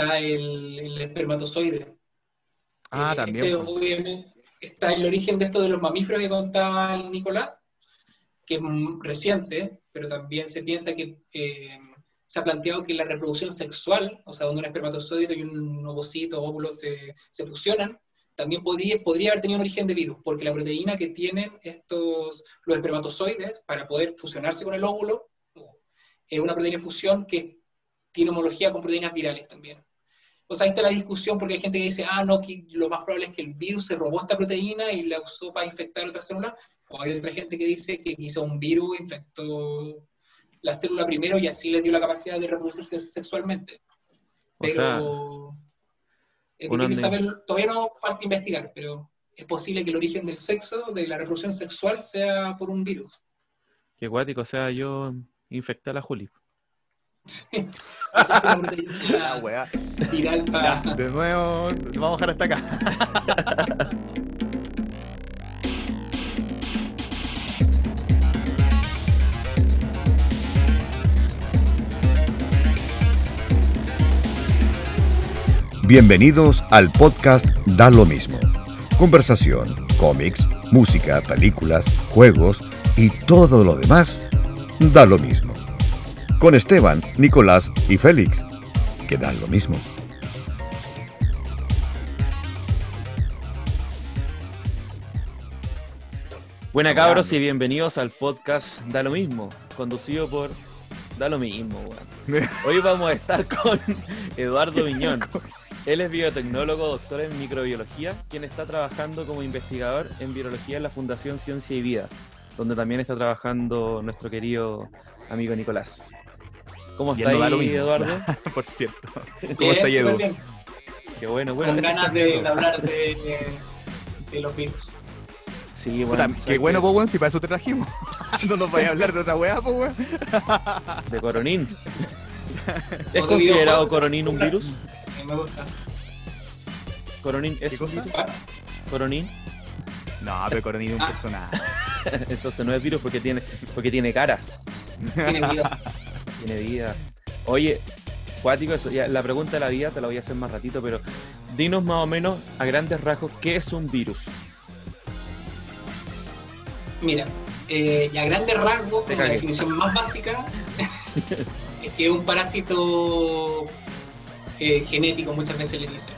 está el, el espermatozoide. Ah, Eh, también. este, obviamente, está el origen de esto de los mamíferos que contaba el Nicolás, que es reciente, pero también se piensa que eh, se ha planteado que la reproducción sexual, o sea, donde un espermatozoide y un ovocito, óvulo se, se fusionan, también podría, podría haber tenido un origen de virus, porque la proteína que tienen estos, los espermatozoides para poder fusionarse con el óvulo es una proteína de fusión que tiene homología con proteínas virales también. O sea, ahí está la discusión porque hay gente que dice, ah, no, que lo más probable es que el virus se robó esta proteína y la usó para infectar otra célula. O hay otra gente que dice que quizá un virus infectó la célula primero y así les dio la capacidad de reproducirse sexualmente. O sea, Pero es difícil saber, todavía no falta investigar, pero es posible que el origen del sexo, de la reproducción sexual, sea por un virus. Qué guático, o sea, yo infecté a la Juli. Sí. Esa es una La proteína weá. viral Ya, para... de nuevo, vamos a dejar hasta acá. Bienvenidos al podcast Da lo mismo. Conversación, cómics, música, películas, juegos y todo lo demás da lo mismo. Con Esteban, Nicolás y Félix, que dan lo mismo. Buena cabros y bienvenidos al podcast Da lo mismo, conducido por Da lo mismo, weón. Hoy vamos a estar con Eduardo Viñón. Él es biotecnólogo, doctor en microbiología, quien está trabajando como investigador en biología en la Fundación Ciencia y Vida, donde también está trabajando nuestro querido amigo Nicolás. ¿Cómo está no ahí, mismo. Eduardo? Por cierto. ¿Cómo está Edu? bien. Qué bueno, bueno. Con ganas de, hablar de, de los virus. Sí, Puta, bueno, qué ¿sabes bueno, qué? po, si para eso te trajimos. no nos vayas a hablar de otra weá, po, weón. De coronín. ¿Es considerado coronín un virus? Me gusta. Coronín es ¿Qué un cosa? virus? Ah, Coronín. No, pero Coronel es un Ah. personaje. Entonces no es virus porque tiene, porque tiene cara, tiene vida. Tiene vida. Oye, cuático eso. Ya, la pregunta de la vida te la voy a hacer más ratito, pero dinos más o menos a grandes rasgos qué es un virus. Mira, eh, y a grandes rasgos, la definición más básica es que es un parásito eh, genético, muchas veces le dicen.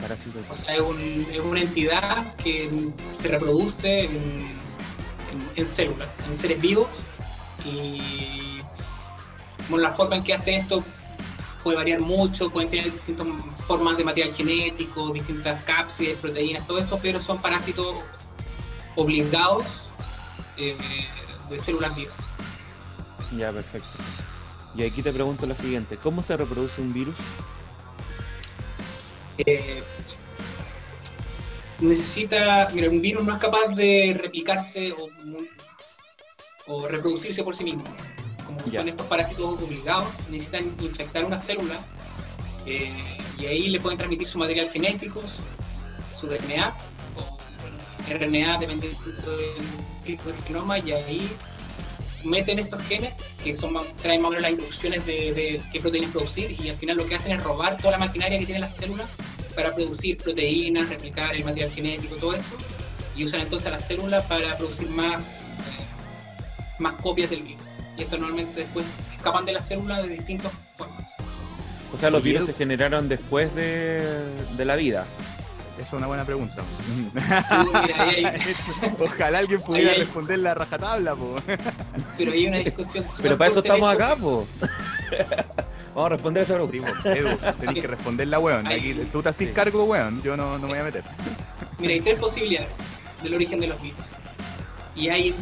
Parásito. O sea, es, un- es una entidad que se reproduce en, en- en células, en seres vivos. Y bueno, la forma en que hace esto puede variar mucho, pueden tener distintas formas de material genético, distintas cápsides, proteínas, todo eso, pero son parásitos obligados eh, de células vivas. Ya, perfecto. Y aquí te pregunto lo siguiente, ¿cómo se reproduce un virus? Eh, necesita, mira, un virus no es capaz de replicarse o, o reproducirse por sí mismo. Como Ya. son estos parásitos obligados, necesitan infectar una célula eh, y ahí le pueden transmitir su material genético, su, DNA o RNA, dependiendo del tipo de genoma, y ahí meten estos genes que son traen más o menos las instrucciones de, de qué proteínas producir y al final lo que hacen es robar toda la maquinaria que tienen las células para producir proteínas, replicar el material genético, todo eso, y usan entonces a las células para producir más, eh, más copias del virus. Y esto normalmente después escapan de la célula de distintas formas. O sea, los virus se generaron después de, de la vida. Esa es una buena pregunta. Uy, mira, ahí hay- Ojalá alguien pudiera Ahí responder la rajatabla, po. pero hay una discusión Pero para eso estamos acá, po. Vamos a responder esa Sí, pregunta. po, Edu, tenés que responderla, weón. Aquí, tú te haces sí. cargo, weón. Yo no, no me voy a meter. Mira, hay tres posibilidades del origen de los virus. Y hay,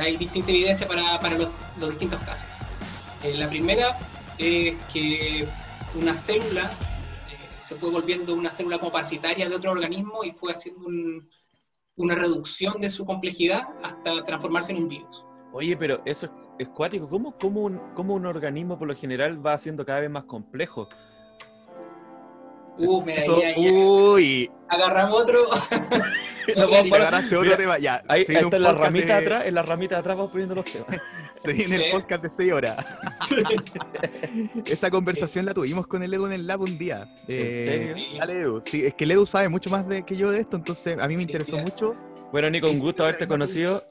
hay distinta evidencia para, para los, los distintos casos. Eh, la primera es que una célula eh, se fue volviendo una célula como parasitaria de otro organismo y fue haciendo un- una reducción de su complejidad hasta transformarse en un virus. Oye, pero eso es, es cuático. ¿Cómo, cómo, un, cómo un organismo por lo general va haciendo cada vez más complejo? Uh, mira, Eso, ya, ya. uy. agarramos otro. No, vamos para- Agarraste otro Mira, tema. Ya, Ahí, ahí está en la ramita de- atrás, en la ramita de atrás vamos poniendo los temas. Se viene Sí. el podcast de 6 horas. Esa conversación la tuvimos con el Edu en el lab un día. Eh, serio? Sí. Dale, Edu. Sí, es que el Edu sabe mucho más de, que yo de esto, entonces a mí me Sí, interesó mucho. Bueno, Nico, un gusto haberte conocido.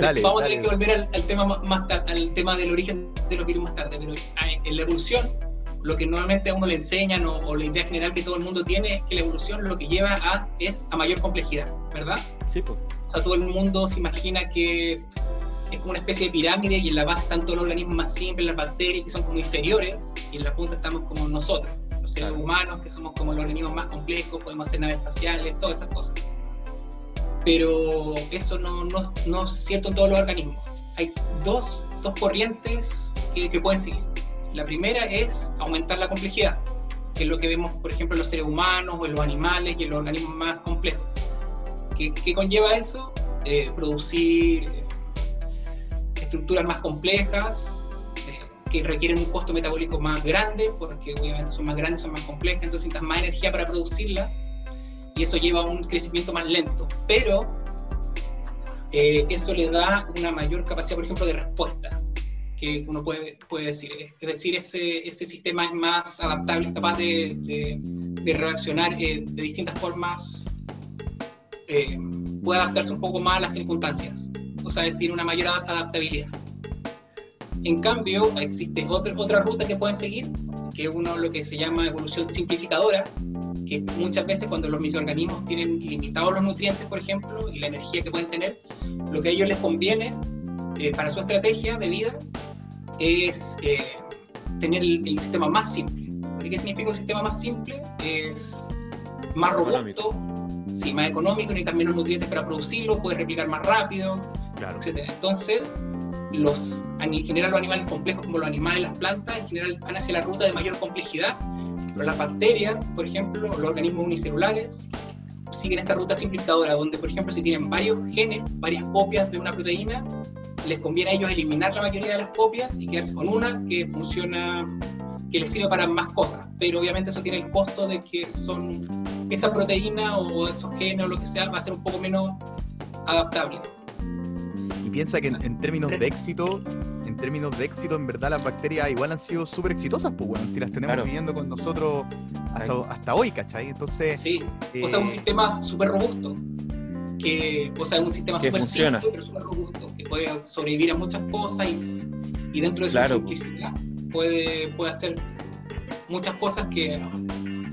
Dale, Vamos a tener que volver al, al tema más- más tarde, al tema del origen de los virus más tarde, pero ah, en la evolución, lo que normalmente a uno le enseñan o, o la idea general que todo el mundo tiene es que la evolución lo que lleva a es a mayor complejidad, ¿verdad? Sí, pues. O sea, todo el mundo se imagina que es como una especie de pirámide y en la base están todos los organismos más simples, las bacterias que son como inferiores, y en la punta estamos como nosotros, los seres Claro. humanos que somos como los organismos más complejos, podemos hacer naves espaciales, todas esas cosas. Pero eso no, no- no es cierto en todos los organismos. Hay dos, dos corrientes que, que pueden seguir. La primera es aumentar la complejidad, que es lo que vemos, por ejemplo, en los seres humanos o en los animales y en los organismos más complejos. ¿Qué, conlleva eso? Eh, producir eh, estructuras más complejas, eh, que requieren un costo metabólico más grande, porque obviamente son más grandes, son más complejas, entonces necesitas más energía para producirlas, y eso lleva a un crecimiento más lento. Pero eh, eso le da una mayor capacidad, por ejemplo, de respuesta, que uno puede, puede decir. Es decir, ese, ese sistema es más adaptable, es capaz de, de- reaccionar eh, de distintas formas, eh, puede adaptarse un poco más a las circunstancias, o sea, tiene una mayor adap- adaptabilidad. En cambio, existe otra, otra ruta que pueden seguir, que es uno lo que se llama evolución simplificadora, que muchas veces cuando los microorganismos tienen limitados los nutrientes, por ejemplo, y la energía que pueden tener, lo que a ellos les conviene eh, para su estrategia de vida es eh, tener el, el sistema más simple. ¿Y ¿Qué significa un sistema más simple? Es más robusto, sí, más económico, necesitas menos nutrientes para producirlo, puedes replicar más rápido, Claro. etcétera. Entonces, los, en general los animales complejos como los animales, las plantas, en general van hacia la ruta de mayor complejidad, pero las bacterias, por ejemplo, los organismos unicelulares, siguen esta ruta simplificadora, donde, por ejemplo, si tienen varios genes, varias copias de una proteína, les conviene a ellos eliminar la mayoría de las copias y quedarse con una que funciona, que les sirve para más cosas. Pero obviamente eso tiene el costo de que son esa proteína o esos genes o lo que sea va a ser un poco menos adaptable. Y piensa que en, en términos de éxito, en términos de éxito, en verdad las bacterias igual han sido súper exitosas, pues bueno, si las tenemos Claro. viviendo con nosotros hasta, hasta hoy, ¿cachai? Entonces, Sí, o sea, un eh, sistema súper robusto. Que, o sea, un sistema Que súper funciona. simple, pero súper robusto, puede sobrevivir a muchas cosas y, y dentro de su Claro. simplicidad puede, puede hacer muchas cosas que a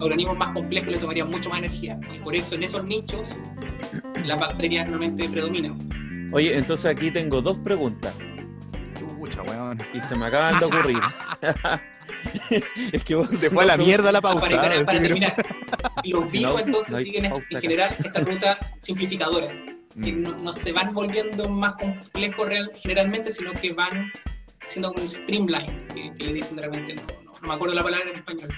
organismos más complejos le tomarían mucho más energía. Y por eso en esos nichos las bacterias realmente predominan. Oye, entonces aquí tengo dos preguntas chucha, weón. y se me acaban de ocurrir. es que vos Se fue a la mierda la pauta. para, para- para Sí, terminar, los no, virus entonces no siguen en general esta ruta simplificadora. Que Mm. no, no se van volviendo más complejos real- generalmente, sino que van haciendo un streamline, que, que le dicen de repente, no, no- me acuerdo la palabra en español,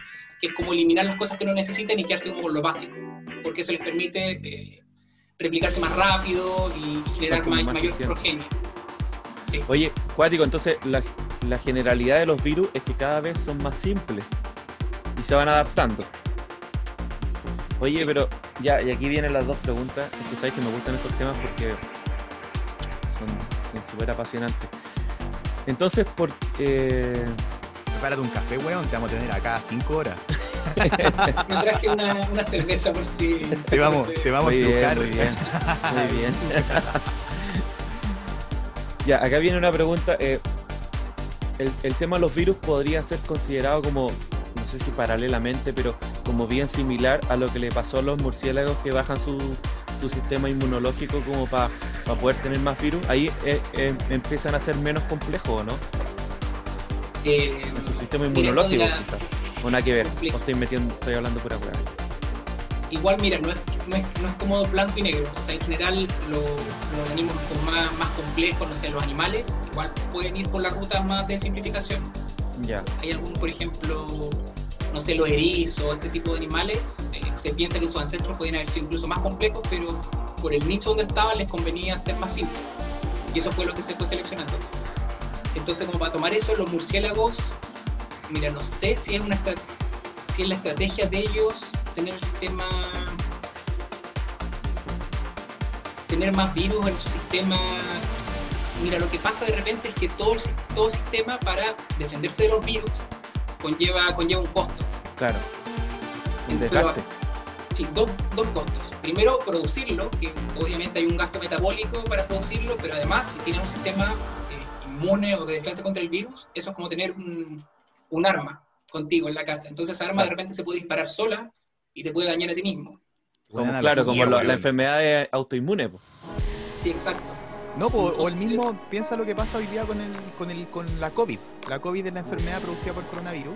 que es como eliminar las cosas que no necesitan y quedarse como con lo básico, porque eso les permite eh, replicarse más rápido y, generar como ma- más mayor eficiente. progenie. Sí. Oye, Cuático, entonces la, la generalidad de los virus es que cada vez son más simples y se van adaptando. Oye, Sí. pero ya, y aquí vienen las dos preguntas. Es que sabéis que me gustan estos temas porque son súper apasionantes. Entonces, por, eh, Prepárate un café, weón, te vamos a tener acá cinco horas. Me traje una, una cerveza por si... Te vamos, te vamos muy a bien, estrujar. muy bien, muy bien. ya, acá viene una pregunta. eh, el, el tema de los virus podría ser considerado como, no sé si paralelamente, pero como bien similar a lo que le pasó a los murciélagos que bajan su, su sistema inmunológico como para poder tener más virus. Ahí eh, eh, empiezan a ser menos complejos, ¿no? Eh, En su sistema inmunológico, la- quizás. O nada que ver. Estoy metiendo, estoy hablando pura hueá. igual, mira, no es, no, es, no es como blanco y negro. O sea, en general, lo- los organismos con más, más complejos, no sé, los animales, igual pueden ir por la ruta más de simplificación. Ya, Hay algunos, por ejemplo, no sé, los erizos, ese tipo de animales, eh, se piensa que sus ancestros podían haber sido incluso más complejos, pero por el nicho donde estaban les convenía ser más simples. Y eso fue lo que se fue seleccionando. Entonces, como para tomar eso, los murciélagos, mira, no sé si es, una si es la estrategia de ellos tener el sistema tener más virus en su sistema. Mira, lo que pasa de repente es que todo, todo sistema para defenderse de los virus conlleva, conlleva un costo. Claro. Un desgaste. Sí, dos, dos costos. Primero, producirlo, que obviamente hay un gasto metabólico para producirlo, pero además, si tienes un sistema eh, inmune o de defensa contra el virus, eso es como tener un, un arma contigo en la casa. Entonces esa arma de repente se puede disparar sola y te puede dañar a ti mismo. claro, como la, enfermedad es autoinmune. Sí, exacto. No, o el mismo, piensa lo que pasa hoy día con, el, con, el, con la COVID. La COVID es la enfermedad producida por coronavirus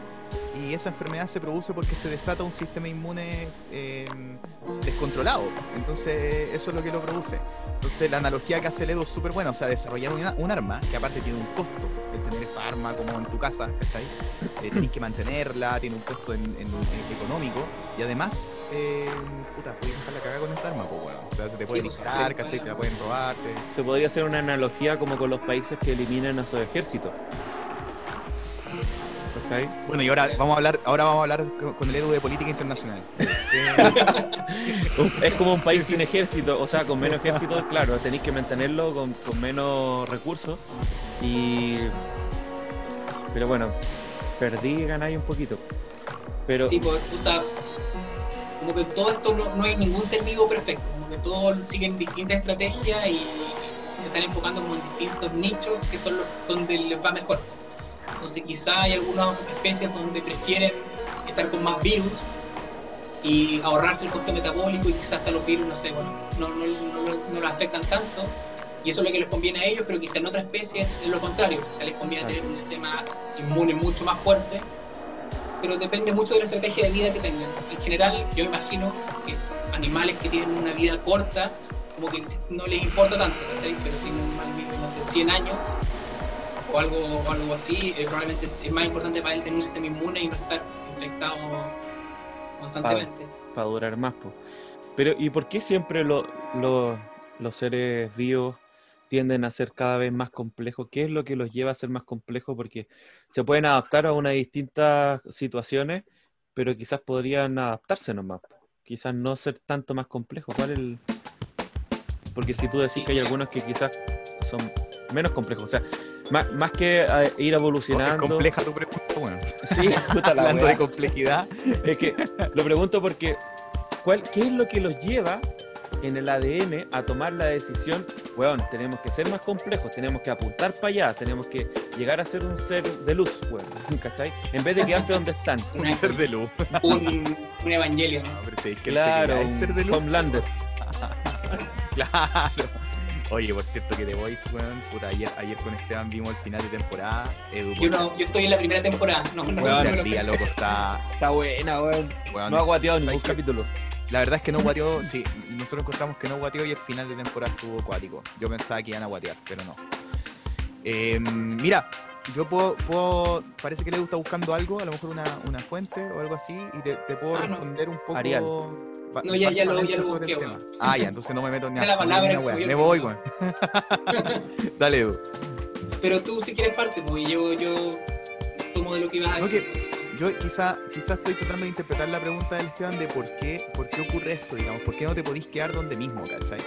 y esa enfermedad se produce porque se desata un sistema inmune eh, descontrolado. Entonces, eso es lo que lo produce. Entonces, la analogía que hace Ledo es súper buena. O sea, desarrollar un arma que aparte tiene un costo. El tener esa arma como en tu casa, ¿cachai? Eh, tenés que mantenerla, tiene un costo en, económico y además, eh, puta, puedes dejar la cagada con esa arma, pues bueno. O sea, se te puede pues, disparar, ¿cachai? Te la pueden robar. Se podría hacer una analogía como con los países que eliminan a su ejército. Bueno, y ahora vamos a hablar, ahora vamos a hablar con el Edu de política internacional. es como un país sin ejército, o sea, con menos ejército, claro, tenéis que mantenerlo con, menos recursos. Y. Pero bueno, perdí y ganáis un poquito. Pero... Sí, pues, o sea, como que todo esto no, no hay ningún ser vivo perfecto, como que todos siguen distintas estrategias y se están enfocando como en distintos nichos que son los donde les va mejor. Entonces quizá hay algunas especies donde prefieren estar con más virus y ahorrarse el costo metabólico y quizás hasta los virus, no sé, bueno, no, no, no, los afectan tanto y eso es lo que les conviene a ellos, pero quizá en otras especies es lo contrario, quizá les conviene tener un sistema inmune mucho más fuerte, pero depende mucho de la estrategia de vida que tengan. En general, yo imagino que animales que tienen una vida corta, como que no les importa tanto, Pero si no sé, 100 años, o algo, algo así, eh, probablemente es más importante para él tener un sistema inmune y no estar infectado constantemente. Para, durar más. pues Pero, ¿y por qué siempre los seres vivos tienden a ser cada vez más complejos? ¿Qué es lo que los lleva a ser más complejos? Porque se pueden adaptar a unas distintas situaciones, pero quizás podrían adaptarse nomás. Quizás no ser tanto más complejos. ¿Cuál el...? Porque si tú decís que hay algunos que quizás son menos complejos. O sea, más, más que eh, ir evolucionando. Es compleja tu pregunta, bueno. Sí, Hablando de complejidad. Es que lo pregunto porque, ¿cuál, ¿qué es lo que los lleva en el ADN a tomar la decisión? Weón, tenemos que ser más complejos, tenemos que apuntar para allá, tenemos que llegar a ser un ser de luz, weón, ¿cachai? En vez de quedarse donde están. un ser de luz. Un, un evangelio. No, pero sí, claro, un ser de luz. Homelander. claro. Oye, por cierto que The Voice, weón, puta, ayer, ayer con Esteban vimos el final de temporada. yo no, yo estoy en la primera temporada, no, no, weón, el día, loco, está... Está buena, weón. no ha guateado ningún capítulo. La verdad es que no guateó, sí, nosotros encontramos que no guateó y el final de temporada estuvo acuático. Yo pensaba que iban a guatear, pero no. Eh, mira, yo puedo, puedo, parece que le gusta buscando algo, a lo mejor una, una fuente o algo así, y te, te puedo ah, responder un poco... Arial no, ya, ya lo, ya lo busqué, Ah, ya, entonces no me meto ni a la palabra Me voy, güey. Dale, Edu. Pero tú si quieres parte, porque yo, yo tomo de lo que ibas a decir. Yo quizá, quizá estoy tratando de interpretar la pregunta del Esteban de por qué, por qué ocurre esto, digamos, por qué no te podís quedar donde mismo, ¿cachai?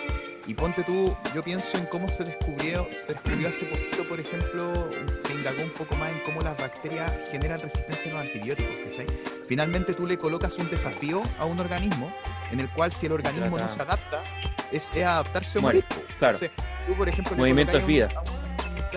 Y ponte tú, yo pienso en cómo se descubrió, se descubrió hace poquito, por ejemplo, se indagó un poco más en cómo las bacterias generan resistencia a los antibióticos, ¿cachai? Finalmente tú le colocas un desafío a un organismo en el cual si el organismo no se adapta, es, adaptarse o morir. Claro. tú, por ejemplo, Movimiento de vida.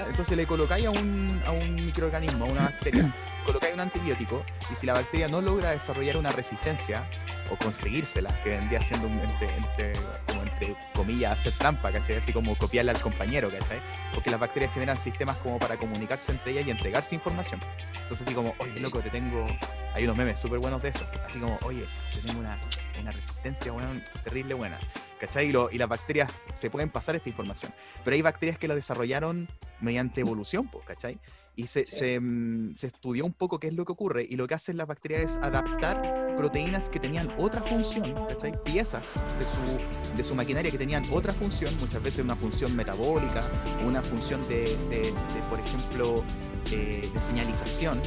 entonces le colocáis a un, a un microorganismo, a una bacteria, colocáis un antibiótico y si la bacteria no logra desarrollar una resistencia o conseguírsela, que vendría siendo un, entre, como entre comillas hacer trampa, ¿cachai? Así como copiarle al compañero, ¿cachai? Porque las bacterias generan sistemas como para comunicarse entre ellas y entregarse información. Entonces así como, oye, loco, te tengo... Hay unos memes súper buenos de eso. Así como, oye, te tengo una, una resistencia buena, terrible buena. ¿Cachai? Y, y, las bacterias se pueden pasar esta información. Pero hay bacterias que la desarrollaron mediante evolución, ¿cachai? Y se, se, mm, se, estudió un poco qué es lo que ocurre y lo que hacen las bacterias es adaptar proteínas que tenían otra función, ¿cachai? Piezas de su, de su maquinaria que tenían otra función, muchas veces una función metabólica, una función de, de, por ejemplo, eh, de señalización,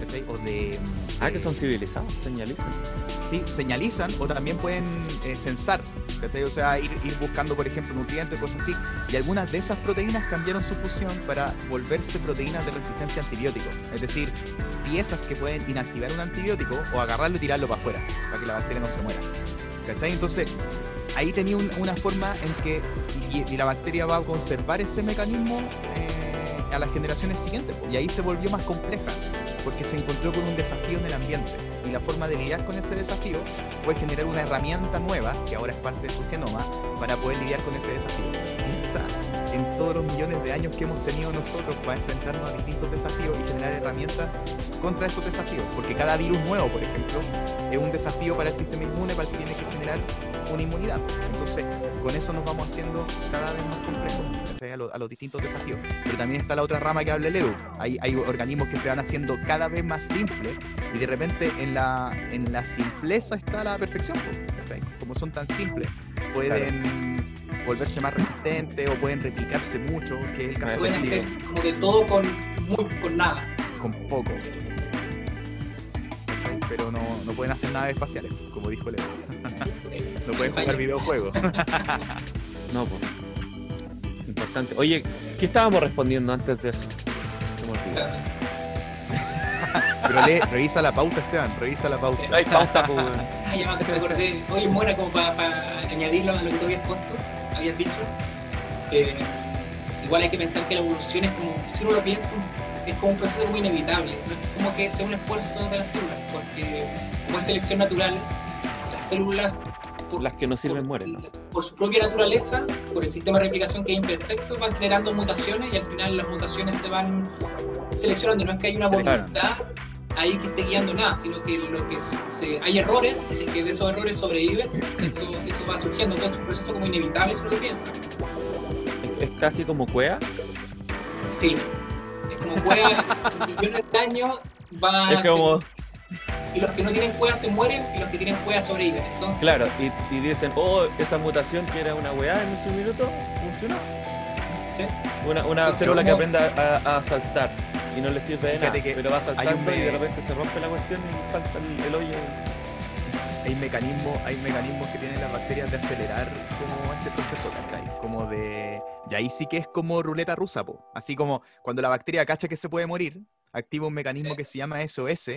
¿cachai? O de... Ah, que son civilizados, señalizan. Sí, señalizan o también pueden eh, censar ¿cachai? O sea, ir, ir buscando, por ejemplo, nutrientes, cosas así. Y algunas de esas proteínas cambiaron su función para volverse proteínas de resistencia a antibióticos. Es decir, piezas que pueden inactivar un antibiótico o agarrarlo y tirarlo para afuera, para que la bacteria no se muera. ¿Cachai? Entonces, ahí tenía un- una forma en que y, la bacteria va a conservar ese mecanismo eh, a las generaciones siguientes. Y ahí se volvió más compleja, porque se encontró con un desafío en el ambiente. Y la forma de lidiar con ese desafío fue generar una herramienta nueva, que ahora es parte de su genoma, para poder lidiar con ese desafío. En todos los millones de años que hemos tenido nosotros para enfrentarnos a distintos desafíos y generar herramientas contra esos desafíos. Porque cada virus nuevo, por ejemplo, es un desafío para el sistema inmune, para el que tiene que generar una inmunidad. Entonces, con eso nos vamos haciendo cada vez más complejos a, lo- a los distintos desafíos. Pero también está la otra rama que habla el Edu. Hay, hay organismos que se van haciendo cada vez más simples y de repente en la, en la simpleza está la perfección. Como son tan simples, pueden volverse más resistentes o pueden replicarse mucho, que es el caso Pueden del hacer como de todo con, muy, con nada. con poco. Pero no, no pueden hacer nada espaciales, como dijo Leo. No pueden jugar videojuegos. No, pues. Importante. Oye, ¿qué estábamos respondiendo antes de eso? Pero lee, revisa la pauta, Esteban, revisa la pauta. Hay pauta, pues. Ah, ya me acordé. Oye, Mora, como para añadirlo a lo que tú habías puesto, habías dicho, que igual hay que pensar que la evolución es como, si uno lo piensa, es como un proceso como inevitable. No es como que sea un esfuerzo de las células, porque como es selección natural, las células, por, Las que no sirven por- mueren. por su propia naturaleza, por el sistema de replicación que es imperfecto, van generando mutaciones y al final las mutaciones se van seleccionando. No es que hay una Claro. voluntad ahí que esté guiando nada, sino que lo que se, hay errores y que de esos errores sobreviven, eso, eso va surgiendo. Entonces es un proceso como inevitable si uno lo piensa. Es, es casi como cuea. Sí. Como cueva, millones de años va Es como, y los que no tienen cueva se mueren y los que tienen cueva sobreviven. Entonces, claro, y, y dicen, oh, esa mutación que era una weá en su minuto, funcionó. ¿sí? Una, una Entonces, célula que aprenda a, a saltar y no le sirve de Fíjate nada, pero va saltando un y de repente se rompe la cuestión y salta el, el hoyo. Hay mecanismos, hay mecanismos que tienen las bacterias de acelerar como ese proceso, ¿cachai? Como de. Y ahí sí que es como ruleta rusa, po. Así como cuando la bacteria cacha que se puede morir, activa un mecanismo Sí. que se llama SOS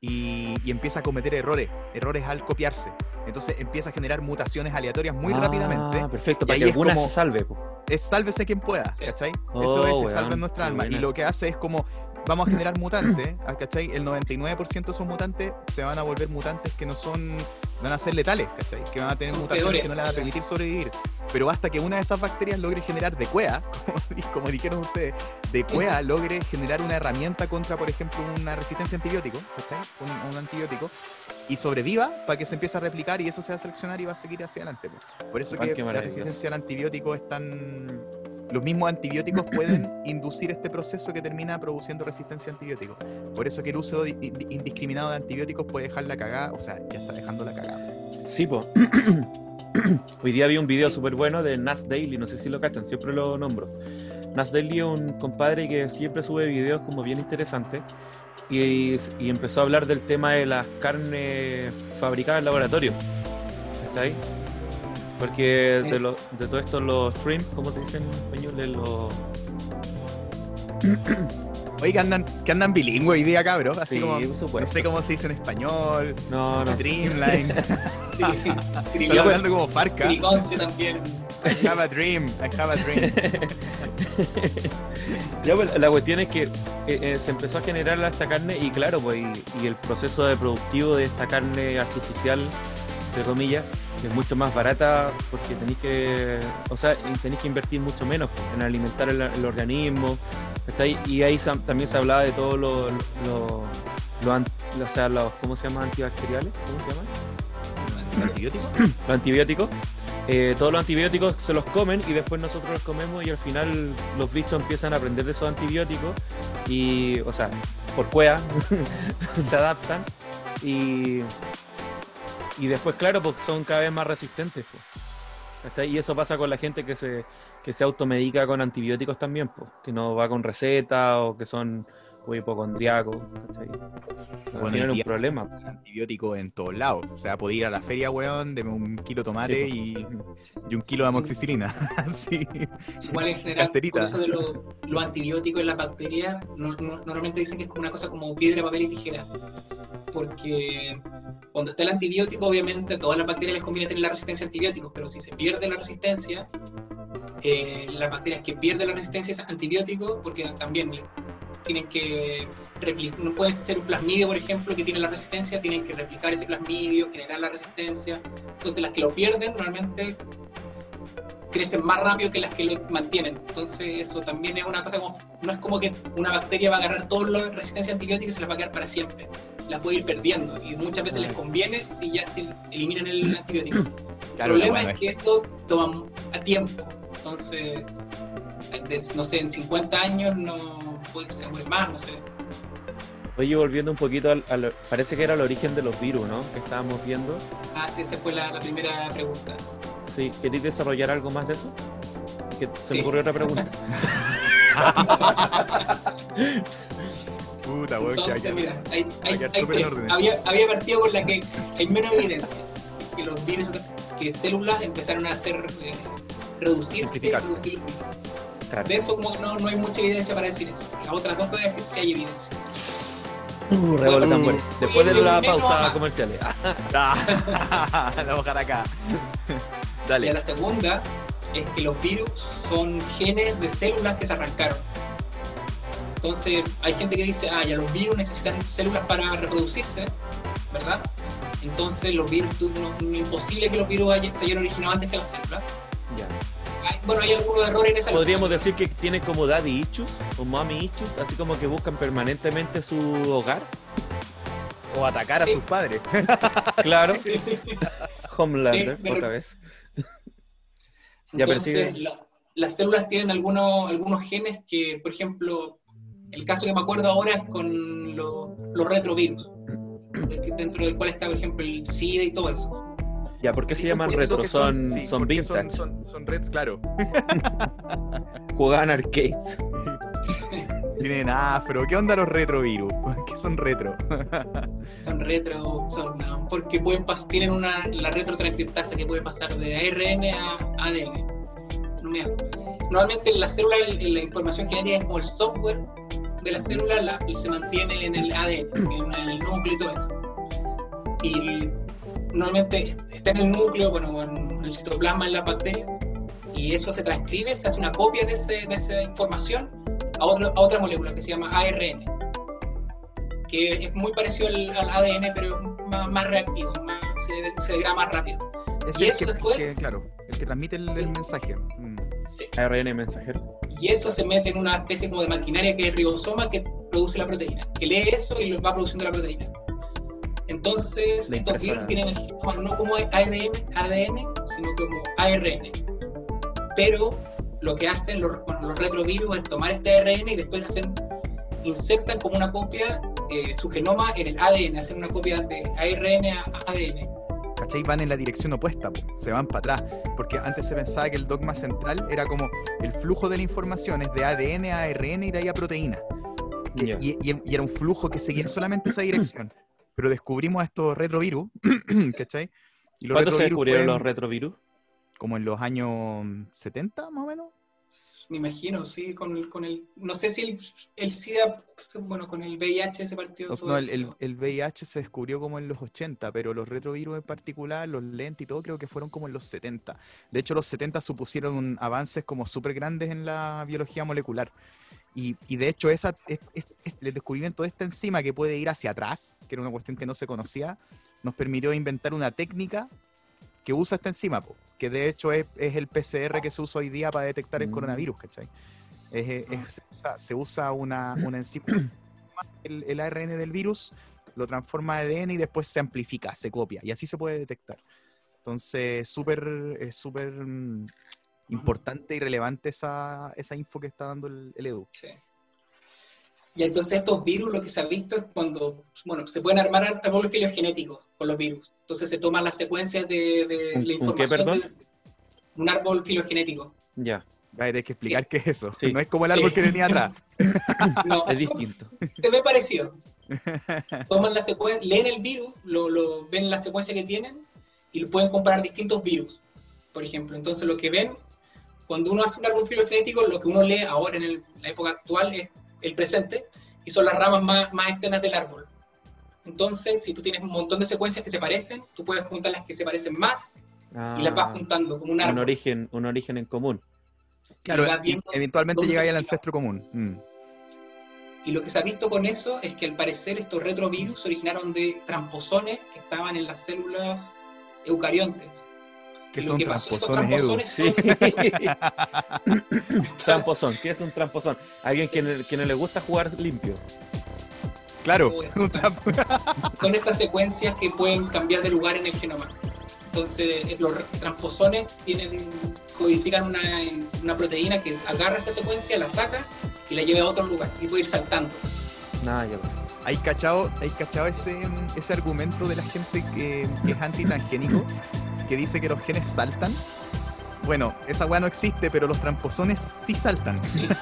y, y empieza a cometer errores, errores al copiarse. Entonces empieza a generar mutaciones aleatorias muy Ah, rápidamente. perfecto, para que alguna como- se salve. po. es sálvese quien pueda. ¿cachai? Oh, Eso es, se weón, salva en nuestra alma. Y lo que hace es como, vamos a generar mutantes, ¿ah, ¿cachai? El 99% de esos mutantes se van a volver mutantes que no son, van a ser letales, ¿cachai? Que van a tener Son mutaciones peores, que no le van a permitir sobrevivir. Pero basta que una de esas bacterias logre generar de cuea, como, di- como dijeron ustedes, de cuea logre generar una herramienta contra, por ejemplo, una resistencia a antibiótico, ¿cachai? Un, un antibiótico, y sobreviva para que se empiece a replicar y eso se va a seleccionar y va a seguir hacia adelante. po. Por eso Ah, que la resistencia al antibiótico es tan... Los mismos antibióticos pueden inducir este proceso que termina produciendo resistencia a antibióticos. Por eso que el uso di- di- indiscriminado de antibióticos puede dejar la cagada, o sea, ya está dejando la cagada. Sí, po. Hoy día vi un video súper bueno de Nas Daily, no sé si lo cachan, siempre lo nombro. Nas Daily es un compadre que siempre sube videos como bien interesantes y, y empezó a hablar del tema de las carnes fabricadas en laboratorio. ¿Cachai? Porque de, lo- de todo esto, los shrimp, ¿cómo se dice en español? Los... Oye, que andan, que andan bilingüe hoy día, cabros. Así Sí, como, no sé cómo se dice en español, No, no. Streamline. Estoy Trillón, hablando como Farca. I Triconcio también. have a dream, I have a dream. Ya, pues, la cuestión es que eh, eh, se empezó a generar esta carne y claro, pues y, y el proceso de productivo de esta carne artificial, entre comillas, es mucho más barata porque tenéis que, o sea, tenéis que invertir mucho menos en alimentar el, el organismo, ¿cachai? Y ahí también se hablaba de todos los, los, los o sea, los, ¿cómo se llaman? Antibacteriales, ¿cómo se llaman? Los antibióticos. eh, todos los antibióticos se los comen y después nosotros los comemos y al final los bichos empiezan a aprender de esos antibióticos y, o sea, por cuea se adaptan y, y después, claro, pues son cada vez más resistentes. pues. Y eso pasa con la gente que se, que se automedica con antibióticos también, pues, que no va con receta o que son o hipocondriacos. Bueno, es un día- problema. antibióticos en todos lados. O sea, podía ir a la feria, weón, de un kilo de tomate y, y, un kilo de amoxicilina. sí. Igual en general, por eso de los lo antibióticos en las bacterias, normalmente dicen que es como una cosa como piedra, papel y tijera. Porque cuando está el antibiótico, obviamente a todas las bacterias les conviene tener la resistencia a antibióticos, pero si se pierde la resistencia, eh, las bacterias que pierden la resistencia a antibióticos, porque también tienen que replicar, no puede ser un plasmidio, por ejemplo, que tiene la resistencia, tienen que replicar ese plasmidio, generar la resistencia. Entonces las que lo pierden normalmente crecen más rápido que las que lo mantienen. Entonces eso también es una cosa como, no es como que una bacteria va a agarrar toda la resistencia antibiótica y se las va a quedar para siempre. La puede ir perdiendo y muchas veces les conviene si ya se eliminan el antibiótico. el problema es que eso toma a tiempo. Entonces, no sé, en 50 años no puede ser más, no sé. Oye, volviendo un poquito al, Parece que era el origen de los virus, ¿no? Que estábamos viendo. Ah, sí, esa fue la, primera pregunta. Sí, ¿queréis desarrollar algo más de eso? Que se me ocurrió otra pregunta. Puta, Entonces, mira, hay, hay, había, había partido con la que hay menos evidencia que los virus, que células empezaron a hacer eh, reducirse, reducir de eso como no, no hay mucha evidencia para decir eso. Las otras dos pueden decir si hay evidencia. Uh, bueno, Después de la pausa comercial. la vamos a acá. Dale. Y la segunda es que los virus son genes de células que se arrancaron. Entonces, hay gente que dice, ah, ya los virus necesitan células para reproducirse, ¿verdad? Entonces, los virus, no, es imposible que los virus se hayan originado antes que las células. Ya bueno, hay algunos errores en esa. Podríamos decir que tiene como daddy issues o mommy issues, así como que buscan permanentemente su hogar. O atacar a sus padres. claro. Homelander, otra vez. Entonces, las células tienen algunos, algunos genes que, por ejemplo, el caso que me acuerdo ahora es con los retrovirus, dentro del cual está, por ejemplo, el SIDA y todo eso. Ya, ¿por qué se llaman retro? Son, son, vintage. Son, son, red, claro. Jugaban arcades. Tienen afro. ¿Qué onda los retrovirus? ¿Qué son retro? son retro, son porque pueden tienen una la retrotranscriptasa que puede pasar de ARN a ADN. No me Normalmente en la célula la información genética es como el software de la célula la, se mantiene en el ADN, en el núcleo y todo eso. Y normalmente está en el núcleo, bueno, en el citoplasma en la bacteria, y eso se transcribe, se hace una copia de, esa información a, a, otra molécula que se llama ARN, que es muy parecido al, ADN, pero más, más reactivo, se, se, degrada más rápido. Es y el eso que, después, claro, el que transmite el, mensaje. Mm. ARN mensajero. Y eso se mete en una especie como de maquinaria que es ribosoma que produce la proteína, que lee eso y va produciendo la proteína. Entonces, estos virus tienen el genoma no como ADN, ADN, sino como ARN. Pero lo que hacen los, los retrovirus es tomar este ARN y después hacen, insertan como una copia eh, su genoma en el ADN, hacen una copia de ARN a ADN. ¿Cachai? Van en la dirección opuesta, se van para atrás. Porque antes se pensaba que el dogma central era como el flujo de la información es de ADN a ARN y de ahí a proteína. y, y, era un flujo que seguía solamente esa dirección pero descubrimos estos retrovirus, ¿cachai? Y los ¿Cuándo se descubrieron los retrovirus? Como en los años 70, más o menos. Me imagino, sí, con el, con el no sé si el, el SIDA, bueno, con el VIH se partió. No, el, el, VIH se descubrió como en los 80, pero los retrovirus en particular, los lentes y todo, creo que fueron como en los 70. De hecho, los 70 supusieron avances como súper grandes en la biología molecular. Y, de hecho, esa, el descubrimiento de esta enzima que puede ir hacia atrás, que era una cuestión que no se conocía, nos permitió inventar una técnica que usa esta enzima, que de hecho es, el PCR que se usa hoy día para detectar el mm. coronavirus, ¿cachai? se, usa, una, enzima, el, el, ARN del virus, lo transforma en ADN y después se amplifica, se copia, y así se puede detectar. Entonces, súper, es súper mm, importante y relevante esa, esa info que está dando el, Edu. Sí. Y entonces estos virus lo que se ha visto es cuando, bueno, se pueden armar árboles filogenéticos con los virus. Entonces se toman las secuencias de, de la información. ¿Un, de, un árbol filogenético. Ya. Hay que explicar qué es eso. No es como el árbol que tenía atrás. no, es distinto. Se ve parecido. toman la secuencia, leen el virus, lo, lo, ven la secuencia que tienen y lo pueden comparar distintos virus, por ejemplo. Entonces lo que ven, cuando uno hace un árbol filogenético, lo que uno lee ahora en el, la época actual es el presente y son las ramas más, más externas del árbol. Entonces, si tú tienes un montón de secuencias que se parecen, tú puedes juntar las que se parecen más y las vas Ah, juntando como un árbol. un origen, un origen en común. Claro, eventualmente llega al ancestro común. Mm. Y lo que se ha visto con eso es que al parecer estos retrovirus se originaron de tramposones que estaban en las células eucariontes. ¿Qué Y lo son que estos tramposones, Edu? tramposones Sí. son- tramposón. ¿Qué es un tramposón? Alguien que, no- que no le gusta jugar limpio. Claro, Uy. un trampo- son estas secuencias que pueden cambiar de lugar en el genoma. Entonces, es- los tramposones tienen, codifican una, una proteína que agarra esta secuencia, la saca y la lleva a otro lugar y puede ir saltando. Nada, ya. ¿Hay cachado, hay cachado ese, ese argumento de la gente que, que es antitransgénico? Que dice que los genes saltan. Bueno, esa weá no existe, pero los tramposones sí saltan. Bueno,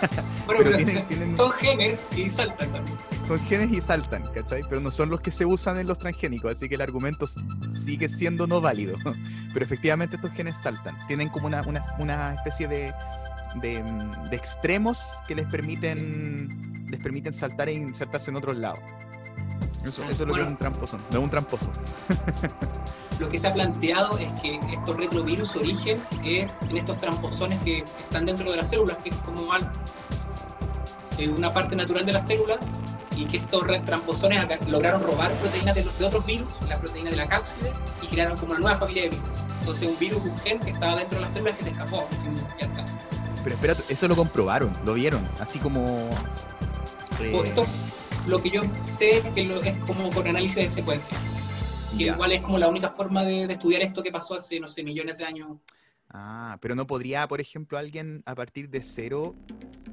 Pero pero tienen- son- tienen- son genes y saltan también. Son genes y saltan, ¿cachai? Pero no son los que se usan en los transgénicos, así que el argumento sigue siendo no válido. Pero efectivamente estos genes saltan. Tienen como una, una, una especie de, de, mm, de extremos que les permiten, les permiten saltar e insertarse en otros lados. Eso, eso es lo que es un tramposo. No es un tramposo. Lo que se ha planteado es que estos retrovirus, su origen es en estos tramposones que están dentro de las células, que es como eh, una parte natural de las células, y que estos tramposones lograron robar proteínas de, otros virus, la proteína de la cápside, y generaron como una nueva familia de virus. Entonces un virus, un gen que estaba dentro de las células que se escapó. y. Pero espérate, eso lo comprobaron, lo vieron, así como... eh, O Esto, lo que yo sé es que lo- es como con análisis de secuencia. Que igual es como la única forma de, de estudiar esto que pasó hace, no sé, millones de años. Ah, pero no podría, por ejemplo, alguien a partir de cero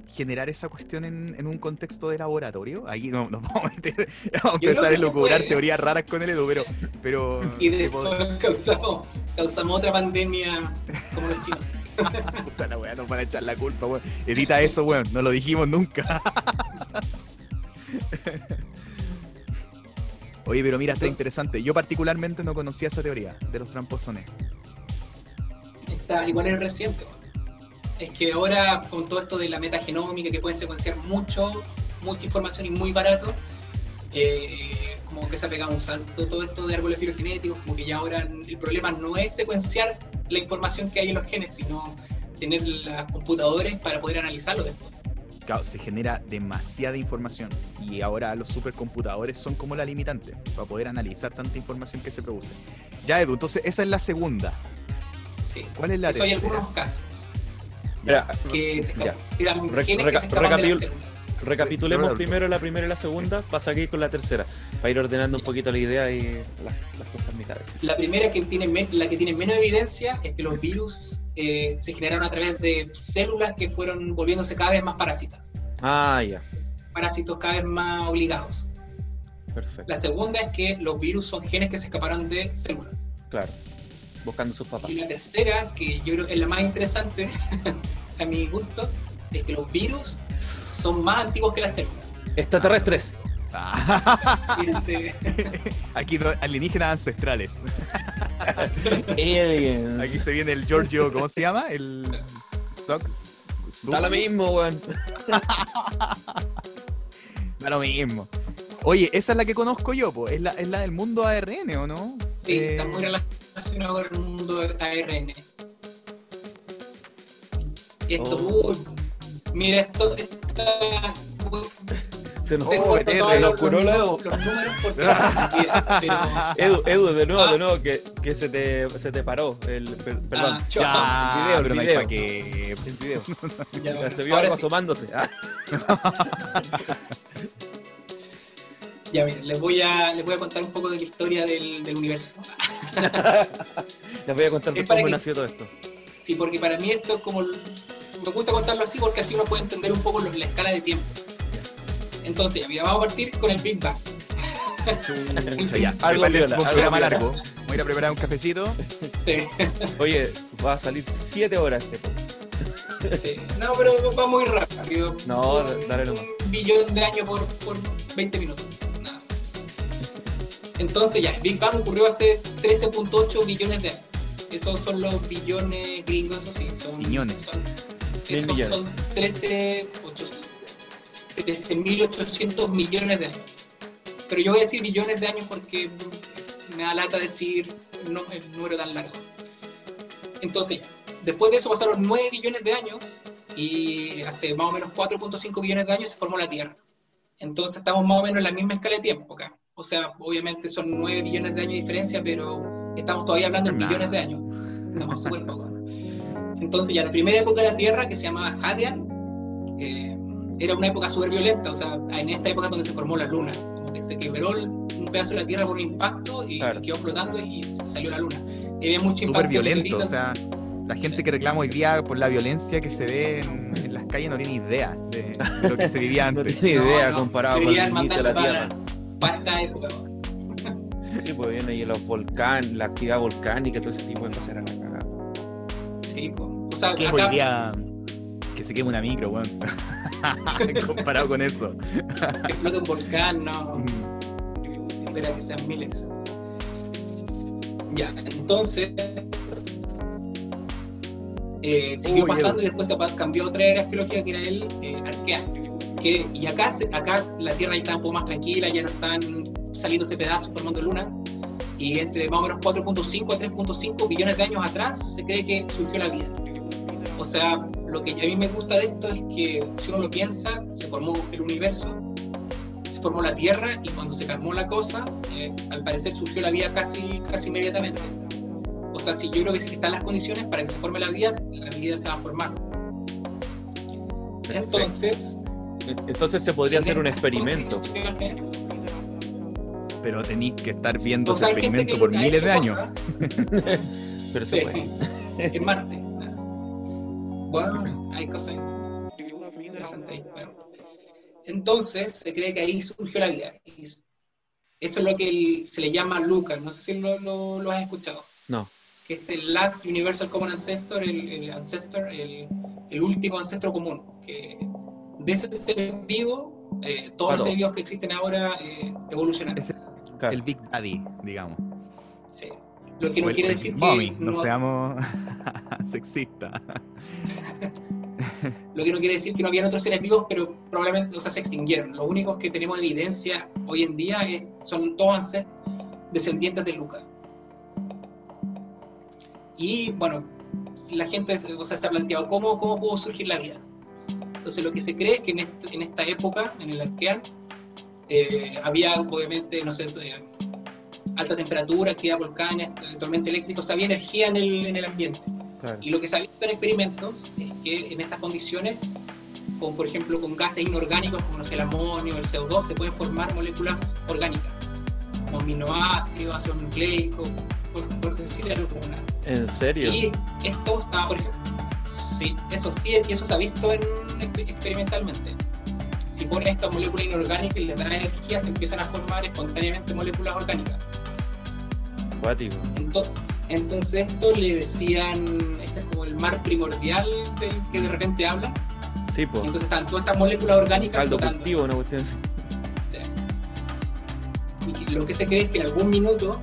generar esa cuestión en, en un contexto de laboratorio. Ahí no nos vamos a meter, vamos a empezar a puede. teorías raras con el Edu, pero, pero Y después causamos, causamos otra pandemia como los chinos. puta la weá, nos van a echar la culpa, weón. Edita eso, weón, no lo dijimos nunca. Oye, pero mira, está interesante. Yo particularmente no conocía esa teoría de los tramposones. Está, igual es reciente. Es que ahora con todo esto de la metagenómica que pueden secuenciar mucho, mucha información y muy barato, eh, como que se ha pegado un salto todo esto de árboles filogenéticos, como que ya ahora el problema no es secuenciar la información que hay en los genes, sino tener las computadores para poder analizarlo después. Claro, se genera demasiada información y ahora los supercomputadores son como la limitante para poder analizar tanta información que se produce. Ya, Edu, entonces esa es la segunda. Sí. ¿Cuál es la Eso hay tercera? algunos casos Mira, que se Ya. escapan, eran Re- genes que reca- se escapan de la recapitul- célula. Recapitulemos primero la primera y la segunda para seguir con la tercera. Para ir ordenando un poquito la idea y las, las cosas en mi cabeza. La primera que tiene la que tiene menos evidencia es que los virus eh, se generaron a través de células que fueron volviéndose cada vez más parásitas, Ah, ya. parásitos cada vez más obligados. Perfecto. La segunda es que los virus son genes que se escaparon de células. Claro. Buscando sus papás. Y la tercera, que yo creo es la más interesante a mi gusto, es que los virus son más antiguos que las células. Extraterrestres. Ah, Este, Aquí alienígenas ancestrales. Aliens. Aquí se viene el Giorgio, ¿cómo se llama? El Soc- Da lo mismo, weón. Da lo mismo. Oye, esa es la que conozco yo, pues. Es la, es la del mundo ARN, ¿o no? sí, Eh, está muy relacionado con el mundo ARN. Esto, Oh. mira, esto Se nos Oh, los, curó la Edu. se Edu, Edu, de nuevo, Ah. de nuevo, que, que se, te, se te paró. El, per- perdón, Ah. Ya, El video, el video. pa' qué. el video. Ya, bueno, se vio ahora algo sí. asomándose. Ah, Ya, miren, les voy a, les voy a contar un poco de la historia del, del universo. les voy a contar Es cómo que- nació todo esto. Sí, porque para mí esto es como... Me gusta contarlo así porque así uno puede entender un poco lo- la escala de tiempo. Entonces, ya, mira, vamos a partir con el Big Bang. Chucha, ya. Algo viola, un algo programa viola. largo. Voy a ir a preparar un cafecito. Sí, Oye, va a salir 7 horas este podcast. sí. No, pero va muy rápido. No, Un- dale nomás. Un billón de años por, por 20 minutos. Nada. Entonces ya, el Big Bang ocurrió hace 13.8 billones de años. Esos son los billones gringos, eso sí, son... Billones. Son, Millones. son 13, 13.800 millones de años. Pero yo voy a decir billones de años porque me da lata decir no, el número tan largo. Entonces, después de eso pasaron 9 billones de años y hace más o menos 4.5 billones de años se formó la Tierra. Entonces estamos más o menos en la misma escala de tiempo acá. O sea, obviamente son 9 billones de años de diferencia, pero estamos todavía hablando en Nada. billones de años. Estamos súper poco. Entonces ya la primera época de la Tierra, que se llamaba Hadian, eh, era una época súper violenta. O sea, en esta época es donde se formó la Luna. Como que se quebró un pedazo de la Tierra por un impacto y Claro. quedó flotando y salió la Luna. Y había mucho Súper impacto. de violento. O sea, la gente Sí. que reclama hoy día por la violencia que se ve en, en las calles no tiene idea de, de lo que se vivía No antes. tiene No, idea no, comparado con el inicio de la Tierra. para- para esta época. Sí, pues viene ahí los volcanes, la actividad volcánica, todo ese tipo de cosas era la cagada. Sí. O sea, ¿Qué es acá- hoy día que se queme una micro, weón? Comparado con eso. que explota un volcán, no. Mm. Espera que sean miles. Ya, entonces. eh, siguió Uy, pasando y después cambió otra era geológica que era el eh, Arqueano. Que, y acá, acá la Tierra ya está un poco más tranquila, ya no están saliéndose pedazos formando luna. Y entre más o menos 4.5 a 3.5 billones de años atrás se cree que surgió la vida. O sea, lo que a mí me gusta de esto es que si uno lo piensa, se formó el universo, se formó la Tierra y cuando se calmó la cosa, eh, al parecer surgió la vida casi, casi inmediatamente. O sea, si yo creo que si están las condiciones para que se forme la vida, la vida se va a formar. Entonces... Entonces se podría hacer un experimento. Pero tenéis que estar viendo O sea, ese experimento que por miles de años. Pero Sí, en Marte. Bueno, hay cosas interesantes ahí. Bueno. Entonces, se cree que ahí surgió la vida. Eso es lo que el- se le llama LUCA. No sé si lo, lo- lo has escuchado. No. Que es el Last Universal Common Ancestor, el, el ancestor, el, el último ancestro común. Que de ese ser vivo, eh, todos los Claro. seres vivos que existen ahora eh, evolucionaron. Ese- Claro. El Big Daddy, digamos. Sí. Lo que no O quiere el decir que no, no- seamos sexistas. Lo que no quiere decir que no habían otros seres vivos, pero probablemente, o sea, se extinguieron. Los únicos que tenemos evidencia hoy en día es- son todos descendientes de Luca. Y bueno, la gente o sea, se ha planteado cómo, cómo pudo surgir la vida. Entonces lo que se cree es que en, este- en esta época, en el Arquean, eh, había obviamente, no sé, eh, alta temperatura, actividad volcánica, tormenta eléctrica, o sea, había energía en el, en el ambiente. Claro. Y lo que se ha visto en experimentos es que en estas condiciones, con, por ejemplo con gases inorgánicos como no sé, el amonio, el CO2, se pueden formar moléculas orgánicas, como aminoácidos, ácidos nucleicos, por, por decir alguna. ¿En serio? Y esto está, por ejemplo, sí, eso, y eso se ha visto en, exper- experimentalmente. Si ponen estas moléculas inorgánicas y les dan energía, se empiezan a formar espontáneamente moléculas orgánicas. Cuático. Ento- Entonces esto le decían, este es como el mar primordial del que de repente habla. Sí, pues. Entonces están todas estas moléculas orgánicas Caldo cultivo, una cuestión. Sí. Y lo que se cree es que en algún minuto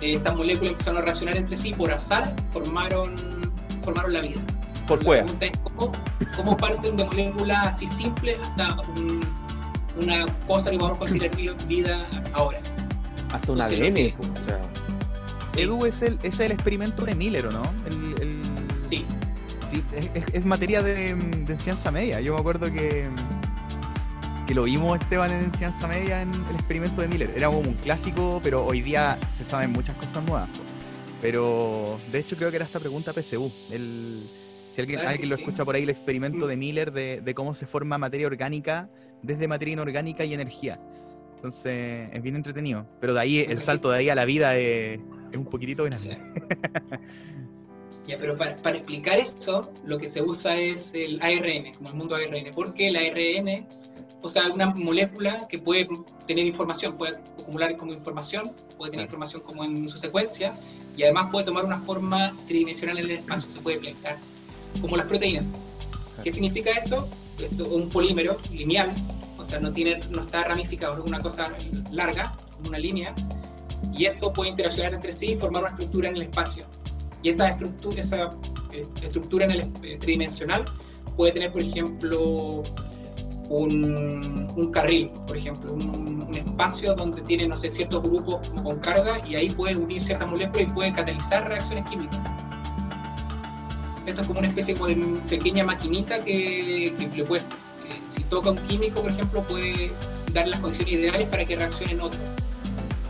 eh, estas moléculas empezaron a reaccionar entre sí y por azar formaron, formaron la vida. Por La cueva. pregunta es cómo, cómo parten de moléculas así simples hasta un- una cosa que podemos considerar vi- vida ahora. Hasta un ADN. que- pues, o sea, Sí, Edu es el, es el experimento de Miller, ¿o no? El, el- sí, sí, es, es- es materia de, de enseñanza media. Yo me acuerdo que, que lo vimos, Esteban, en enseñanza media en el experimento de Miller. Era como un clásico, pero hoy día se saben muchas cosas nuevas. Pero de hecho creo que era esta pregunta PSU. El, si alguien, ¿Sabes que alguien lo escucha por ahí, el experimento de Miller de, de cómo se forma materia orgánica desde materia inorgánica y energía. Entonces es bien entretenido. Pero de ahí, el salto de ahí a la vida es, es un poquitito grande. Ya, pero para, para explicar eso, lo que se usa es el ARN, como el mundo ARN, porque el ARN, o sea, una molécula que puede tener información, puede acumular como información, puede tener información como en su secuencia, y además puede tomar una forma tridimensional en el espacio, se puede plegar, como las proteínas. ¿Qué significa eso? Esto, un polímero lineal, o sea, no, tiene, no está ramificado, es una cosa larga, una línea, y eso puede interaccionar entre sí y formar una estructura en el espacio. Y esa estructura, esa eh, estructura en el eh, tridimensional puede tener, por ejemplo, un, un carril, por ejemplo, un, un, espacio donde tiene, no sé, ciertos grupos con carga y ahí puede unir ciertas moléculas y puede catalizar reacciones químicas. Esto es como una especie como de pequeña maquinita que, que le eh, si toca un químico, por ejemplo, puede dar las condiciones ideales para que reaccionen otros.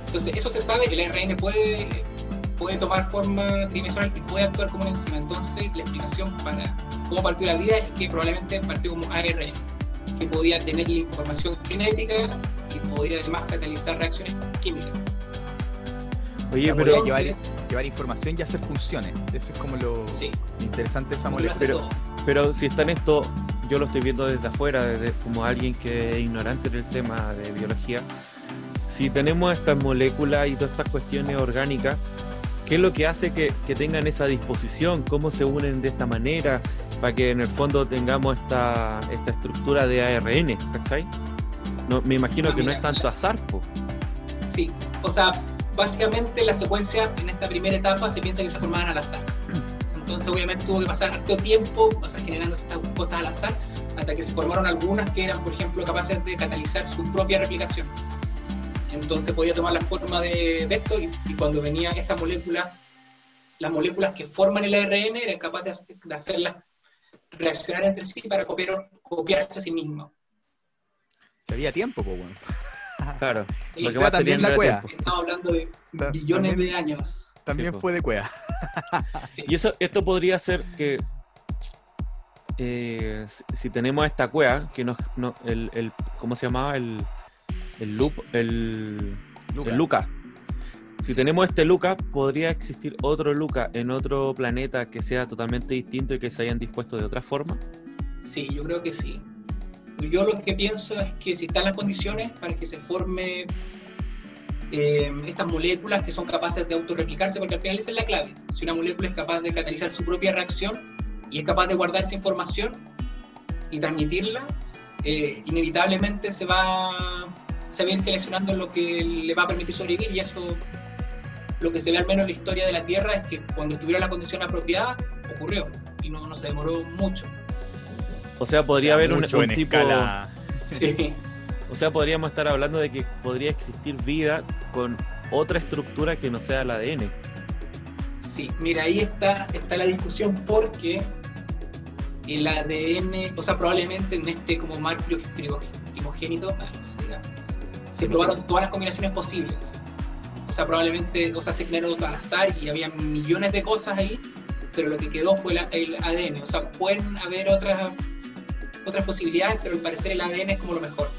Entonces, eso se sabe, el ARN puede, puede tomar forma tridimensional y puede actuar como una enzima. Entonces, la explicación para cómo partió la vida es que probablemente partió como ARN, que podía tener la información genética y podía además catalizar reacciones químicas. Oye, o sea, pero llevar, llevar, información y hacer funciones. Eso es como lo sí. interesante de esa molécula. Pero, pero si está en esto, yo lo estoy viendo desde afuera, desde, como alguien que es ignorante del tema de biología. Si tenemos estas moléculas y todas estas cuestiones orgánicas, ¿qué es lo que hace que, que tengan esa disposición? ¿Cómo se unen de esta manera? Para que en el fondo tengamos esta, esta estructura de ARN, ¿cachai? No, me imagino ah, que mira, no es tanto azar, po. Sí, o sea, básicamente la secuencia en esta primera etapa se piensa que se formaban al azar. Entonces obviamente tuvo que pasar harto tiempo, o generando estas cosas al azar, hasta que se formaron algunas que eran, por ejemplo, capaces de catalizar su propia replicación. Entonces podía tomar la forma de, de esto y, cuando venía esta molécula, las moléculas que forman el ARN eran capaces de, de hacerlas reaccionar entre sí para copiar, copiarse a sí mismas. Se había tiempo, pues bueno. Claro. Lo que sea, también la cueva. Estamos hablando de billones también, de años. También sí, fue de cueva. sí. Y eso, esto podría ser que eh, si tenemos esta cueva, que nos, no, el, el, ¿cómo se llamaba? El, el loop, el, Luca. el Luca. Si sí. tenemos este Luca, ¿podría existir otro Luca en otro planeta que sea totalmente distinto y que se hayan dispuesto de otra forma? Sí, yo creo que sí. Yo lo que pienso es que si están las condiciones para que se forme eh, estas moléculas que son capaces de autorreplicarse, porque al final esa es la clave. Si una molécula es capaz de catalizar su propia reacción y es capaz de guardar esa información y transmitirla, eh, inevitablemente se va, a ir seleccionando lo que le va a permitir sobrevivir y eso lo que se ve al menos en la historia de la Tierra es que cuando estuvieron las condiciones apropiadas, ocurrió y no, no se demoró mucho. O sea, podría o sea, haber un, un tipo. Escala... Sí. O sea, podríamos estar hablando de que podría existir vida con otra estructura que no sea el ADN. Sí, mira, ahí está, está la discusión porque el ADN, o sea, probablemente en este como mar primogénito, no se, diga, se probaron todas las combinaciones posibles. O sea, probablemente, o sea, se crearon todo al azar y había millones de cosas ahí, pero lo que quedó fue la, el ADN. O sea, pueden haber otras otras posibilidades, pero al parecer el ADN es como lo mejor.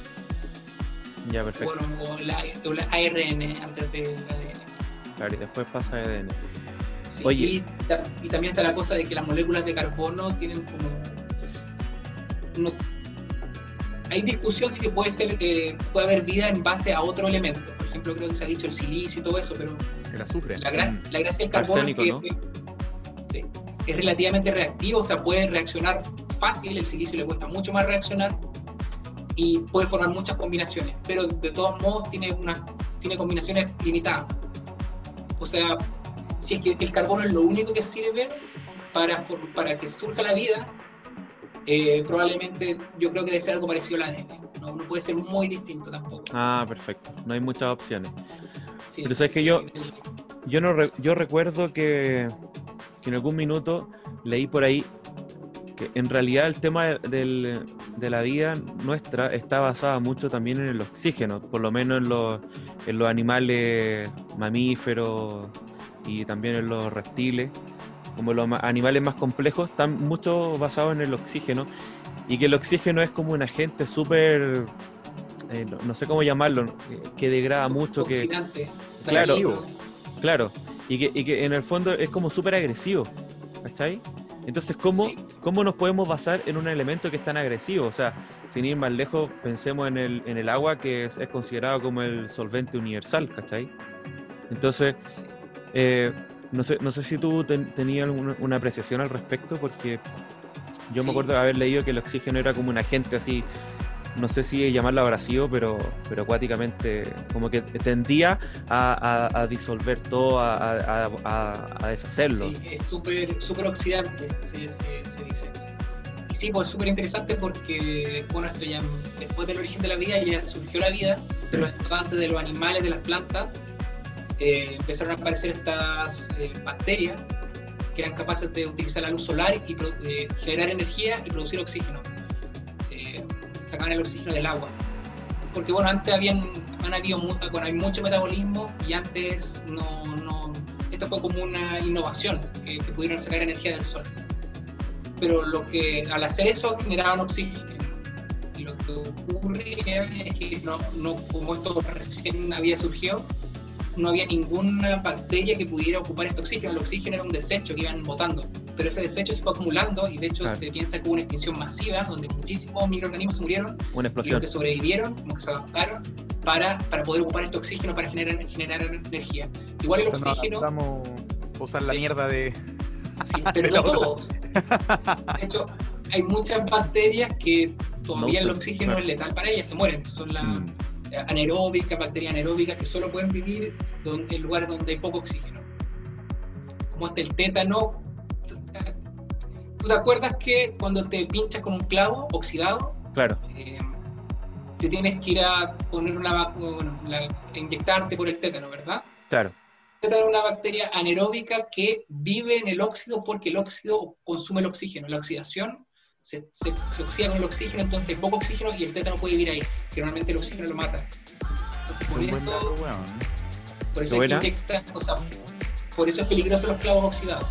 Ya, perfecto. Bueno, o la, o la ARN antes del ADN. Claro, y después pasa ADN. Sí, Oye. Y, y, también está la cosa de que las moléculas de carbono tienen como... No, hay discusión si puede ser eh, puede haber vida en base a otro elemento. Por ejemplo, creo que se ha dicho el silicio y todo eso, pero... El azufre. La, gra la gracia del carbono Arsénico, es que... ¿no? Sí, es relativamente reactivo, o sea, puede reaccionar fácil, el silicio le cuesta mucho más reaccionar y puede formar muchas combinaciones, pero de todos modos tiene, una, tiene combinaciones limitadas. O sea, si es que el carbono es lo único que sirve para, para que surja la vida, eh, probablemente yo creo que debe ser algo parecido al ADN. No, no, puede ser muy distinto tampoco. Ah, perfecto. No hay muchas opciones. Sí, pero sabes sí, que yo, yo, no re, yo recuerdo que, que en algún minuto leí por ahí que en realidad el tema del, de la vida nuestra está basada mucho también en el oxígeno, por lo menos en los, en los animales mamíferos y también en los reptiles, como los animales más complejos, están mucho basados en el oxígeno y que el oxígeno es como un agente súper, eh, no, no, sé cómo llamarlo, que degrada mucho, Oxidante, que... Claro, claro, y que, y que en el fondo es como súper agresivo, ¿cachai? Entonces, ¿cómo, sí. ¿cómo nos podemos basar en un elemento que es tan agresivo? O sea, sin ir más lejos, pensemos en el, en el agua, que es, es considerado como el solvente universal, ¿cachai? Entonces, sí. eh, no, sé, no sé si tú ten, tenías una, una, apreciación al respecto, porque yo sí. me acuerdo de haber leído que el oxígeno era como un agente así no sé si llamarlo abrasivo, pero, pero acuáticamente como que tendía a, disolver todo, a, deshacerlo. Sí, es súper super oxidante, se, dice. Y sí, pues es súper interesante porque, bueno, esto ya después del origen de la vida ya surgió la vida, pero esto antes de los animales, de las plantas, eh, empezaron a aparecer estas eh, bacterias que eran capaces de utilizar la luz solar y eh, generar energía y producir oxígeno. Sacaban el oxígeno del agua. Porque bueno, antes habían, han habido, bueno, hay mucho metabolismo y antes no, no esto fue como una innovación, que, pudieron sacar energía del sol. Pero lo que al hacer eso generaban oxígeno. Y lo que ocurre es que no, no, como esto recién había surgido, no había ninguna bacteria que pudiera ocupar este oxígeno. El oxígeno era un desecho que iban botando. Pero ese desecho se fue acumulando y de hecho se piensa que hubo una extinción masiva donde muchísimos microorganismos murieron. Una explosión. Y los que sobrevivieron, como que se adaptaron para, para poder ocupar este oxígeno para generar, generar energía. Igual el oxígeno. Vamos a usar la mierda de. Sí, pero no todos. De hecho, hay muchas bacterias que todavía el oxígeno es letal para ellas, se mueren. Son las. Mm anaeróbicas, bacterias anaeróbicas que solo pueden vivir en lugares donde hay poco oxígeno. Como hasta el tétano. ¿Tú te acuerdas que cuando te pinchas con un clavo oxidado? Claro. Eh, te tienes que ir a poner una bueno, inyectarte por el tétano, ¿verdad? Claro. El tétano es una bacteria anaeróbica que vive en el óxido porque el óxido consume el oxígeno. La oxidación se, se, oxida con el oxígeno, entonces hay poco oxígeno y el tétano puede vivir ahí, que normalmente el oxígeno lo mata. Entonces por eso, por eso hay que o sea, por eso es peligroso los clavos oxidados.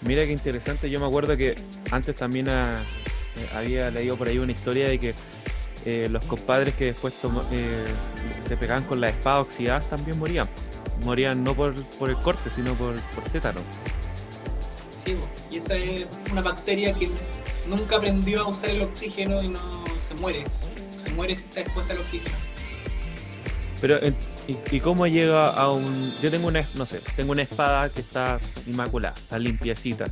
Mira qué interesante, yo me acuerdo que antes también ah, eh, había leído por ahí una historia de que eh, los compadres que después eh, se pegaban con la espada oxidada también morían. Morían no por, por el corte, sino por, por tétano. Sí, y esa es una bacteria que nunca aprendió a usar el oxígeno y no se muere. Se muere si está expuesta al oxígeno. Pero, ¿y, cómo llega a un...? Yo tengo una, no sé, tengo una espada que está inmaculada, está limpiecita.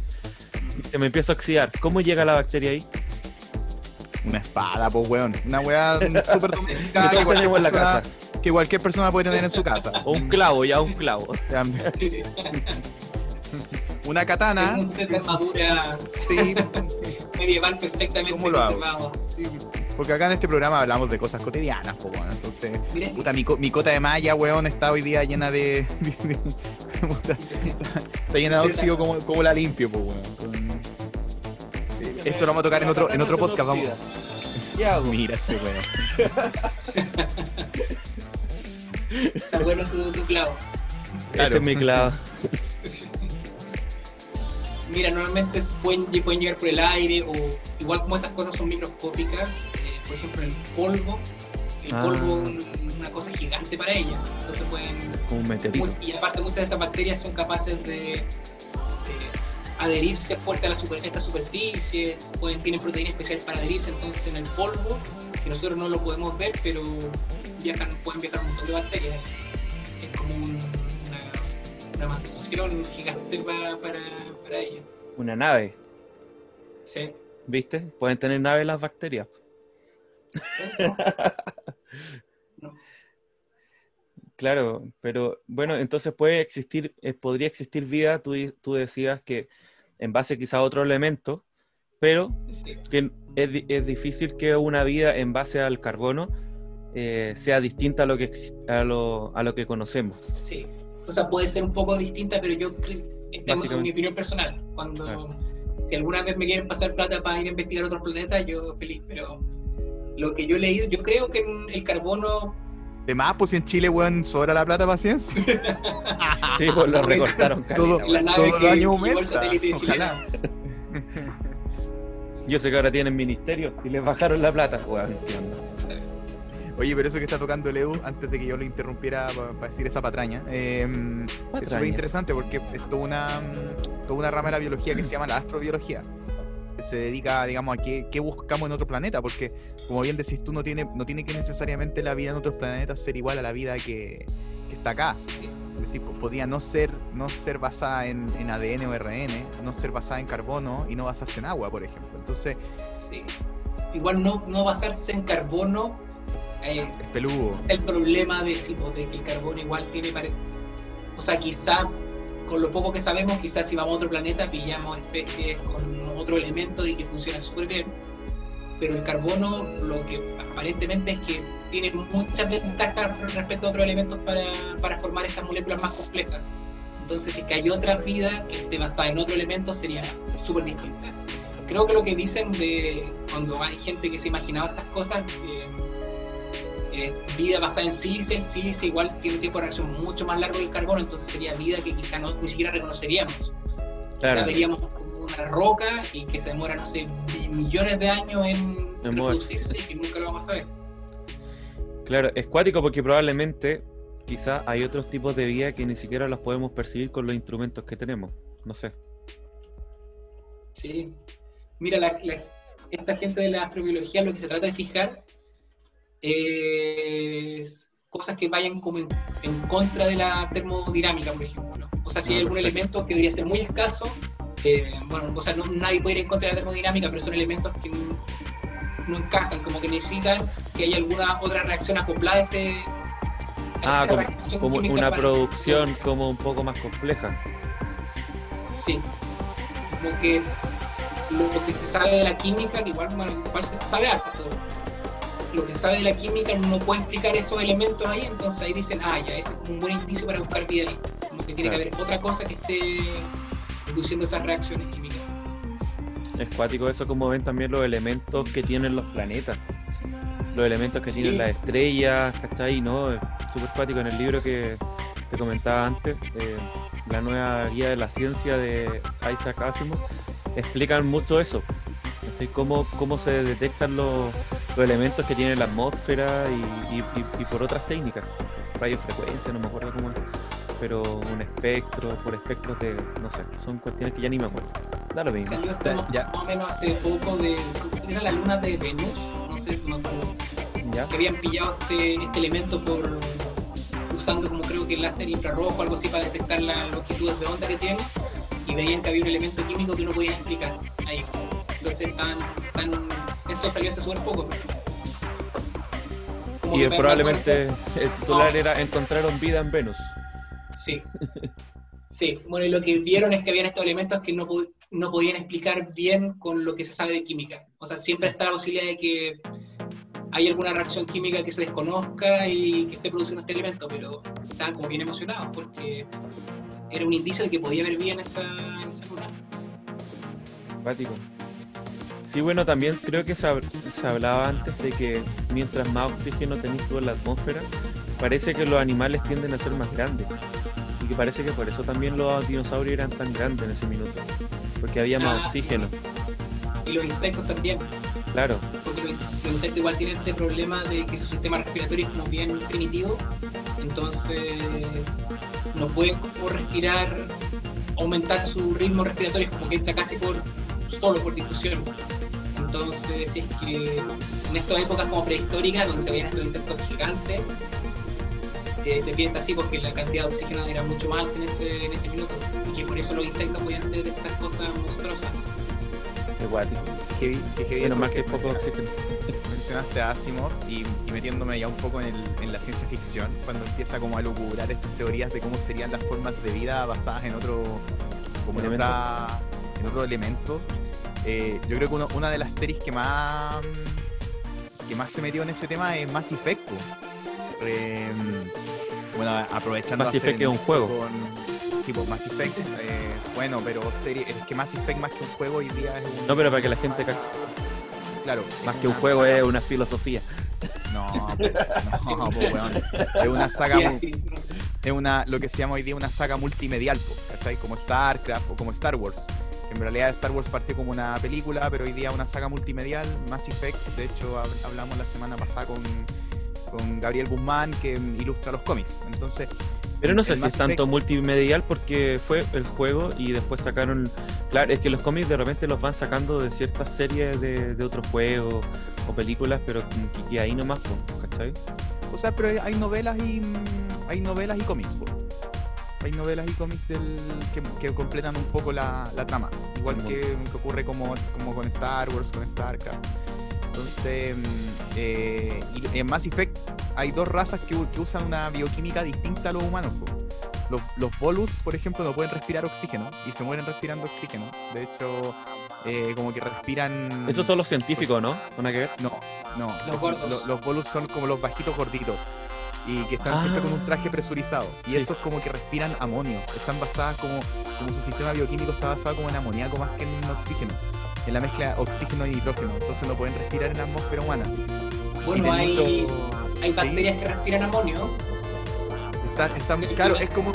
Se me empieza a oxidar. ¿Cómo llega la bacteria ahí? Una espada, pues, weón. Una weá súper domesticada que, tenemos en la casa. que cualquier persona puede tener en su casa. O un clavo, ya un clavo. Una katana. Un set de armadura. Sí medieval perfectamente ¿Cómo lo hago? porque acá en este programa hablamos de cosas cotidianas, pues bueno, entonces, puta, mi, mi, cota de malla, weón, está hoy día llena de... está llena de óxido como, como la limpio, pues bueno. Eso lo vamos a tocar en otro, en otro podcast, vamos. Mira este weón. Está bueno tu, tu clavo. Ese es mi clavo. Mira, normalmente pueden, pueden llegar por el aire o igual como estas cosas son microscópicas, eh, por ejemplo el polvo, el ah. polvo es una cosa gigante para ella, entonces pueden... Como un meteorito. Y aparte muchas de estas bacterias son capaces de, adherirse fuerte a, la super, estas superficies, pueden, tienen proteínas especiales para adherirse, entonces en el polvo, que nosotros no lo podemos ver, pero viajan, pueden viajar un montón de bacterias. Es como una, una mansión gigante para, para una nave. Sí. ¿Viste? Pueden tener nave las bacterias. Claro, pero bueno, entonces puede existir, eh, podría existir vida, tú, tú, decías que en base quizá a otro elemento, pero que es, difícil que una vida en base al carbono eh, sea distinta a lo, que, a, lo, a lo que conocemos. Sí, o sea, puede ser un poco distinta, pero yo creo esta es mi opinión personal. Cuando, si alguna vez me quieren pasar plata para ir a investigar otros planetas, yo feliz, pero lo que yo he leído, yo creo que el carbono de más, pues en Chile, weón, sobra la plata paciencia. sí, pues lo recortaron. todo, la nave todo que el año el satélite chileno. Yo sé que ahora tienen ministerio y les bajaron la plata, weón. Oye, pero eso que está tocando Edu, antes de que yo lo interrumpiera para decir esa patraña, em, es súper interesante porque es toda una, toda una rama de la biología que se llama la astrobiología. Se dedica, digamos, a qué, qué, buscamos en otro planeta, porque, como bien decís tú, no tiene, no tiene que necesariamente la vida en otros planetas ser igual a la vida que, que está acá. Es decir, podría no ser, no ser basada en, en, ADN o RN, no ser basada en carbono y no basarse en agua, por ejemplo. Entonces, sí igual no, no basarse en carbono. Eh, peludo. El problema de, de que el carbono igual tiene O sea, quizá con lo poco que sabemos, quizás si vamos a otro planeta pillamos especies con otro elemento y que funciona súper bien. Pero el carbono lo que aparentemente es que tiene muchas ventajas respecto a otros elementos para, para formar estas moléculas más complejas. Entonces, si que hay otra vida que esté basada en otro elemento, sería súper distinta. Creo que lo que dicen de cuando hay gente que se imaginaba estas cosas, eh, vida basada en sílice, el sílice igual tiene tiempo de reacción mucho más largo que el carbono, entonces sería vida que quizá no, ni siquiera reconoceríamos. Quizá veríamos como una roca y que se demora, no sé, millones de años en reproducirse y que nunca lo vamos a saber. Claro, es cuático porque probablemente quizá hay otros tipos de vida que ni siquiera los podemos percibir con los instrumentos que tenemos. No sé. Sí. Mira, esta gente de la astrobiología lo que se trata de fijar cosas que vayan como en, contra de la termodinámica, por ejemplo. O sea, si hay ah, algún elemento que debería ser muy escaso, eh, bueno, o sea, nadie puede ir en contra de la termodinámica, pero son elementos que no encajan, como que necesitan que haya alguna otra reacción acoplada a ese. ah, como, una producción como un poco más compleja. Sí, como que lo que se sabe de la química, que igual, igual se sabe harto, lo que sabe de la química no puede explicar esos elementos ahí, entonces ahí dicen, ah, ya, ese es como un buen indicio para buscar vida ahí. Como que tiene que haber otra cosa que esté produciendo esas reacciones químicas. Es cuático eso como ven también los elementos que tienen los planetas. Los elementos que tienen las estrellas, ¿cachai? ¿No? Es súper cuático en el libro que te comentaba antes, eh, la nueva guía de la ciencia de Isaac Asimov, explican mucho eso. Cómo, cómo se detectan los, elementos que tiene la atmósfera y, y por otras técnicas. Radiofrecuencia, no me acuerdo cómo es pero un espectro, por espectros de, no sé, son cuestiones que ya ni me acuerdo. Da lo mismo. Salió esto más o menos hace poco de, era la luna de Venus, no sé, no ¿Ya? que habían pillado este, este elemento por usando como creo que el láser infrarrojo o algo así para detectar las longitudes de onda que tiene y veían que había un elemento químico que no podían explicar ahí. Entonces tan, tan, esto salió hace súper poco. y probablemente el titular era encontraron vida en Venus. Sí. Sí, bueno, y lo que vieron es que habían estos elementos que no, no podían explicar bien con lo que se sabe de química. O sea, siempre está la posibilidad de que hay alguna reacción química que se desconozca y que esté produciendo este elemento, pero estaban como bien emocionados porque era un indicio de que podía haber bien esa, esa luna. Sí, bueno, también creo que se, hablaba antes de que mientras más oxígeno tenéis tú en la atmósfera, parece que los animales tienden a ser más grandes que parece que por eso también los dinosaurios eran tan grandes en ese minuto, porque había más ah, oxígeno. Y los insectos también. Claro. Porque los, insectos igual tienen este problema de que su sistema respiratorio es como bien primitivo, entonces no pueden como respirar, aumentar su ritmo respiratorio, como que entra casi por solo por difusión. Entonces, si es que en estas épocas como prehistóricas, donde se veían estos insectos gigantes, se piensa así porque la cantidad de oxígeno era mucho más alta en ese, en ese minuto y que por eso los insectos podían ser estas cosas monstruosas. Igual, que, que más que poco oxígeno. Mencionaste a Asimov y, metiéndome ya un poco en, el, en, la ciencia ficción, cuando empieza como a lucubrar estas teorías de cómo serían las formas de vida basadas en otro, como en, otra, en otro elemento. Eh, yo creo que una de las series que más que más se metió en ese tema es Mass Effect. Eh, bueno, aprovechando Mass Effect es un juego. Con... Sí, pues Mass Effect, eh, bueno, pero serie, es que Mass Effect más que un juego hoy día es un... No, pero para que la gente... Claro. Más que un juego es una filosofía. No, pues, no, pues, weón. Es una saga... es una, lo que se llama hoy día una saga multimedial, pues, Como StarCraft o como Star Wars. En realidad Star Wars parte como una película, pero hoy día una saga multimedial, Mass Effect. De hecho, hablamos la semana pasada con con Gabriel Guzmán que ilustra los cómics. Entonces, pero no sé si es tanto multimedial porque fue el juego y después sacaron. Claro, es que los cómics de repente los van sacando de ciertas series de, de otros juegos o películas, pero que, ahí nomás, ¿cachai? O sea, pero hay novelas y hay novelas y cómics, hay novelas y cómics del, que, completan un poco la, trama. Igual que, ocurre como, como con Star Wars, con StarCraft. Entonces, eh, y en Mass Effect hay dos razas que, que usan una bioquímica distinta a los humanos. Los, los Volus, por ejemplo, no pueden respirar oxígeno y se mueren respirando oxígeno. De hecho, eh, como que respiran. Esos son los científicos, ¿no? ¿Una que ver? No, no. Los Volus son como los bajitos gorditos. Y que están siempre Ah. con un traje presurizado. Y Sí. esos como que respiran amonio. Están basadas como, como su sistema bioquímico está basado como en amoníaco más que en oxígeno. En la mezcla oxígeno y hidrógeno. Entonces no pueden respirar en la atmósfera humana. Bueno, hay, hay sí, bacterias que respiran amonio. están- están- claro, es como,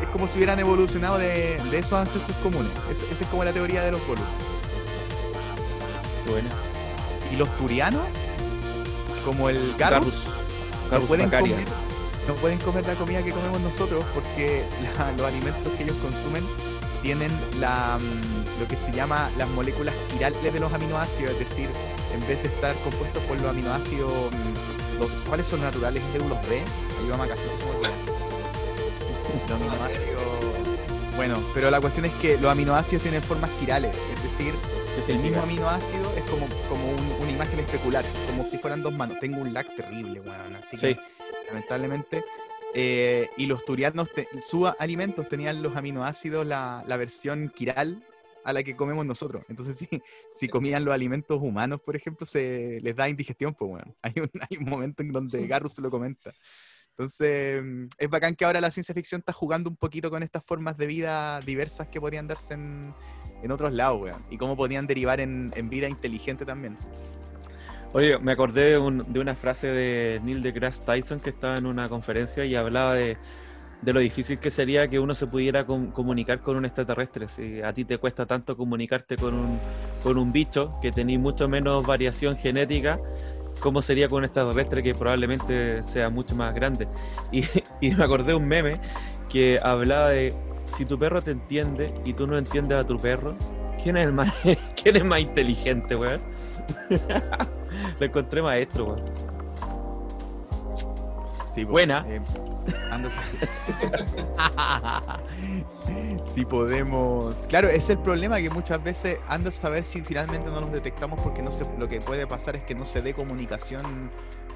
es como si hubieran evolucionado de, de esos ancestros comunes. Es- esa es como la teoría de los Volus. Bueno. Y los turianos, como el Garrus, no pueden, comer, no pueden comer la comida que comemos nosotros porque la- los alimentos que ellos consumen tienen la, mm, lo que se llama las moléculas quirales de los aminoácidos, es decir, en vez de estar compuestos por los aminoácidos, mm, los- ¿cuáles son los naturales? Eulos B, ayúdame me olvida. Los aminoácidos. Bueno, pero la cuestión es que los aminoácidos tienen formas quirales, es decir, ¿Qué el mismo aminoácido es como, como un- una imagen especular, como si fueran dos manos. Tengo un lag terrible, weón, así que Sí. lamentablemente. eh, y los turianos, sus alimentos tenían los aminoácidos, la, la versión quiral a la que comemos nosotros. Entonces, si, si comían los alimentos humanos, por ejemplo, se les da indigestión, pues bueno. Hay un, hay un momento en donde Garrus se lo comenta. Entonces, es bacán que ahora la ciencia ficción está jugando un poquito con estas formas de vida diversas que podrían darse en, en otros lados, weón. Y cómo podrían derivar en, vida inteligente también. Oye, me acordé de, un- de una frase de Neil deGrasse Tyson que estaba en una conferencia y hablaba de, lo difícil que sería que uno se pudiera com- comunicar con un extraterrestre. Si a ti te cuesta tanto comunicarte con un, con un bicho que tenés mucho menos variación genética, ¿cómo sería con un extraterrestre que probablemente sea mucho más grande? Y me acordé de un meme que hablaba de si tu perro te entiende y tú no entiendes a tu perro, ¿quién es el más, ¿quién es más inteligente, weón? Lo encontré maestro, weón. Sí, Buena. eh, si podemos. Claro, es el problema que muchas veces ando a saber si finalmente no los detectamos porque no se, lo que puede pasar es que no se dé comunicación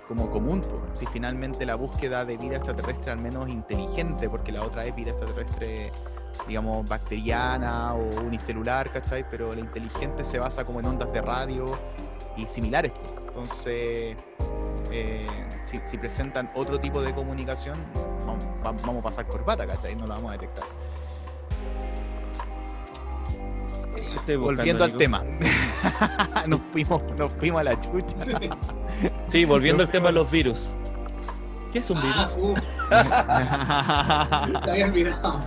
como común. Si finalmente la búsqueda de vida extraterrestre, al menos inteligente, porque la otra es vida extraterrestre, digamos, bacteriana o unicelular, ¿cachai? Pero la inteligente se basa como en ondas de radio y similares. Entonces, eh, si, presentan otro tipo de comunicación, vamos, va- vamos a pasar corbata, ¿cachai? No la vamos a detectar. Estoy buscando, Volviendo al tema. nos, fuimos, nos fuimos a la chucha. Sí, volviendo al tema de los virus. ¿Qué es un Ah, virus? uh, te había olvidado.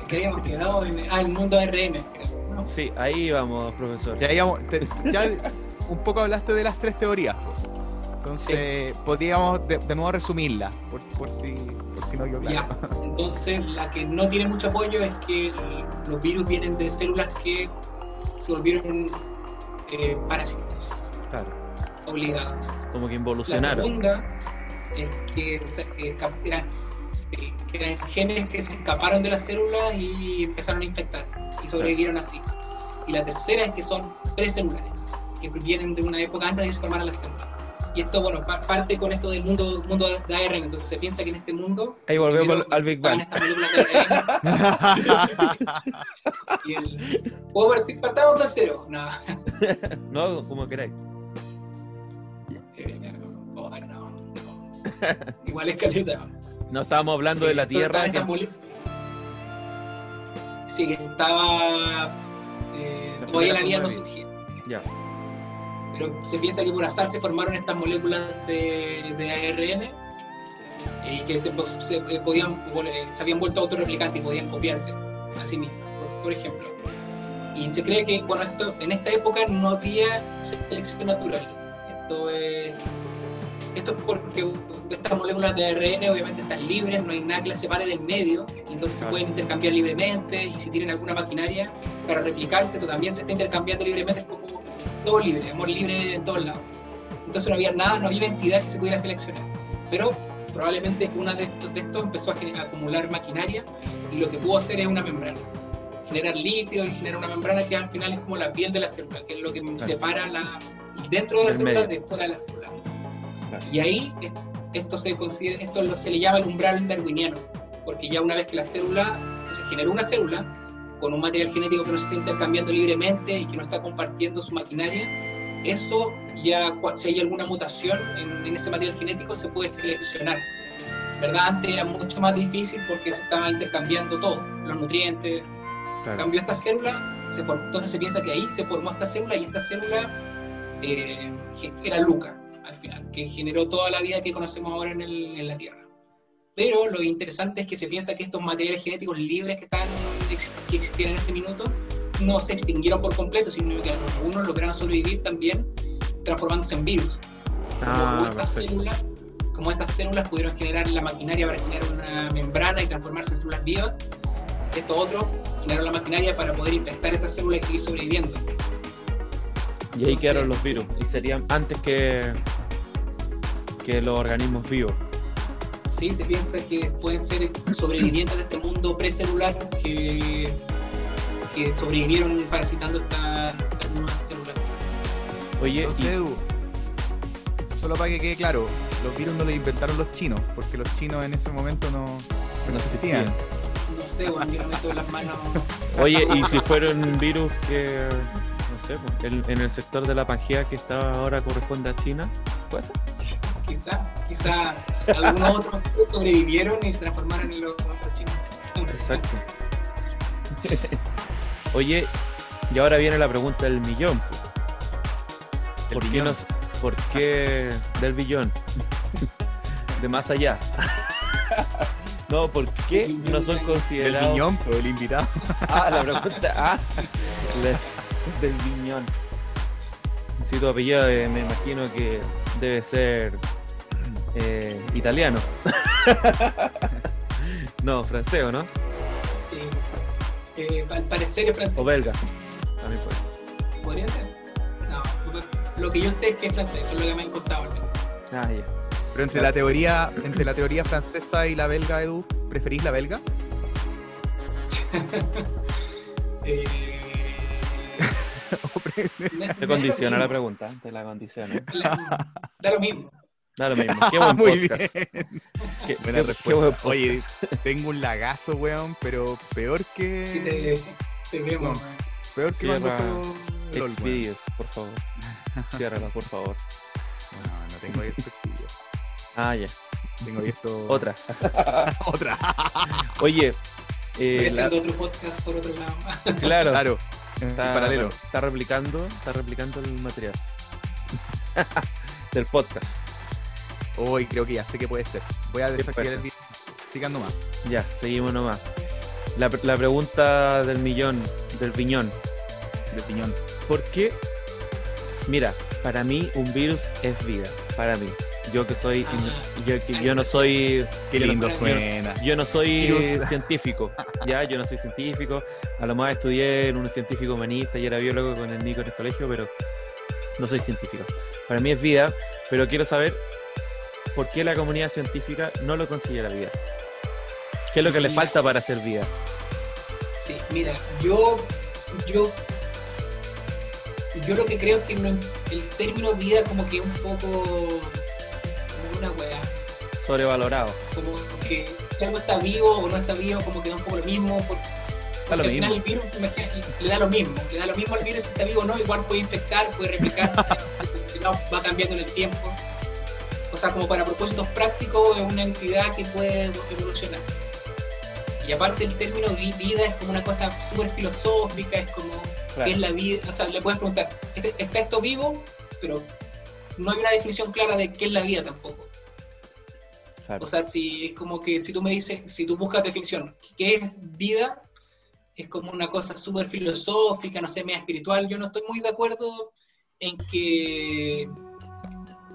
Es que habíamos quedado en ah, el mundo ARN. creo, ¿no? Sí, ahí vamos, profesor. ya, te- ya un poco hablaste de las tres teorías. po. Entonces, podríamos de, de nuevo resumirlas, por, por si, por si no quedó claro. Ya. Entonces, la que no tiene mucho apoyo es que los virus vienen de células que se volvieron eh, parásitos Claro, obligados. como que La involucionaron. segunda es eran, que eran genes que se escaparon de las células y empezaron a infectar y sobrevivieron así. Y la tercera es que son precelulares, que vienen de una época antes de que se formaran las células. Y esto, bueno, pa- parte con esto del mundo, mundo de ARN. Entonces se piensa que en este mundo. Ahí volvemos al Big Bang. y el. ¿Puedo partir? Partamos de cero. No. No, como queráis. Eh, oh, no, no. Igual es caleta. No estábamos hablando de la Tierra. que- mole- Sí, que estaba. eh, todavía la vida no surgía. Ya, Pero se piensa que por azar se formaron estas moléculas de, de ARN y que se, se, eh, podían, eh, se habían vuelto autorreplicantes y podían copiarse a sí mismas, por, por ejemplo. Y se cree que, bueno, esto, en esta época no había selección natural. Esto es, esto es porque estas moléculas de ARN obviamente están libres, no hay nada que las separe del medio, y entonces se pueden intercambiar libremente, y si tienen alguna maquinaria para replicarse, esto también se está intercambiando libremente, es como todo libre, amor libre en todos lados. Entonces no había nada, no había entidad que se pudiera seleccionar. Pero probablemente una de estos, de estos empezó a, acumular maquinaria y lo que pudo hacer es una membrana. Generar líquido y generar una membrana que al final es como la piel de la célula, que es lo que separa la, dentro de la célula medio. de fuera de la célula. Claro. Y ahí es- esto se considera, esto lo- se le llama el umbral darwiniano, porque ya una vez que la célula, que se generó una célula con un material genético que no se está intercambiando libremente y que no está compartiendo su maquinaria, eso ya, si hay alguna mutación en, en ese material genético, se puede seleccionar. ¿Verdad? Antes era mucho más difícil porque se estaba intercambiando todo, los nutrientes, Claro. cambió esta célula, se formó- entonces se piensa que ahí se formó esta célula y esta célula eh, era Luca al final, que generó toda la vida que conocemos ahora en, el- en la Tierra. Pero lo interesante es que se piensa que estos materiales genéticos libres que, están, que existían en este minuto no se extinguieron por completo, sino que algunos lograron sobrevivir también transformándose en virus. Como Ah, estas células como estas células pudieron generar la maquinaria para generar una membrana y transformarse en células vivas, estos otros generaron la maquinaria para poder infectar estas células y seguir sobreviviendo. Y ahí Entonces, quedaron los virus. Y serían antes que, que los organismos vivos. Sí, se piensa que pueden ser sobrevivientes de este mundo precelular que, que sobrevivieron parasitando estas estas nuevas células. Oye, Entonces, y- Edu, solo para que quede claro, los virus no los inventaron los chinos, porque los chinos en ese momento no, no no existían. No sé, bueno, yo no meto las manos. Oye, y si fuera un virus que, no sé, pues, en, en el sector de la Pangea que está ahora corresponde a China, ¿puede ser? Quizá, quizá algunos otros sobrevivieron y se transformaron en los otros chinos. Exacto. Oye, y ahora viene la pregunta del millón. pues. El ¿Por qué, nos, ¿Por qué del billón? De más allá. No, ¿por qué no son del- El considerados? piñón, pero el invitado. Ah, la pregunta. Ah, le- del viñón. Si tu apellido eh, me imagino que debe ser eh, italiano. no, francés, ¿o no? Sí. Eh, al parecer es francés. O belga. También puede. ¿Podría ser? No, lo que yo sé es que es francés, eso es lo que me han contado. Ah, ya. Pero entre la teoría, entre la teoría francesa y la belga, Edu, ¿preferís la belga? Eh, ¿O pre- me- me Te condiciona la pregunta, te la condiciona. Da lo mismo. Da lo mismo. Qué buen Muy podcast. bien. Qué, Buena qué- respuesta. qué buen Oye, tengo un lagazo, weón, pero peor que. Sí, te, te queremos. No. man. Peor que cuando Cierra juego LOL, weón. Xvideos, por favor. Ciérrala, por favor. No, no tengo ahí estos vídeos. Ah, ya. Tengo ahí esto. Otra. Otra. Oye, eh, haciendo otro podcast por otro lado. claro, Claro. En está, paralelo. está replicando, está replicando el material del podcast. Hoy creo que ya sé que puede ser. Voy a ¿Qué desactivar el video. Sigan nomás. Ya, seguimos nomás. La, la pregunta del millón, del piñón. De piñón. ¿Por qué? Mira, para mí un virus es vida. Para mí. Yo que soy. Ah. Yo, que yo no soy. Qué yo no- lindo yo suena. Yo no soy Virus. científico, ya, yo no soy científico. A lo más estudié en un científico humanista y era biólogo con el Nico en el colegio, pero no soy científico. Para mí es vida, pero quiero saber por qué la comunidad científica no lo considera vida. ¿Qué es lo que le falta para hacer vida? Sí, mira, yo, yo, yo lo que creo es que no- el término vida como que un poco, como una weá, Sobrevalorado. como que si algo está vivo o no está vivo, como que da un poco lo mismo, porque, Da lo al final el virus le da lo mismo, le da lo mismo al virus si está vivo o no, igual puede infectar, puede replicarse, si no va cambiando en el tiempo. O sea, como para propósitos prácticos es una entidad que puede evolucionar. Y aparte el término vi- vida es como una cosa súper filosófica, es como Claro. ¿qué es la vida? O sea, le puedes preguntar, ¿este- ¿está esto vivo? Pero no hay una definición clara de qué es la vida tampoco. Claro. O sea, si es como que si tú me dices, si tú buscas definición, ¿qué es vida? Es como una cosa súper filosófica, no sé, media espiritual. Yo no estoy muy de acuerdo en que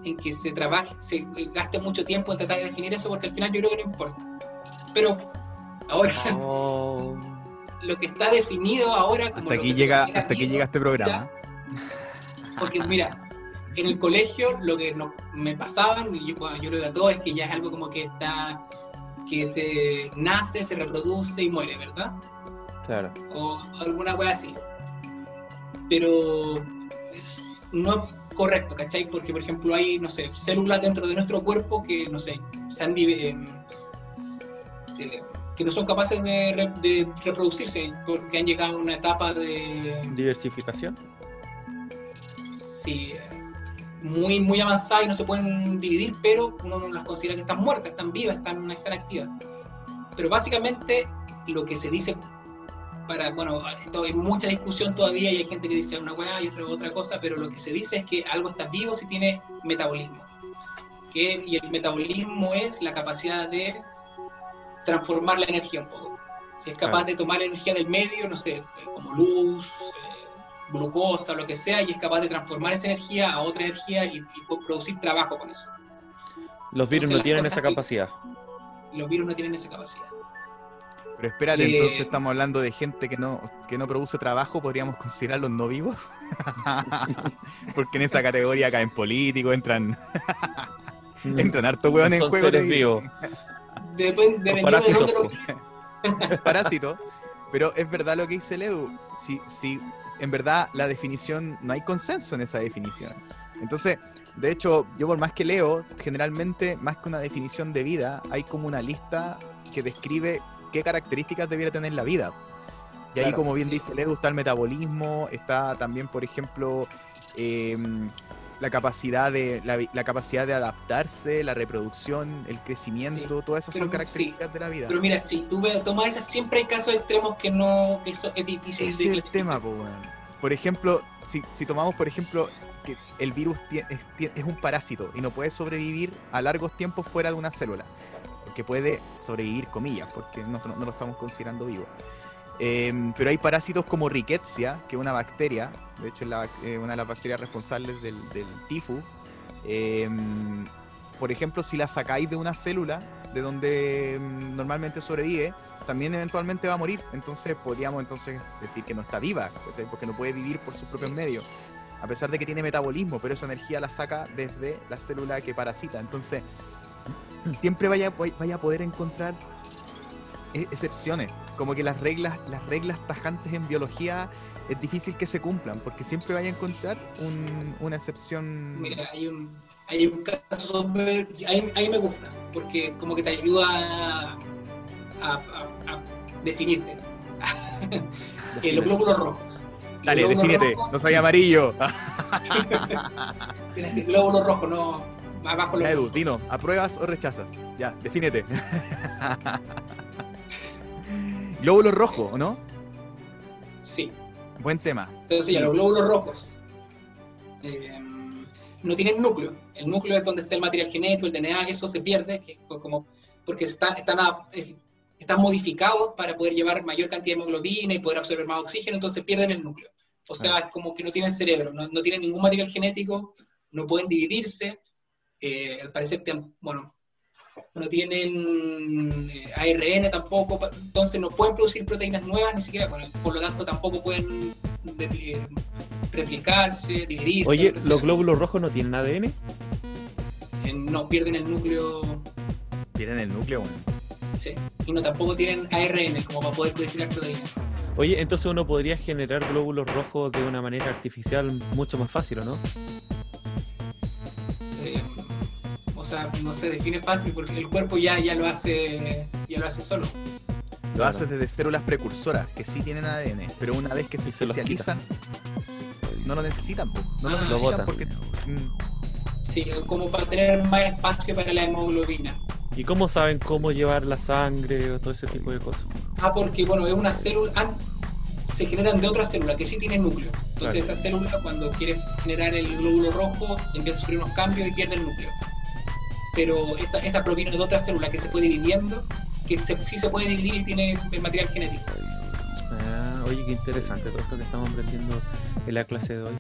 en que se trabaje, se gaste mucho tiempo en tratar de definir eso, porque al final yo creo que no importa. Pero ahora, Oh, lo que está definido ahora como Hasta aquí llega, hasta aquí llega este programa. Porque mira, en el colegio lo que no, me pasaban, y yo, bueno, yo creo que a todos, es que ya es algo como que está, que se nace, se reproduce y muere, ¿verdad? claro. O alguna wea así. Pero es- no, Correcto, ¿cachai? Porque, por ejemplo, hay, no sé, células dentro de nuestro cuerpo que, no sé, se han eh, eh, que no son capaces de, de, reproducirse porque han llegado a una etapa de... Diversificación. Sí, muy, muy avanzada y no se pueden dividir, pero uno no las considera que están muertas, están vivas, están, están activas. Pero básicamente lo que se dice para, bueno, esto hay mucha discusión todavía y hay gente que dice una weá y otra otra cosa, pero lo que se dice es que algo está vivo si tiene metabolismo. Que, y el metabolismo es la capacidad de transformar la energía un poco. Si es capaz de tomar la energía del medio, no sé, como luz, eh, glucosa, lo que sea, y es capaz de transformar esa energía a otra energía y, producir trabajo con eso. Los virus no tienen esa capacidad. Los virus no tienen esa capacidad. Pero espérate, eh, entonces estamos hablando de gente que no, que no produce trabajo, ¿podríamos considerarlos no vivos? Porque en esa categoría caen políticos, entran. entran harto hueón en juego. Seres vivos. Depende de lo Parásito. Pero es verdad lo que dice el Edu. Si, si en verdad la definición, no hay consenso en esa definición. Entonces, de hecho, yo por más que leo, generalmente, más que una definición de vida, hay como una lista que describe qué características debiera tener la vida. Y ahí, como bien dice Edu, está el metabolismo, está también, por ejemplo, em, la capacidad de la, capacidad de adaptarse, la reproducción, el crecimiento, todas esas son características de la vida. Pero mira, si tú tomas esas, siempre hay casos extremos que no, eso es difícil de es el tema, Por ejemplo, si, si, tomamos, por ejemplo, que el virus es, es, un parásito y no puede sobrevivir a largos tiempos fuera de una célula que puede sobrevivir, comillas, porque no, no lo estamos considerando vivo. Em, pero hay parásitos como Rickettsia, que es una bacteria, de hecho es eh, una de las bacterias responsables del, del tifus. Em, por ejemplo, si la sacáis de una célula de donde em, normalmente sobrevive, también eventualmente va a morir. Entonces podríamos entonces decir que no está viva, porque no puede vivir por sus propios medios. A pesar de que tiene metabolismo, pero esa energía la saca desde la célula que parasita. Entonces, siempre vaya, vaya a poder encontrar e-, excepciones. Como que las reglas, las reglas tajantes en biología es difícil que se cumplan, porque siempre vaya a encontrar una excepción. Mira, hay un, hay un caso súper. Ahí, me gusta, porque como que te ayuda a, a, definirte. los glóbulos rojos. Dale, defínete, no soy amarillo. glóbulos rojos, no abajo Edu, Dino, ¿apruebas o rechazas? Ya, defínete. glóbulos rojos, ¿o no? Sí. Buen tema. Entonces, ya, los glóbulos rojos eh, no tienen núcleo. El núcleo es donde está el material genético, el DNA, eso se pierde, que como, porque están, están, están modificados para poder llevar mayor cantidad de hemoglobina y poder absorber más oxígeno, entonces pierden el núcleo. O sea, es como que no tienen cerebro, no, no tienen ningún material genético, no pueden dividirse, eh, al parecer, bueno, no tienen eh, ARN tampoco, entonces no pueden producir proteínas nuevas ni siquiera, por lo tanto tampoco pueden eh, replicarse, dividirse. Oye, ¿los glóbulos rojos no tienen ADN? no, pierden el núcleo. ¿Pierden el núcleo? Sí, y no tampoco tienen ARN como para poder codificar proteínas. Oye, entonces uno podría generar glóbulos rojos de una manera artificial mucho más fácil, ¿o no? O sea, no se define fácil porque el cuerpo ya, ya lo hace ya lo hace solo. Lo hace desde células precursoras, que sí tienen ADN, pero una vez que se, especializan, no lo necesitan, no lo necesitan porque... Mm. Sí, como para tener más espacio para la hemoglobina. ¿Y cómo saben cómo llevar la sangre o todo ese tipo de cosas? Ah, porque bueno, es una célula, ah, se generan de otra célula que sí tiene núcleo. Entonces esa célula cuando quiere generar el glóbulo rojo empieza a sufrir unos cambios y pierde el núcleo pero esa, esa proviene de otra célula que se fue dividiendo, que sí se puede dividir y tiene el material genético. Ah, oye, qué interesante todo esto que estamos aprendiendo en la clase de hoy.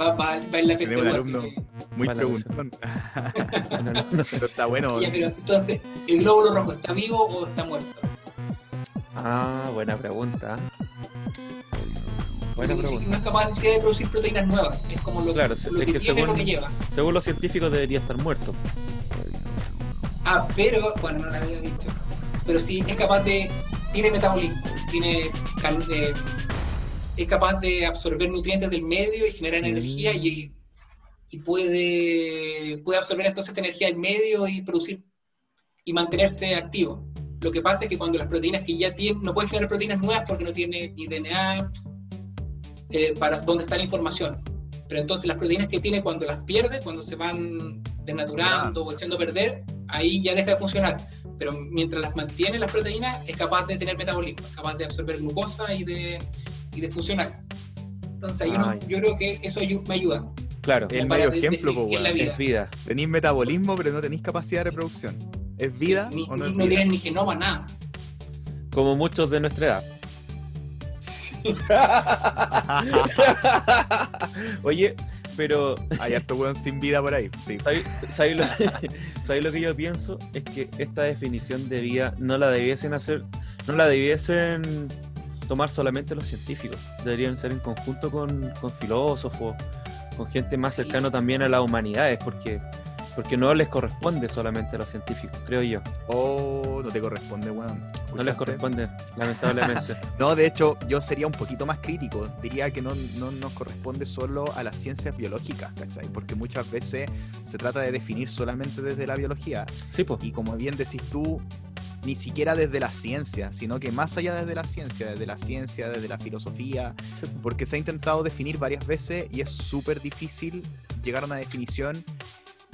va, va, va, en la PC. muy preguntón. pero está bueno. pero entonces, ¿el glóbulo rojo está vivo o está muerto? Ah, buena pregunta no es capaz ni siquiera de producir proteínas nuevas. Es como lo, claro, lo que, tiene lo que lleva. Según los científicos debería estar muerto. Ah, pero, bueno, no lo había dicho. Pero sí es capaz de. Tiene metabolismo, tiene eh, es capaz de absorber nutrientes del medio y generar Mm. energía y, y puede, puede absorber entonces esta energía del medio y producir y mantenerse activo. Lo que pasa es que cuando las proteínas que ya tienen, no puede generar proteínas nuevas porque no tiene ni DNA, eh, para dónde está la información. Pero entonces las proteínas que tiene cuando las pierde, cuando se van desnaturando o echando a perder, ahí ya deja de funcionar. Pero mientras las mantiene las proteínas, es capaz de tener metabolismo, es capaz de absorber glucosa y de, y de funcionar. Entonces ahí uno- Ah, yo creo que eso ayu- me ayuda. Claro, El medio de- ejemplo, la weón. vida. es vida. Tenéis metabolismo, pero no tenéis capacidad de reproducción. ¿Es Sí, vida ni- o no ni- es no vida? tienen ni genoma, nada. Como muchos de nuestra edad. Oye, pero Hay harto weón sin vida por ahí. Sí. ¿sabéis sabéis lo, sabéis lo que yo pienso? Es que esta definición de vida no la debiesen hacer, no la debiesen tomar solamente los científicos. Deberían ser en conjunto con, con filósofos, con gente más Sí. cercana también a las humanidades, porque, porque no les corresponde solamente a los científicos, creo yo. Oh, no te corresponde, weón. No les corresponde, lamentablemente. No, de hecho, yo sería un poquito más crítico. Diría que no, no nos corresponde solo a las ciencias biológicas, ¿cachai? Porque muchas veces se trata de definir solamente desde la biología. Sí, pues. Y como bien decís tú, ni siquiera desde la ciencia, sino que más allá desde la ciencia, desde la ciencia, desde la filosofía, Sí, porque se ha intentado definir varias veces y es súper difícil llegar a una definición,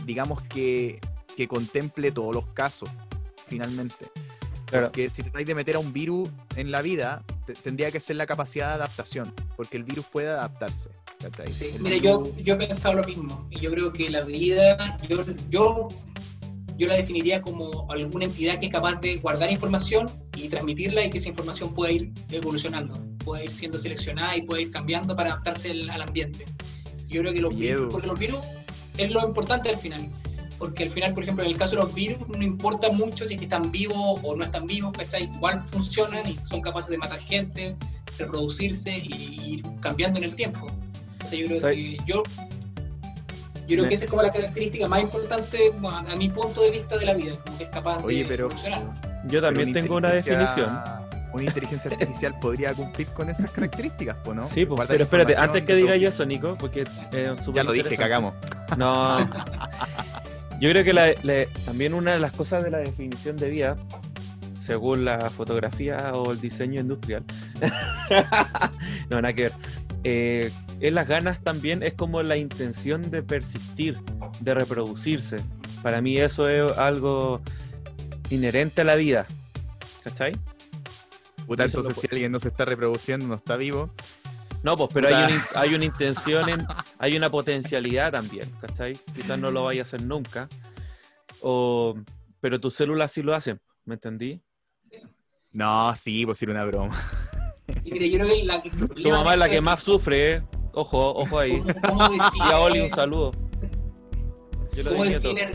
digamos, que, que contemple todos los casos, finalmente. Claro. Porque si tratáis de meter a un virus en la vida, te- tendría que ser la capacidad de adaptación, porque el virus puede adaptarse. ¿cachai? Sí, El mira, yo, virus- yo he pensado lo mismo. Y yo creo que la vida, yo, yo, yo la definiría como alguna entidad que es capaz de guardar información y transmitirla y que esa información pueda ir evolucionando, pueda ir siendo seleccionada y pueda ir cambiando para adaptarse al, al ambiente. Yo creo que los Miedo. virus, porque los virus es lo importante al final. Porque al final, por ejemplo, en el caso de los virus, no importa mucho si es que están vivos o no están vivos, ¿cachai? Igual funcionan y son capaces de matar gente, reproducirse y ir cambiando en el tiempo. O sea, yo creo Sí. que yo, yo creo Me- que esa es como la característica más importante a mi punto de vista de la vida, como que es capaz Oye, de pero- evolucionar. Yo también pero tengo una definición. Una inteligencia artificial podría cumplir con esas características, pues, ¿no? Sí, pues, pero espérate, antes que diga yo eso, Nico, porque es eh, Ya lo dije, cagamos. No. Yo creo que la- la- también una de las cosas de la definición de vida, según la fotografía o el diseño industrial, no, nada que ver, eh, es las ganas también, es como la intención de persistir, de reproducirse. Para mí eso es algo inherente a la vida. ¿Cachai? Puta, Eso lo entonces si alguien no se está reproduciendo, no está vivo. No, pues, pero hay una, in- hay una intención, en, hay una potencialidad también, ¿cachai? Quizás no lo vaya a hacer nunca, o, pero tus células sí lo hacen, ¿me entendí? No, sí, pues era una broma. Y mira, yo creo que la, el Tu mamá es la que más sufre, ¿eh? Ojo, ojo ahí. ¿Cómo, cómo Y a Oli un saludo. Yo lo ¿Cómo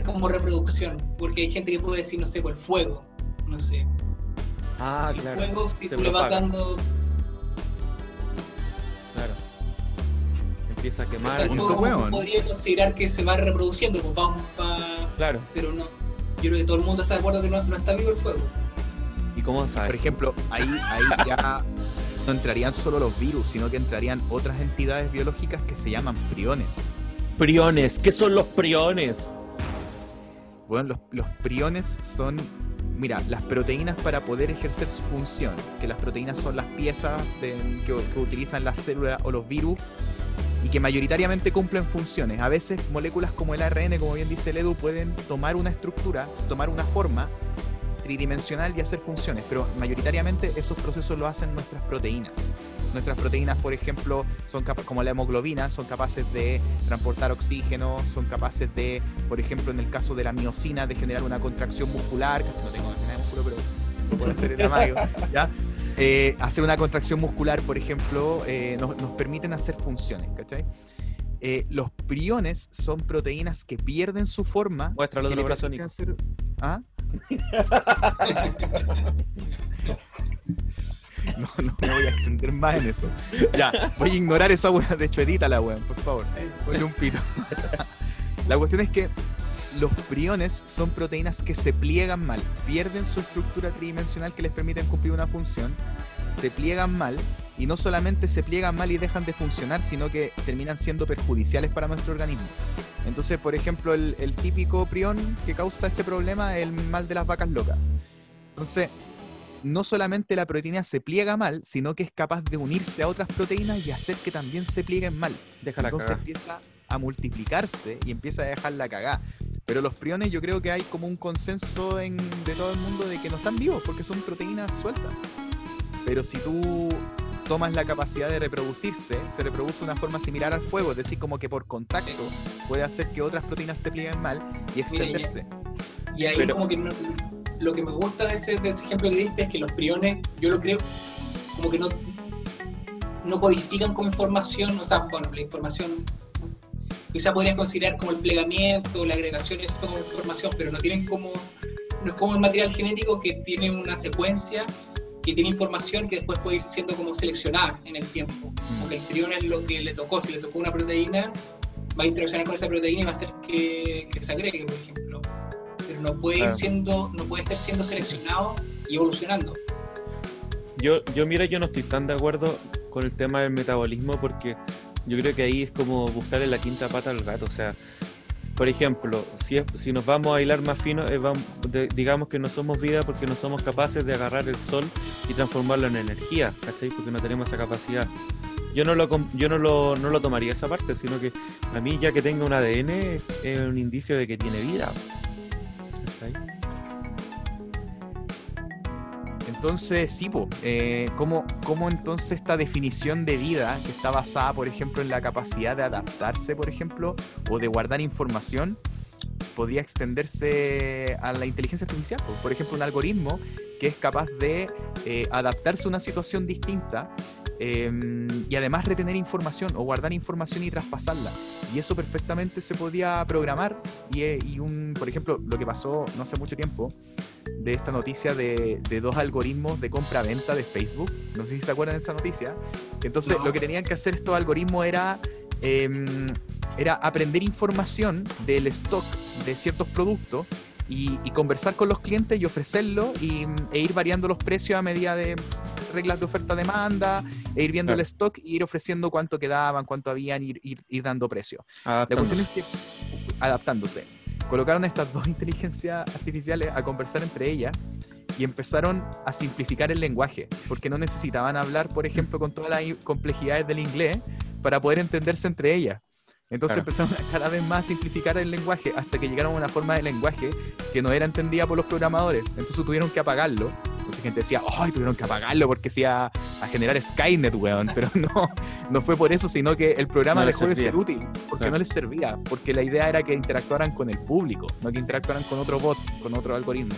como reproducción? Porque hay gente que puede decir, no sé, por el fuego. No sé. Ah, el claro, fuego, si se tú le vas dando. claro. Empieza a O quemar. sea, el hueón. podría considerar que se va reproduciendo, pues va, va- Claro. pero no. Yo creo que todo el mundo está de acuerdo que no, no está vivo el fuego. ¿Y cómo Por sabes? ejemplo, ahí, ahí ya no entrarían solo los virus, sino que entrarían otras entidades biológicas que se llaman priones. Priones, ¿qué son los priones? Bueno, los, los priones son, mira, las proteínas para poder ejercer su función, que las proteínas son las piezas que utilizan las células o los virus y que mayoritariamente cumplen funciones. A veces moléculas como el ARN, como bien dice el Edu, pueden tomar una estructura, tomar una forma tridimensional y hacer funciones, pero mayoritariamente esos procesos lo hacen nuestras proteínas. Nuestras proteínas, por ejemplo, son como la hemoglobina, son capaces de transportar oxígeno, son capaces de, por ejemplo, en el caso de la miocina, de generar una contracción muscular, que no tengo nada de músculo, pero lo puedo hacer en la mayo, ¿ya? Eh, hacer una contracción muscular, por ejemplo, eh, nos, nos permiten hacer funciones, ¿cachai? Eh, los priones son proteínas que pierden su forma. Muéstralo permiten Nico. hacer- ¿Ah? No, no me voy a extender más en eso. Ya, voy a ignorar esa weá. De hecho, edítala, weón, por favor. Ponle un pito. La cuestión es que los priones son proteínas que se pliegan mal, pierden su estructura tridimensional que les permiten cumplir una función, se pliegan mal y no solamente se pliegan mal y dejan de funcionar, sino que terminan siendo perjudiciales para nuestro organismo. Entonces, por ejemplo, el, el típico prión que causa ese problema es el mal de las vacas locas. Entonces, no solamente la proteína se pliega mal, sino que es capaz de unirse a otras proteínas y hacer que también se plieguen mal. Deja la Entonces empieza a multiplicarse y empieza a dejar la cagada. Pero los priones yo creo que hay como un consenso en, de todo el mundo de que no están vivos porque son proteínas sueltas. Pero si tú tomas la capacidad de reproducirse, se reproduce de una forma similar al fuego, es decir, como que por contacto puede hacer que otras proteínas se plieguen mal y extenderse. Y ahí Pero- como que no- lo que me gusta de ese, de ese ejemplo que diste es que los priones, yo lo creo, como que no, no codifican como información, o sea, bueno, la información quizá podrías considerar como el plegamiento, la agregación, eso como información, pero no tienen como, no es como el material genético que tiene una secuencia que tiene información que después puede ir siendo como seleccionada en el tiempo. Como que el prion es lo que le tocó, si le tocó una proteína, va a interaccionar con esa proteína y va a hacer que, que se agregue, por ejemplo. No puede ir siendo, no puede ser siendo seleccionado y evolucionando. Yo, yo mira, yo no estoy tan de acuerdo con el tema del metabolismo porque yo creo que ahí es como buscarle la quinta pata al gato. O sea, por ejemplo, si, es- si nos vamos a hilar más fino, es vam- de- digamos que no somos vida porque no somos capaces de agarrar el sol y transformarlo en energía, ¿cachai? Porque no tenemos esa capacidad. Yo no lo, yo no lo, no lo tomaría esa parte, sino que a mí ya que tenga un ADN es un indicio de que tiene vida. Entonces, sí, eh, ¿cómo, ¿cómo entonces esta definición de vida, que está basada, por ejemplo, en la capacidad de adaptarse, por ejemplo, o de guardar información, podría extenderse a la inteligencia artificial? po? Por ejemplo, un algoritmo que es capaz de eh, adaptarse a una situación distinta eh, y además retener información o guardar información y traspasarla. Y eso perfectamente se podía programar. Y, eh, y un, por ejemplo, lo que pasó no hace mucho tiempo, de esta noticia de, de dos algoritmos de compra-venta de Facebook. No sé si se acuerdan de esa noticia. Entonces, No. lo que tenían que hacer estos algoritmos era, em, era aprender información del stock de ciertos productos y, y conversar con los clientes y ofrecerlo y, e ir variando los precios a medida de reglas de oferta-demanda, e ir viendo Claro. el stock y ir ofreciendo cuánto quedaban, cuánto habían, ir, ir, ir dando precio. La cuestión es que, adaptándose, colocaron estas dos inteligencias artificiales a conversar entre ellas y empezaron a simplificar el lenguaje, porque no necesitaban hablar, por ejemplo, con todas las complejidades del inglés para poder entenderse entre ellas. Entonces Claro. empezaron a cada vez más a simplificar el lenguaje hasta que llegaron a una forma de lenguaje que no era entendida por los programadores. Entonces tuvieron que apagarlo. Mucha gente decía, ¡ay, tuvieron que apagarlo porque se iba a generar Skynet, weón! Pero no, no fue por eso, sino que el programa No dejó de ser útil, porque no les servía, porque la idea era que interactuaran con el público, no que interactuaran con otro bot, con otro algoritmo.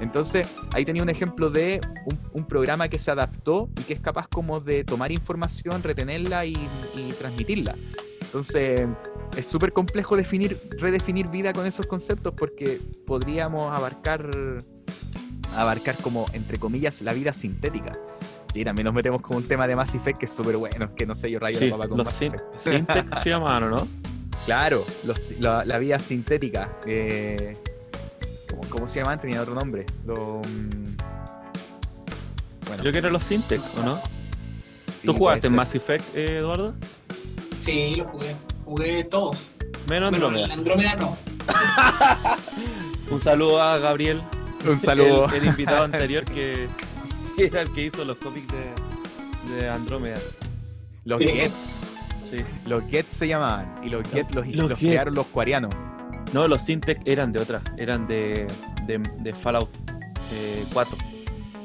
Entonces, ahí tenía un ejemplo de un, un programa que se adaptó y que es capaz como de tomar información, retenerla y, y transmitirla. Entonces, es súper complejo definir, redefinir vida con esos conceptos porque podríamos abarcar, abarcar como, entre comillas, la vida sintética. Y también nos metemos con un tema de Mass Effect que es súper bueno, que no sé, yo rayo Sí, la papa con los Mass sin- Effect. Syntax se llaman, ¿o no? Claro, los- la, la vida sintética. eh, ¿cómo, cómo se llamaban? Tenía otro nombre. Lo, mm, bueno, Creo que eran los Syntax, ¿o no? sí, ¿Tú jugaste en. Mass Effect, eh, Eduardo? Sí, lo jugué. Jugué todos. Menos Andrómeda. Andrómeda no. Un saludo a Gabriel, Un saludo. el, el invitado anterior que, que era el que hizo los cómics de, de Andrómeda. Los Sí. Get. Sí. Los Get se llamaban. Y los Get los, Los los Get. crearon los coreanos. No, los Syntax eran de otra, eran de, de, de Fallout eh, 4.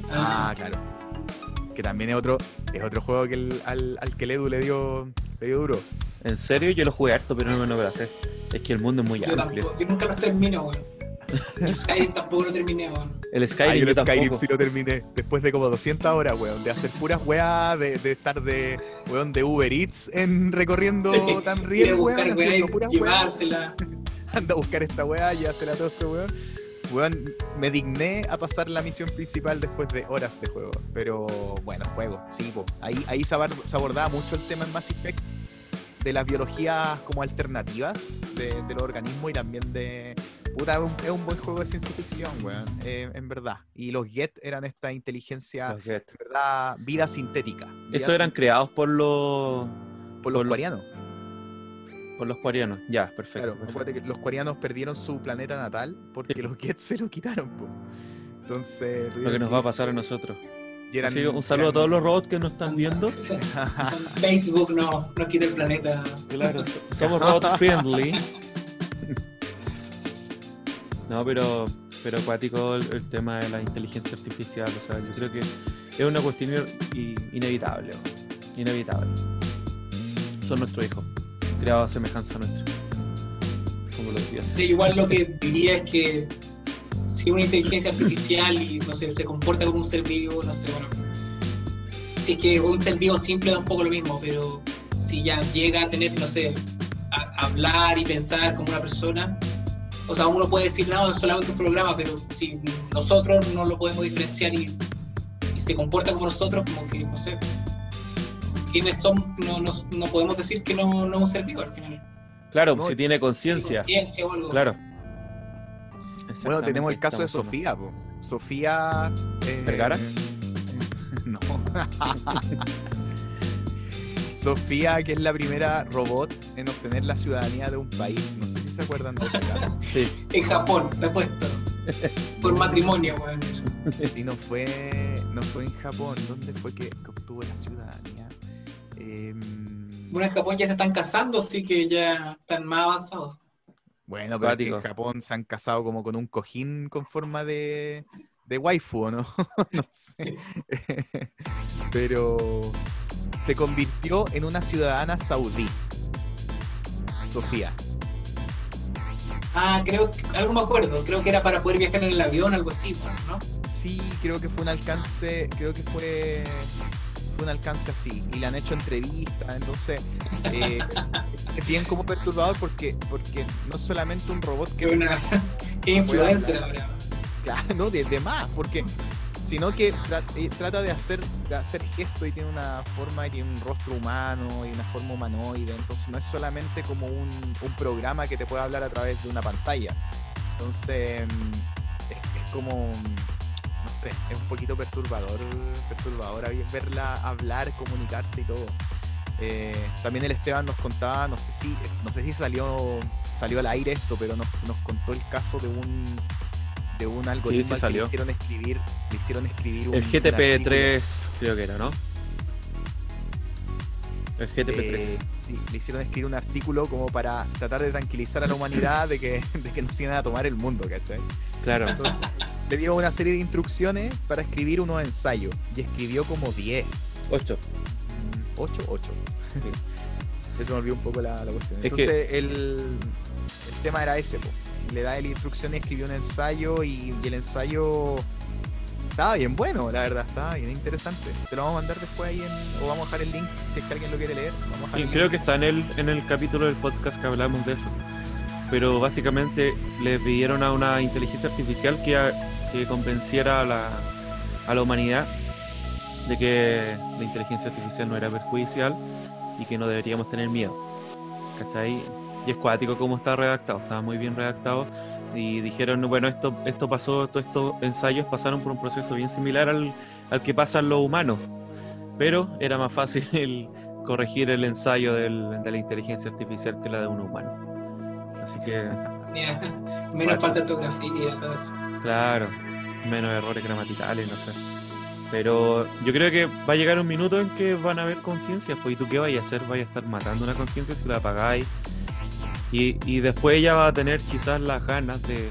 Ah, claro. Que también es otro, es otro juego que el- al, al que el Edu le dio, le dio duro. En serio, yo lo jugué harto, pero no me lo sé. Es que el mundo es muy Yo, amplio. tampoco, yo nunca los termino, weón. El Skyrim tampoco lo terminé, weón. El Skyrim, Ay, yo el Skyrim tampoco. sí lo terminé. Después de como 200 horas, weón. De hacer puras weas, de, de estar de, weón, de Uber Eats en recorriendo tan riel, weón. Haciendo y puras weas. llevársela. Anda a buscar esta weá y hacer a todo este weón. Weón, me digné a pasar la misión principal después de horas de juego. Pero bueno, juego, sí, po. Ahí, ahí se abordaba mucho el tema en Mass Effect de las biologías como alternativas de, de los organismos y también de, Puta, es un, es un buen juego de ciencia ficción, weón, eh, en verdad. Y los Get eran esta inteligencia, Los Get. en verdad, vida sintética. vida Esos eran creados por los por los por lo- coreanos. por los coreanos. Ya, perfecto. Claro, perfecto. acuérdate que los coreanos perdieron su planeta natal porque Sí. los Get se lo quitaron, po. Entonces, Lo que nos va a pasar a nosotros. Eran- que un saludo a todos los robots que nos están viendo. Facebook no, nos quita el planeta. Claro, somos robot friendly. No, pero, pero acuático el, tema de la inteligencia artificial. O sea, yo creo que es una cuestión inevitable. Inevitable. Son nuestros hijos, creados a semejanza nuestra. Como dioses. Sí, igual lo que diría es que si una inteligencia artificial y no sé, se comporta como un ser vivo, no sé, bueno. Si es que un ser vivo simple da un poco lo mismo, pero si ya llega a tener, no sé, a hablar y pensar como una persona, o sea, uno puede decir, no, es solamente un programa, pero si nosotros no lo podemos diferenciar y, y se comporta como nosotros, como que, no sé, quiénes son, no, no, no podemos decir que no, no es un ser vivo al final. Claro, No, si tiene conciencia. Conciencia o algo. Claro. Bueno, tenemos el caso de Sofía, po. Sofía. eh, ¿Vergara? no. Sofía, que es la primera robot en obtener la ciudadanía de un país. No sé si se acuerdan de como- Sí, En Japón, te apuesto. Por matrimonio, weón. Sí, no fue, no fue en Japón. ¿Dónde fue que, que obtuvo la ciudadanía? Em, Bueno, en Japón ya se están casando, así que ya están más avanzados. bueno, pero es que en. Japón se han casado como con un cojín con forma de, de waifu, ¿o no? no sé. pero se convirtió en una ciudadana saudí. Sofía. Ah, creo que, algo me acuerdo, creo que era para poder viajar en el avión, algo así, ¿no? Sí, creo que fue un alcance, creo que fue, fue un alcance así. Y le han hecho entrevistas, entonces eh, es bien como perturbador porque, porque no es solamente un robot Que una que influencer ahora. Claro, no, de, de más, porque sino que tra- eh, trata de hacer, de hacer gestos y tiene una forma y tiene un rostro humano y una forma humanoide, entonces no es solamente como un, un programa que te puede hablar a través de una pantalla. Entonces mm, es, como, no sé, es un poquito perturbador, perturbador verla hablar, comunicarse y todo. Eh, también el Esteban nos contaba, no sé si, no sé si salió, salió al aire esto, pero nos, nos contó el caso de un de un algoritmo al que salió. le hicieron escribir, le hicieron escribir un, el un GTP3 creo que era, ¿no? El artículo, GTP3. eh, sí, le hicieron escribir un artículo como para tratar de tranquilizar a la humanidad de que, de que nos iban a tomar el mundo, ¿cachai? Claro. Entonces, le dio una serie de instrucciones para escribir unos ensayos y escribió como 10. 8. 8, 8. Eso me olvidó un poco la, la cuestión. Es que- Entonces, el, el tema era ese, po. Le da la instrucción y escribió un ensayo y, y el ensayo estaba bien bueno, la verdad, estaba bien interesante. Te lo vamos a mandar después ahí en, o vamos a dejar el link si es que alguien lo quiere leer. Vamos a dejar Sí, el creo que está en el, en el capítulo del podcast que hablamos de eso. Pero básicamente le pidieron a una inteligencia artificial que, a- que convenciera a la, a la humanidad de que la inteligencia artificial no era perjudicial y que no deberíamos tener miedo. ¿Cachai? Y es cuático como está redactado, estaba muy bien redactado. Y dijeron, bueno, esto, esto pasó, todos estos ensayos pasaron por un proceso bien similar al, al que pasan los humanos. Pero era más fácil el corregir el ensayo del- de la inteligencia artificial que la de un humano. Así que, Ya, Menos falta de ortografía, todo eso. claro, menos errores gramaticales, no sé. Pero yo creo que va a llegar un minuto en que van a haber conciencias, pues ¿y tú qué vais a hacer? ¿Vais a estar matando una conciencia si la apagáis? Y, y después ella va a tener quizás las ganas de,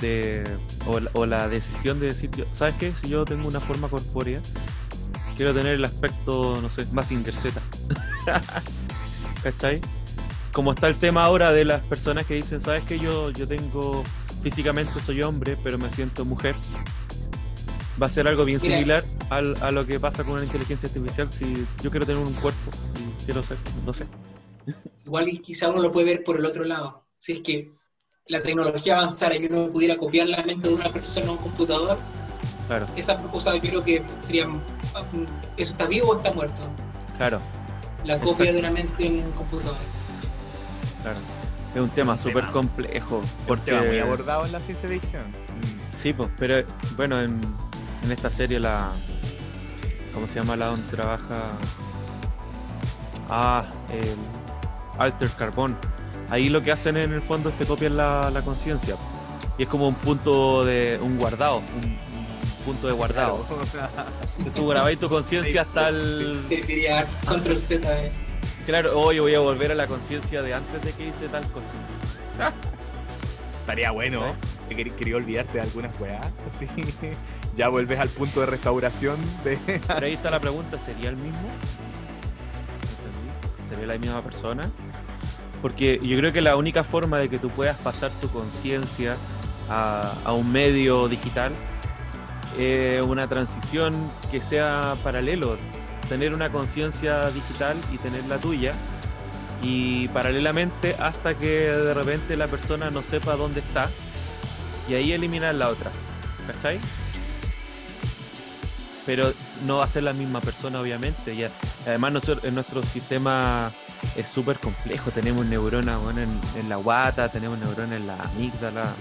de o, la- o la decisión de decir, ¿sabes qué? Si yo tengo una forma corpórea, quiero tener el aspecto, no sé, más Z. ¿Cachai? Como está el tema ahora de las personas que dicen, ¿sabes qué? Yo, yo tengo, físicamente soy hombre, pero me siento mujer. Va a ser algo bien Mira. similar al- a lo que pasa con la inteligencia artificial si yo quiero tener un cuerpo y quiero ser, no sé. Igual y quizá uno lo puede ver por el otro lado. Si es que la tecnología avanzara y uno pudiera copiar la mente de una persona a un computador, Claro, esa cosa yo creo que sería, ¿eso está vivo o está muerto? claro, La copia Exacto. de una mente en un computador. claro. Es un tema súper complejo. Porque... Un tema muy abordado en la ciencia ficción. Mm, sí, pues, pero bueno, en, en esta serie la... ¿Cómo se llama la donde trabaja? Ah, el Alter Carbón. Ahí lo que hacen en el fondo es que copian la, la conciencia. Y es como un punto de... un guardado, un, punto de guardado. Claro. Tú grabáis tu conciencia hasta el... Serviría control Z. Eh. Claro, hoy voy a volver a la conciencia de antes de que hice tal cosa. Estaría bueno. ¿Eh? Quería, olvidarte de algunas weas. Así. ya vuelves al punto de restauración de. Pero ahí está la pregunta: ¿sería el mismo? ¿Sería la misma persona? Porque yo creo que la única forma de que tú puedas pasar tu conciencia a, un medio digital es una transición que sea paralelo tener una conciencia digital y tener la tuya. Y paralelamente hasta que de repente la persona no sepa dónde está. Y ahí eliminar la otra. ¿Cachai? Pero no va a ser la misma persona, obviamente. Ya, además, nosotros, en nuestro sistema es súper complejo. Tenemos neuronas bueno, en, la guata, tenemos neuronas en la amígdala.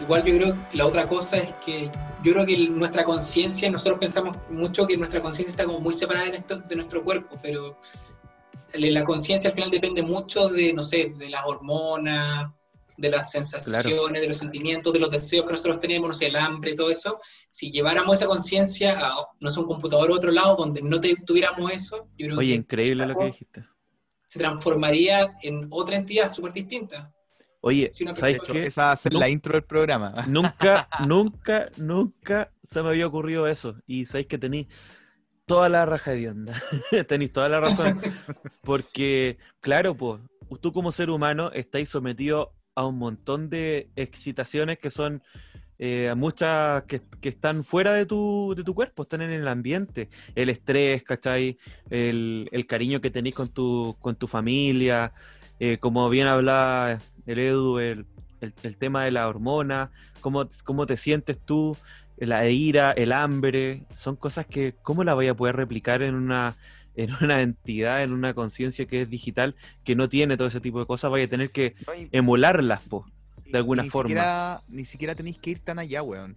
Igual yo creo que la otra cosa es que yo creo que nuestra conciencia, nosotros pensamos mucho que nuestra conciencia está como muy separada de, esto, de nuestro cuerpo, pero la conciencia al final depende mucho de, no sé, de las hormonas, de las sensaciones, de los sentimientos, de los deseos que nosotros tenemos, no sé, el hambre, todo eso. Si lleváramos esa conciencia a, no sé, un computador a otro lado donde no tuviéramos eso, yo creo Oye, increíble lo que dijiste. Se transformaría en otra entidad súper distinta. Oye, ¿sabes qué? Esa va a ser la intro del programa. Nunca, nunca, nunca se me había ocurrido eso. Y sabéis que tenéis toda la raja de onda. tenéis toda la razón. Porque, claro, pues, tú como ser humano estáis sometido a un montón de excitaciones que son eh, muchas que, están fuera de tu, de tu cuerpo, están en el ambiente. El estrés, ¿cachai? El, el cariño que tenéis con tu, con tu familia. Eh, como bien hablaba el Edu, el, tema de la hormona, cómo, cómo te sientes tú, la ira, el hambre, son cosas que, ¿cómo la voy a poder replicar en una, en una entidad, en una conciencia que es digital, que no tiene todo ese tipo de cosas? Vaya a tener que emularlas, po, de alguna forma. ni siquiera tenéis que ir tan allá, weón.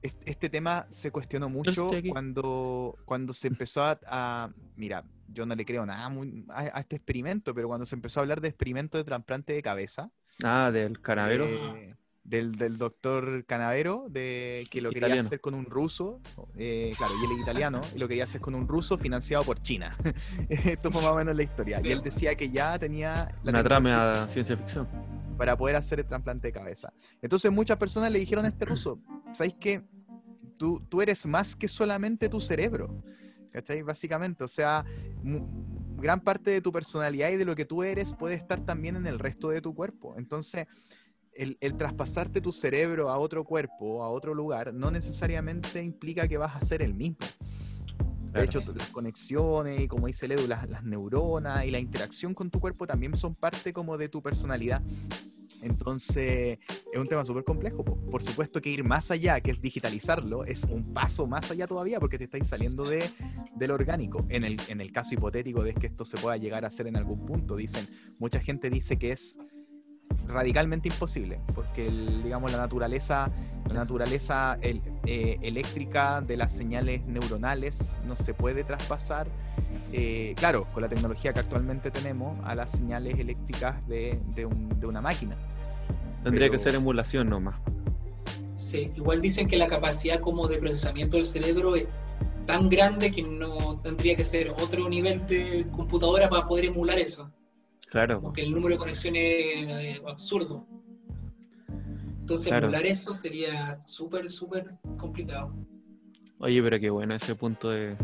Este, tema se cuestionó mucho cuando, cuando se empezó a, Mira, yo no le creo nada a, este experimento, pero cuando se empezó a hablar de experimento de trasplante de cabeza, Ah, del Canavero. Eh, del, del, doctor Canavero, de, que lo quería hacer con un ruso, eh, claro, y él es italiano, y lo quería hacer con un ruso financiado por China. Esto fue más o menos la historia. Y él decía que ya tenía... La Una trama a ciencia ficción. Para poder hacer el trasplante de cabeza. Entonces muchas personas le dijeron a este ruso, ¿sabes qué? Tú, tú eres más que solamente tu cerebro. ¿Cachai? Básicamente, o sea, gran parte de tu personalidad y de lo que tú eres puede estar también en el resto de tu cuerpo. Entonces, el, traspasarte tu cerebro a otro cuerpo, a otro lugar, no necesariamente implica que vas a ser el mismo. De hecho, las conexiones y como dice Edu, las, las, neuronas y la interacción con tu cuerpo también son parte como de tu personalidad. Entonces, es un tema súper complejo. Por supuesto que ir más allá, que es digitalizarlo, es un paso más allá todavía porque te estáis saliendo de, del orgánico. En el, en el caso hipotético de que esto se pueda llegar a hacer en algún punto, dicen, mucha gente dice que es radicalmente imposible, porque digamos la naturaleza, la naturaleza eh, eléctrica de las señales neuronales no se puede traspasar, eh, claro, con la tecnología que actualmente tenemos, a las señales eléctricas de, de, una máquina. Tendría que ser emulación nomás. Sí, igual dicen que la capacidad como de procesamiento del cerebro es tan grande que no tendría que ser otro nivel de computadora para poder emular eso. Claro. Porque el número de conexiones es absurdo. Entonces, emular eso sería súper, súper complicado. Oye, pero qué bueno ese punto de.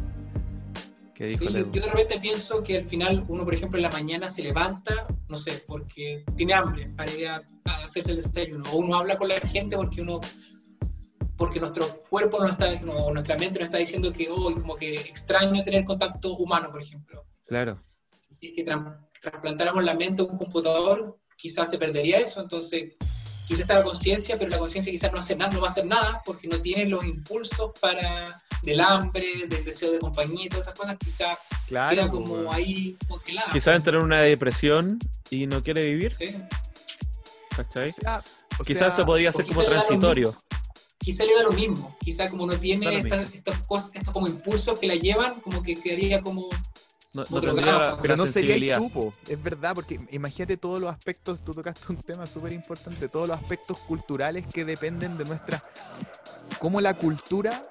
Que dijo sí, yo, de repente pienso que al final uno, por ejemplo, en la mañana se levanta, no sé, porque tiene hambre para ir a, hacerse el desayuno. O uno habla con la gente porque uno porque nuestro cuerpo no está, no, nuestra mente nos está diciendo que hoy como que extraño tener contacto humano, por ejemplo. Claro. Es que trasplantáramos la mente a un computador, quizás se perdería eso. Entonces, quizás está la conciencia, pero la conciencia quizás no hace nada, no va a hacer nada porque no tiene los impulsos para del hambre, del deseo de compañía y todas esas cosas, quizá Claro, queda po, como weón. ahí congelada. Quizás entra en una depresión y no quiere vivir, Sí. ¿cachai? O sea, o Quizás sea, se podría quizá como transitorio. Quizá le da lo mismo, quizá como no tiene estas, estos, estos como impulsos que la llevan, como que quedaría como... No, no tendría la- Pero no sería tú, es verdad, porque imagínate todos los aspectos, tú tocaste un tema súper importante, todos los aspectos culturales que dependen de nuestra... cómo la cultura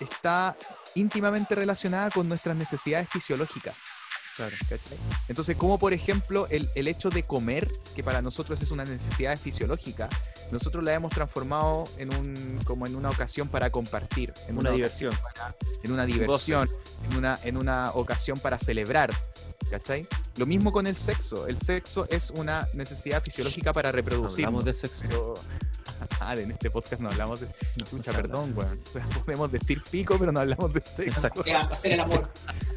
está íntimamente relacionada con nuestras necesidades fisiológicas. Claro. ¿cachai? Entonces, como por ejemplo el, el hecho de comer, que para nosotros es una necesidad fisiológica, nosotros la hemos transformado en un, como en una ocasión para compartir, en Una diversión. para- en una diversión, en una, en una ocasión para celebrar. ¿Cachai? Lo mismo con el sexo. El sexo es una necesidad fisiológica para reproducir. Hablamos de sexo. Pero. Ah, en este podcast no hablamos de. No, Chucha, perdón, weón. O sea, podemos decir pico, pero no hablamos de sexo. Exacto. eh, hacer el amor.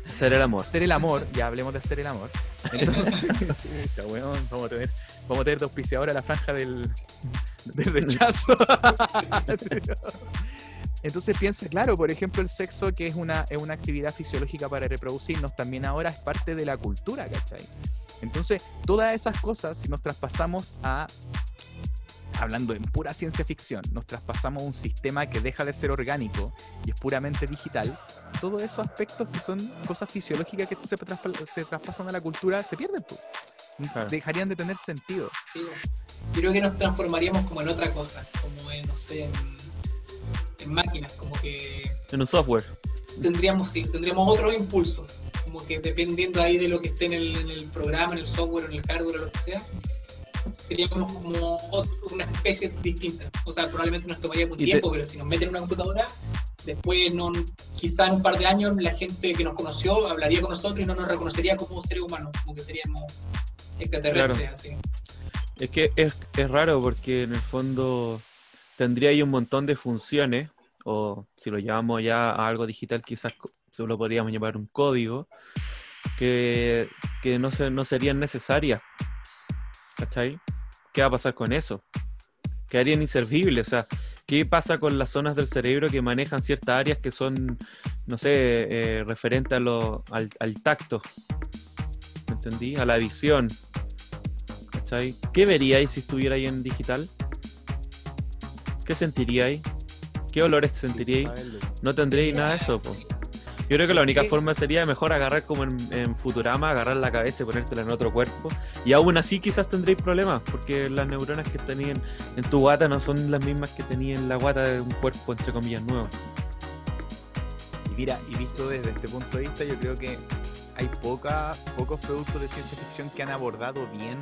Hacer el amor. Hacer el amor, ya hablemos de hacer el amor. Entonces, chucha, weón, vamos a tener, vamos a tener de auspiciadora la franja del, del rechazo. Entonces piensa, claro, por ejemplo, el sexo, que es una, es una actividad fisiológica para reproducirnos, también ahora es parte de la cultura, ¿cachai? Entonces, todas esas cosas, si nos traspasamos a, hablando en pura ciencia ficción, nos traspasamos a un sistema que deja de ser orgánico y es puramente digital, todos esos aspectos que son cosas fisiológicas que se, traspa- se traspasan a la cultura se pierden, pues. Claro. dejarían de tener sentido. Sí, yo creo que nos transformaríamos como en otra cosa, como en, no sé, en, en máquinas, como que En un software. tendríamos, sí, tendríamos otros impulsos, como que dependiendo ahí de lo que esté en el, en el programa, en el software, en el hardware lo que sea, seríamos como una especie distinta. O sea, probablemente nos tomaría un te- tiempo, pero si nos meten en una computadora, después, no, quizá en un par de años, la gente que nos conoció hablaría con nosotros y no nos reconocería como seres humanos, como que seríamos extraterrestres, Claro. así. Es que es, es raro porque en el fondo tendría ahí un montón de funciones, o si lo llamamos ya a algo digital, quizás lo podríamos llamar un código, que, que no, se, no serían necesarias. ¿Cachai? ¿Qué va a pasar con eso? Quedarían inservibles. O sea, ¿qué pasa con las zonas del cerebro que manejan ciertas áreas que son, no sé, eh, referente a lo, al, tacto? ¿Me entendí? A la visión. ¿Cachai? ¿Qué veríais si estuvierais en digital? ¿Qué sentiríais? ¿Qué olores sentiríais? No tendríais nada de eso, po. Yo creo que la única forma sería mejor agarrar como en, en Futurama, agarrar la cabeza y ponértela en otro cuerpo. Y aún así quizás tendréis problemas, porque las neuronas que tenían en tu guata no son las mismas que tenía en la guata de un cuerpo, entre comillas, nuevo. Y mira, y visto desde este punto de vista, yo creo que hay poca, pocos productos de ciencia ficción que han abordado bien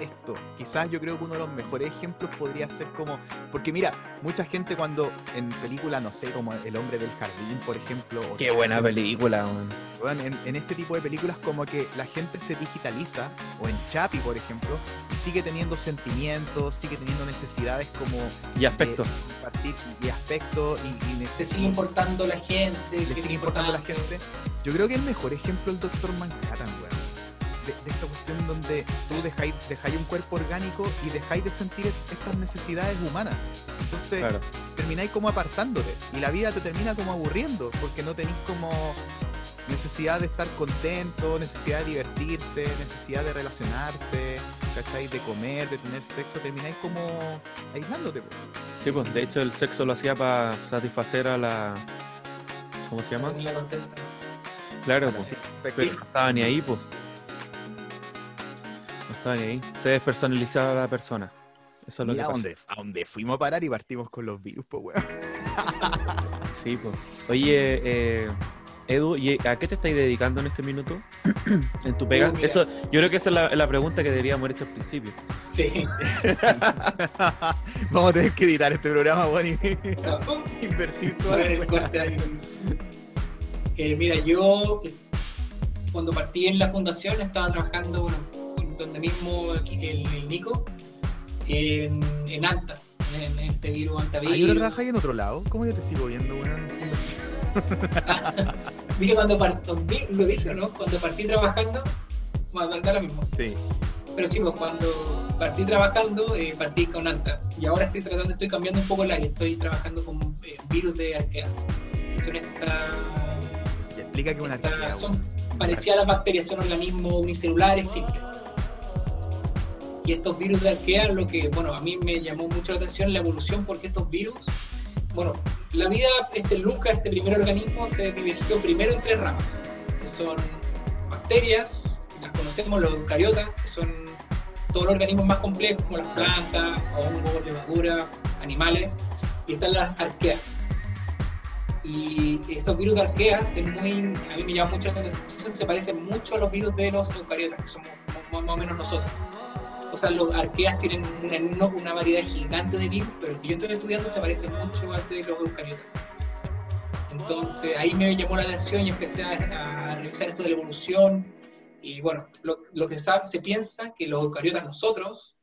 esto. Quizás yo creo que uno de los mejores ejemplos podría ser como, porque mira, mucha gente cuando en películas, no sé, como El hombre del jardín, por ejemplo, o Qué buena película, en, en este tipo de películas como que la gente se digitaliza, o en Chapi, por ejemplo, y sigue teniendo sentimientos, sigue teniendo necesidades como Y aspecto. de compartir y aspectos y, y Se sigue importando la gente. le sigue importando la gente. Yo creo que el mejor ejemplo es el Doctor Manhattan, weón. De, de esta cuestión donde tú dejáis, dejáis un cuerpo orgánico y dejáis de sentir es- estas necesidades humanas. Entonces Claro. termináis como apartándote y la vida te termina como aburriendo porque no tenéis como necesidad de estar contento, necesidad de divertirte, necesidad de relacionarte, ¿cachai? De comer, de tener sexo, termináis como aislándote. pues. Sí, pues, de hecho el sexo lo hacía para satisfacer a la... ¿Cómo se llama? Contenta. Claro, pues. Pero no estaba ni ahí, pues. No estaba ni ahí. Se despersonalizaba la persona. Eso es lo Mira que pasa. dónde, a dónde fuimos a parar y partimos con los virus, pues, weón. Sí, pues. Oye, eh, Edu, ¿y a qué te estáis dedicando en este minuto? ¿En tu pega? Eso, yo creo que esa es la, la pregunta que deberíamos haber hecho al principio. Sí. Vamos a tener que editar este programa, weón, y Uh, invertir ver, el corte ahí. Eh, mira, yo eh, cuando partí en la fundación estaba trabajando, bueno, donde mismo aquí, el, el Nico, en, en Anta, en, en este virus Ah, yo antavirus. trabajas en otro lado. ¿Cómo yo te sigo viendo, weón? Dije cuando partí, lo dije, ¿no? Cuando partí trabajando, bueno, lo mismo. Sí. Pero sí, pues cuando partí trabajando, eh, partí con Anta. Y ahora estoy tratando, estoy cambiando un poco el área. Estoy trabajando con eh, virus de arquea. Son estas. explica que una arquea. Son parecidas a las bacterias, son organismos unicelulares simples. Y estos virus de arquea, lo que, bueno, a mí me llamó mucho la atención la evolución, porque estos virus, bueno, la vida, este Luca, este primer organismo, se dividió primero en tres ramas, que son bacterias, las conocemos, los eucariotas, que son todos los organismos más complejos, como las plantas, hongos, levadura, animales, y están las arqueas. Y estos virus de arqueas, es muy, a mí me llama mucho la atención, se parecen mucho a los virus de los eucariotas, que somos más o menos nosotros. O sea, los arqueas tienen una, una variedad gigante de virus, pero el que yo estoy estudiando se parece mucho al de los eucariotas. Entonces ahí me llamó la atención y empecé a, a revisar esto de la evolución, y bueno, lo, que se piensa que los eucariotas nosotros,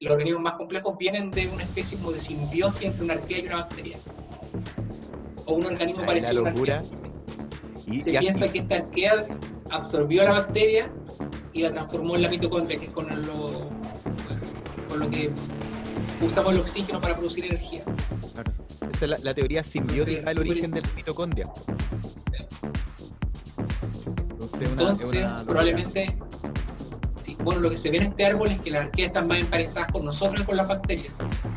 los organismos más complejos, vienen de una especie como de simbiosis entre una arquea y una bacteria. O un organismo parecido a una arquea. Y, se piensa que esta arquea absorbió a la bacteria y la transformó en la mitocondria, que es con lo, con lo que usamos el oxígeno para producir energía. Esa es la, teoría simbiótica del origen de la mitocondria. Entonces, probablemente, bueno, lo que se ve en este árbol es que las arqueas están más emparentadas con nosotros que con las bacterias.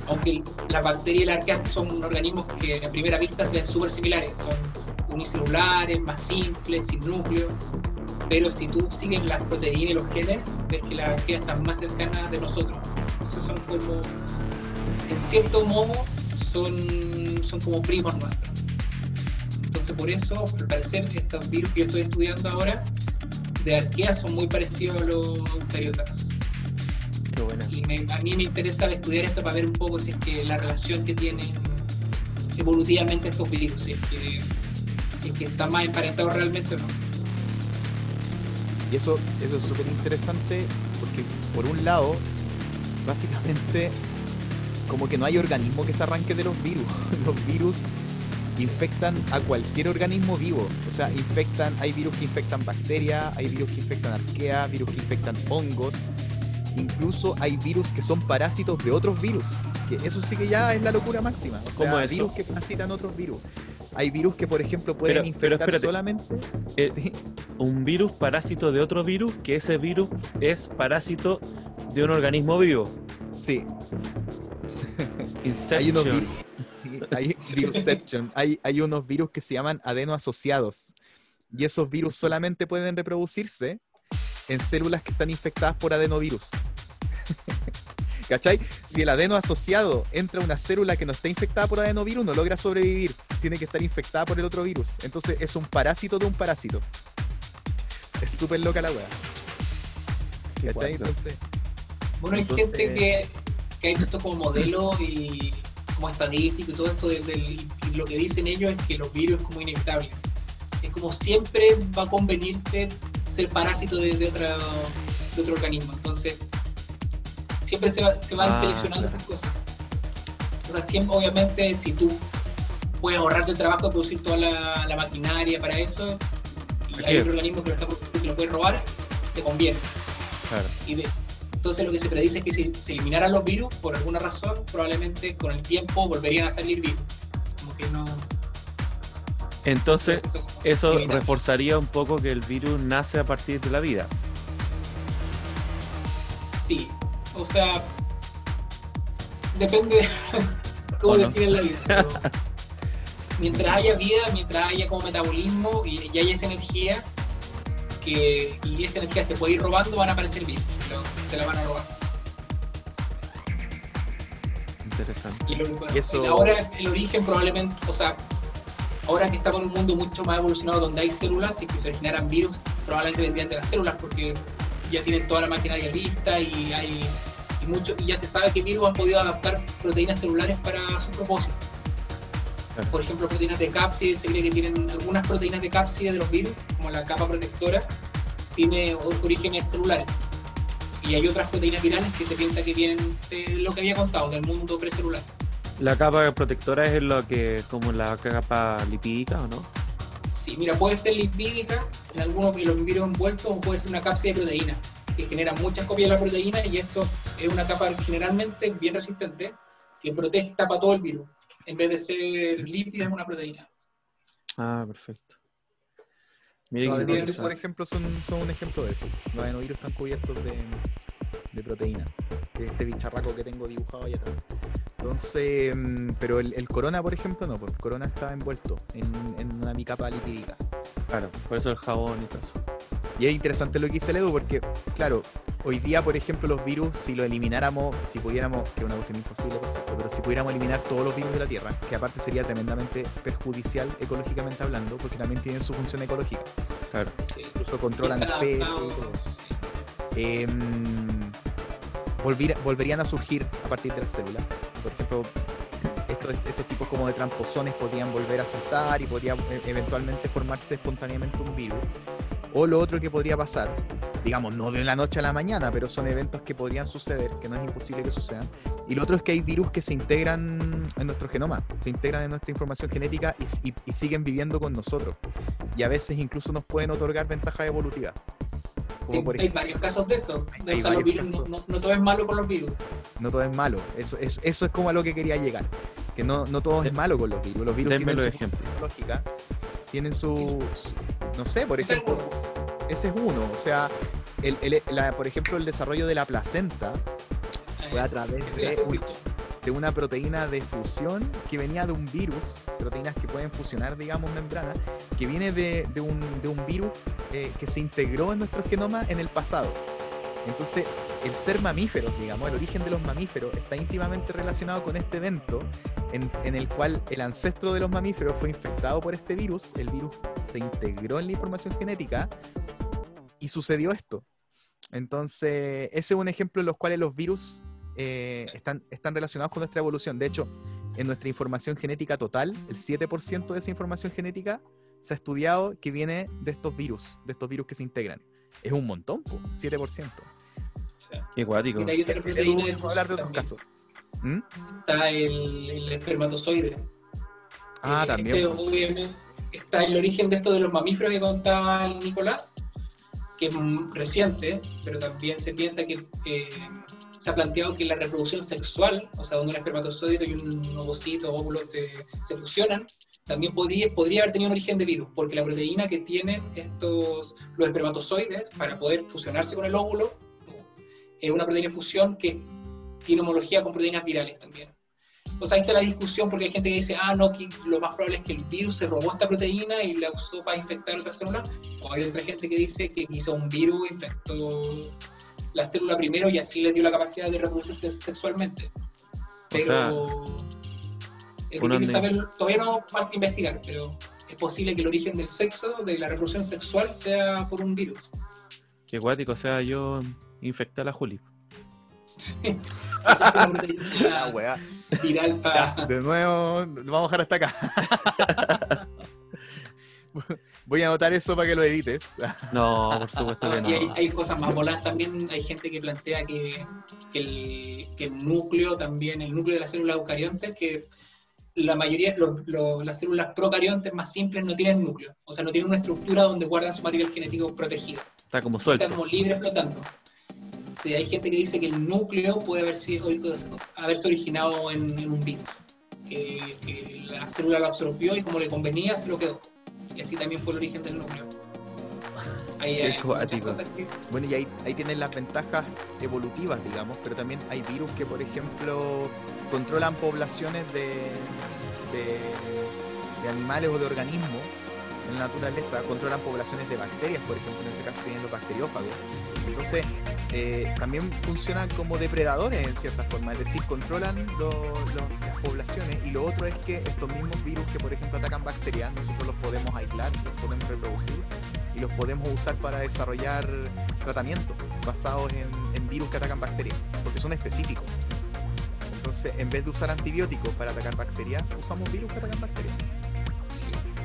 Aunque las bacterias y las arqueas son organismos que a primera vista se ven súper similares, son unicelulares, más simples, sin núcleo. Pero si tú sigues las proteínas y los genes, ves que las arqueas están más cercanas de nosotros. Entonces son como, en cierto modo, son, son como primos nuestros. Entonces, por eso, al parecer, estos virus que yo estoy estudiando ahora de arquea son muy parecidos a los eucariotas. Qué buena. Y a mí me interesa estudiar esto para ver un poco si es que la relación que tienen evolutivamente estos virus, si es que, si es que están más emparentados realmente o no. Y eso, eso es súper interesante porque, por un lado, básicamente, como que no hay organismo que se arranque de los virus. Los virus infectan a cualquier organismo vivo. O sea, infectan, hay virus que infectan bacterias, hay virus que infectan arqueas, virus que infectan hongos. Incluso hay virus que son parásitos de otros virus. Que eso sí que ya es la locura máxima. O sea, virus que parasitan otros virus. Hay virus que, por ejemplo, pueden infectar solamente. Eh, un virus parásito de otro virus, que ese virus es parásito de un organismo vivo. Sí. hay unos virus hay, hay, hay unos virus que se llaman adenoasociados. Y esos virus solamente pueden reproducirse en células que están infectadas por adenovirus. ¿Cachai? Si el adeno asociado entra a una célula que no está infectada por adenovirus, no logra sobrevivir. Tiene que estar infectada por el otro virus. Entonces es un parásito de un parásito. Es súper loca la weá. ¿Cachai? Entonces. Bueno, hay gente que, que ha hecho esto como modelo y como estadístico y todo esto, y lo que dicen ellos es que los virus es como inevitable. Es como siempre va a convenirte ser parásito de, de, otra, de otro organismo. Entonces, siempre se, se van ah, seleccionando estas cosas. O sea, siempre, obviamente, si tú puedes ahorrarte el trabajo de producir toda la, maquinaria para eso, y hay otro organismo que lo está produciendo y se lo puede robar, te conviene. Claro. Y de, entonces lo que se predice es que si se eliminaran los virus, por alguna razón, probablemente con el tiempo volverían a salir virus. Como que no... Entonces, eso reforzaría un poco que el virus nace a partir de la vida. Sí, o sea, depende de cómo definen la vida. mientras haya vida, mientras haya como metabolismo y, y haya esa energía, y esa energía se puede ir robando, van a aparecer bien, se la van a robar. Interesante. Y, eso... ahora el origen probablemente, o sea, ahora que estamos en un mundo mucho más evolucionado donde hay células y que se originarán virus, probablemente vendrían de las células porque ya tienen toda la maquinaria lista y hay y mucho y ya se sabe que virus han podido adaptar proteínas celulares para su propósito. Por ejemplo, proteínas de cápside, se cree que tienen algunas proteínas de cápside de los virus, como la capa protectora, tiene orígenes celulares. Y hay otras proteínas virales que se piensa que vienen de lo que había contado, del mundo precelular. ¿La capa protectora es lo que como la capa lipídica o no? Sí, mira, puede ser lipídica en algunos de los virus envueltos o puede ser una cápside de proteína que genera muchas copias de la proteína y esto es una capa generalmente bien resistente que protege, tapa todo el virus en vez de ser lípida, es una proteína. Ah, perfecto. Mire los adenovirus, por ejemplo, son, son, un ejemplo de eso. Los adenovirus están cubiertos de, de proteína. De este bicharraco que tengo dibujado ahí atrás. Entonces, mm, pero el, corona, por ejemplo, no, porque el corona está envuelto en, en una micapa lipídica. Claro, por eso el jabón y todo eso. Y es interesante lo que dice el Edu, porque, claro, hoy día, por ejemplo, los virus, si lo elimináramos, si pudiéramos, que es una cuestión imposible, por cierto, pero si pudiéramos eliminar todos los virus de la Tierra, que aparte sería tremendamente perjudicial ecológicamente hablando, porque también tienen su función ecológica. Claro. Sí. Incluso controlan especies y todo. Eh, volverían a surgir a partir de las células. Por ejemplo, estos, estos, tipos como de tramposones podrían volver a saltar y podría e, eventualmente formarse espontáneamente un virus. O lo otro que podría pasar, digamos, no de la noche a la mañana, pero son eventos que podrían suceder, que no es imposible que sucedan. Y lo otro es que hay virus que se integran en nuestro genoma, se integran en nuestra información genética y, y siguen viviendo con nosotros. Y a veces incluso nos pueden otorgar ventajas evolutivas hay, varios casos de eso. no, todo es malo con los virus. No todo es malo. Eso, es, eso es como a lo que quería llegar. Que no, no todo es malo con los virus. Los virus tienen su lógica. Tienen su, No sé, por ejemplo. Ese es uno. O sea, el, por ejemplo, el desarrollo de la placenta fue a través de de una proteína de fusión que venía de un virus, proteínas que pueden fusionar, digamos, membrana, que viene de, un, virus eh, que se integró en nuestro genoma en el pasado. Entonces, el ser mamíferos, digamos, el origen de los mamíferos está íntimamente relacionado con este evento en, en, el cual el ancestro de los mamíferos fue infectado por este virus, el virus se integró en la información genética y sucedió esto. Entonces, ese es un ejemplo en los cuales los virus eh, están, están relacionados con nuestra evolución. De hecho, en nuestra información genética total, el 7% de esa información genética se ha estudiado que viene de estos virus, de estos virus que se integran. Es un montón, 7%. Qué guático. hay otra proteína de hablar de otros casos. ¿Mm? Está el, espermatozoide. Ah, eh, también. Este, está el origen de esto de los mamíferos que contaba el Nicolás, que es reciente, pero también se piensa que eh, se ha planteado que la reproducción sexual, o sea, donde un espermatozoide y un ovocito o óvulo se, se, fusionan, también podría, podría haber tenido un origen de virus, porque la proteína que tienen estos, los espermatozoides para poder fusionarse con el óvulo es una proteína de fusión que tiene homología con proteínas virales también. O sea, ahí está la discusión porque hay gente que dice, ah, no, que lo más probable es que el virus se robó esta proteína y la usó para infectar otras células. O hay otra gente que dice que quizá un virus infectó la célula primero y así les dio la capacidad de reproducirse sexualmente. Pero es difícil saber, todavía no falta investigar, pero es posible que el origen del sexo, de la reproducción sexual, sea por un virus. Qué guático, o sea, yo infecté a la Juli. Sí. Ah, viral para... De nuevo, vamos a dejar hasta acá. Voy a anotar eso para que lo edites. No, por supuesto que no. Y hay, cosas más voladas también. Hay gente que plantea que, el, núcleo también, el núcleo de las células eucariontes, que la mayoría, las células procariontes más simples no tienen núcleo. O sea, no tienen una estructura donde guardan su material genético protegido. Está como suelto. Está como libre flotando. Sí, hay gente que dice que el núcleo puede haber sido, haberse originado en, un virus. Que, que la célula lo absorbió y como le convenía se lo quedó y así también fue el origen del núcleo. Ahí hay Bueno, y ahí, ahí tienen las ventajas evolutivas, digamos, pero también hay virus que, por ejemplo, controlan poblaciones de, de, animales o de organismos en la naturaleza, controlan poblaciones de bacterias, por ejemplo, en ese caso tienen los bacteriófagos. Entonces, eh, también funcionan como depredadores en cierta forma, es decir, controlan las poblaciones y lo otro es que estos mismos virus que por ejemplo atacan bacterias, nosotros los podemos aislar, los podemos reproducir y los podemos usar para desarrollar tratamientos basados en, virus que atacan bacterias, porque son específicos. Entonces, en vez de usar antibióticos para atacar bacterias, usamos virus que atacan bacterias.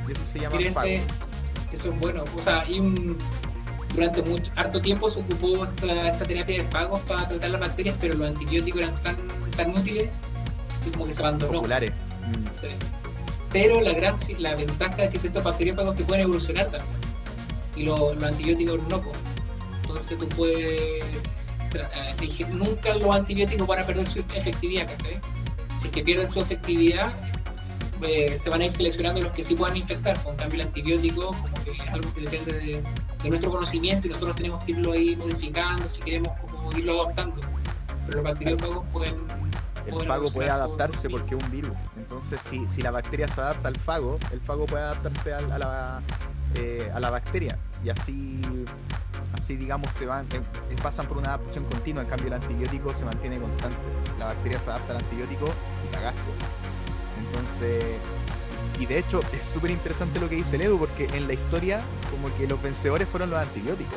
Y eso se llama... Eso es bueno. O sea, hay un durante mucho, harto tiempo se ocupó esta, terapia de fagos para tratar las bacterias, pero los antibióticos eran tan, tan útiles que como que se abandonó. Populares. Sí. Pero la gracia, la ventaja es que estos bacteriófagos que pueden evolucionar también. Y los, antibióticos no. Entonces tú puedes... Eh, nunca los antibióticos van a perder su efectividad, ¿cachai? Si es que pierden su efectividad, eh, se van a ir seleccionando los que sí puedan infectar. Con cambio, el antibiótico, como que es algo que depende de, de nuestro conocimiento y nosotros tenemos que irlo ahí modificando si queremos como irlo adoptando. Pero los bacteriófagos pueden. El pueden fago puede por- adaptarse porque es un virus. Entonces, si, si la bacteria se adapta al fago, el fago puede adaptarse al- a, la, eh, a la bacteria. Y así, así digamos, se van, pasan por una adaptación continua. En cambio, el antibiótico se mantiene constante. La bacteria se adapta al antibiótico y cagaste. Entonces, y de hecho, es súper interesante lo que dice el Edu, porque en la historia, como que los vencedores fueron los antibióticos.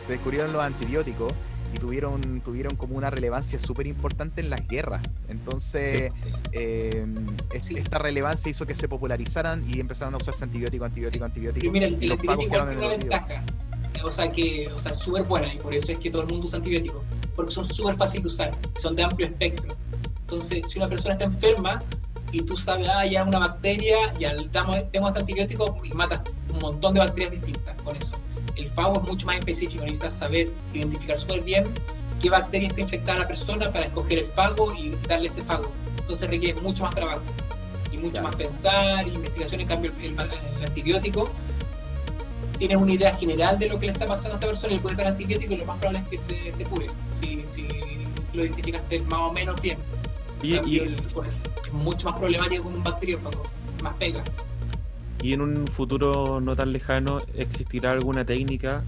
Se descubrieron los antibióticos y tuvieron, tuvieron como una relevancia súper importante en las guerras. Entonces, eh, es- esta relevancia hizo que se popularizaran y empezaron a usarse antibiótico, antibiótico, antibiótico. Pero mira, el, y el los fagos antibiótico tiene una ventaja. O sea, que, o sea, súper buena y por eso es que todo el mundo usa antibióticos. Porque son súper fáciles de usar, son de amplio espectro. Entonces, si una persona está enferma y tú sabes, ah, ya es una bacteria, ya tengo este antibiótico y matas un montón de bacterias distintas con eso. El fago es mucho más específico, necesitas saber identificar súper bien qué bacteria está infectada a la persona para escoger el fago y darle ese fago. Entonces requiere mucho más trabajo y mucho Claro. más pensar, investigación. En cambio, el, el- antibiótico tienes una idea general de lo que le está pasando a esta persona y le puedes dar antibiótico y lo más probable es que se, se cure. Si, si lo identificaste más o menos bien. En Y, cambio, y- el- el- mucho más problemático con un bacteriófago, más pega. y en un futuro no tan lejano, ¿existirá alguna técnica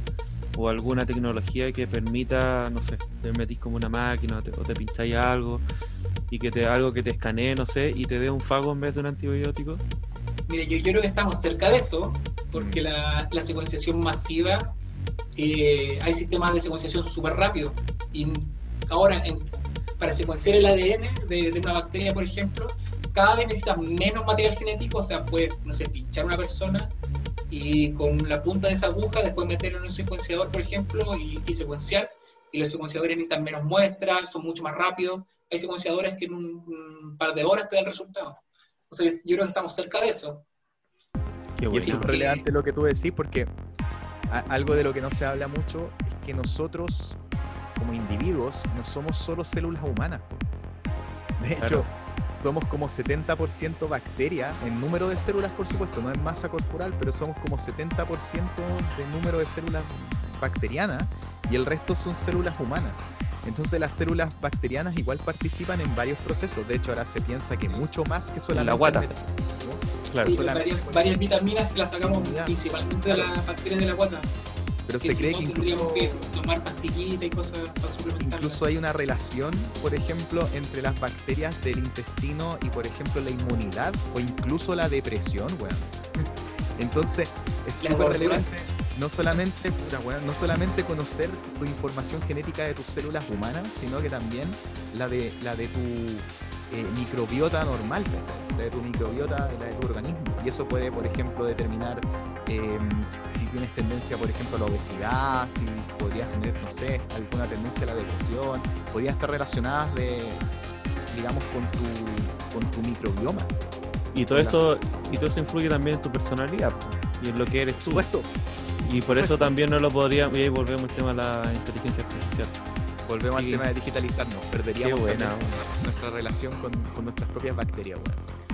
o alguna tecnología que permita, no sé, te metís como una máquina o te, o te pincháis algo y que te algo que te escanee, no sé, y te dé un fago en vez de un antibiótico? Mire, yo, yo creo que estamos cerca de eso, porque la, la secuenciación masiva, eh, hay sistemas de secuenciación súper rápidos. Y ahora, en- para secuenciar el ADN de, de una bacteria, por ejemplo, cada vez necesitas menos material genético, o sea, puedes, no sé, pinchar a una persona y con la punta de esa aguja después meterlo en un secuenciador, por ejemplo, y, y secuenciar. Y los secuenciadores necesitan menos muestras, son mucho más rápidos. Hay secuenciadores que en un, un par de horas te dan el resultado. O sea, yo, yo creo que estamos cerca de eso. Qué Y es súper relevante lo que tú decís porque algo de lo que no se habla mucho es que nosotros, como individuos, no somos solo células humanas. De hecho, Claro. somos como 70% bacteria en número de células, por supuesto, no en masa corporal, pero somos como 70% de número de células bacterianas y el resto son células humanas. Entonces las células bacterianas igual participan en varios procesos. De hecho, ahora se piensa que mucho más que solamente... el guata. Claro, Sí, solamente varias, vitaminas que las sacamos Ya. principalmente de las bacterias de la guata. Pero que se si cree no, que incluso... que tomar pastillitas y cosas para suplementar. Incluso hay una relación, por ejemplo, entre las bacterias del intestino y, por ejemplo, la inmunidad o incluso la depresión, weón. Entonces, es súper relevante no solamente, puta, weón, no solamente conocer tu información genética de tus células humanas, sino que también la de, la de tu eh, microbiota normal, ¿cachai? la de tu microbiota, la de tu organismo. Y eso puede, por ejemplo, determinar eh, si tienes tendencia, por ejemplo, a la obesidad, si podrías tener, no sé, alguna tendencia a la depresión, podrían estar relacionadas de, digamos, con tu, con tu microbioma. Y todo eso, y todo eso influye también en tu personalidad y en lo que eres tú. supuesto, Y por eso también no lo podríamos, y ahí volvemos al tema de la inteligencia artificial. Volvemos Sí. al tema de digitalizarnos, perderíamos buena, nuestra relación con, con nuestras propias bacterias. weón.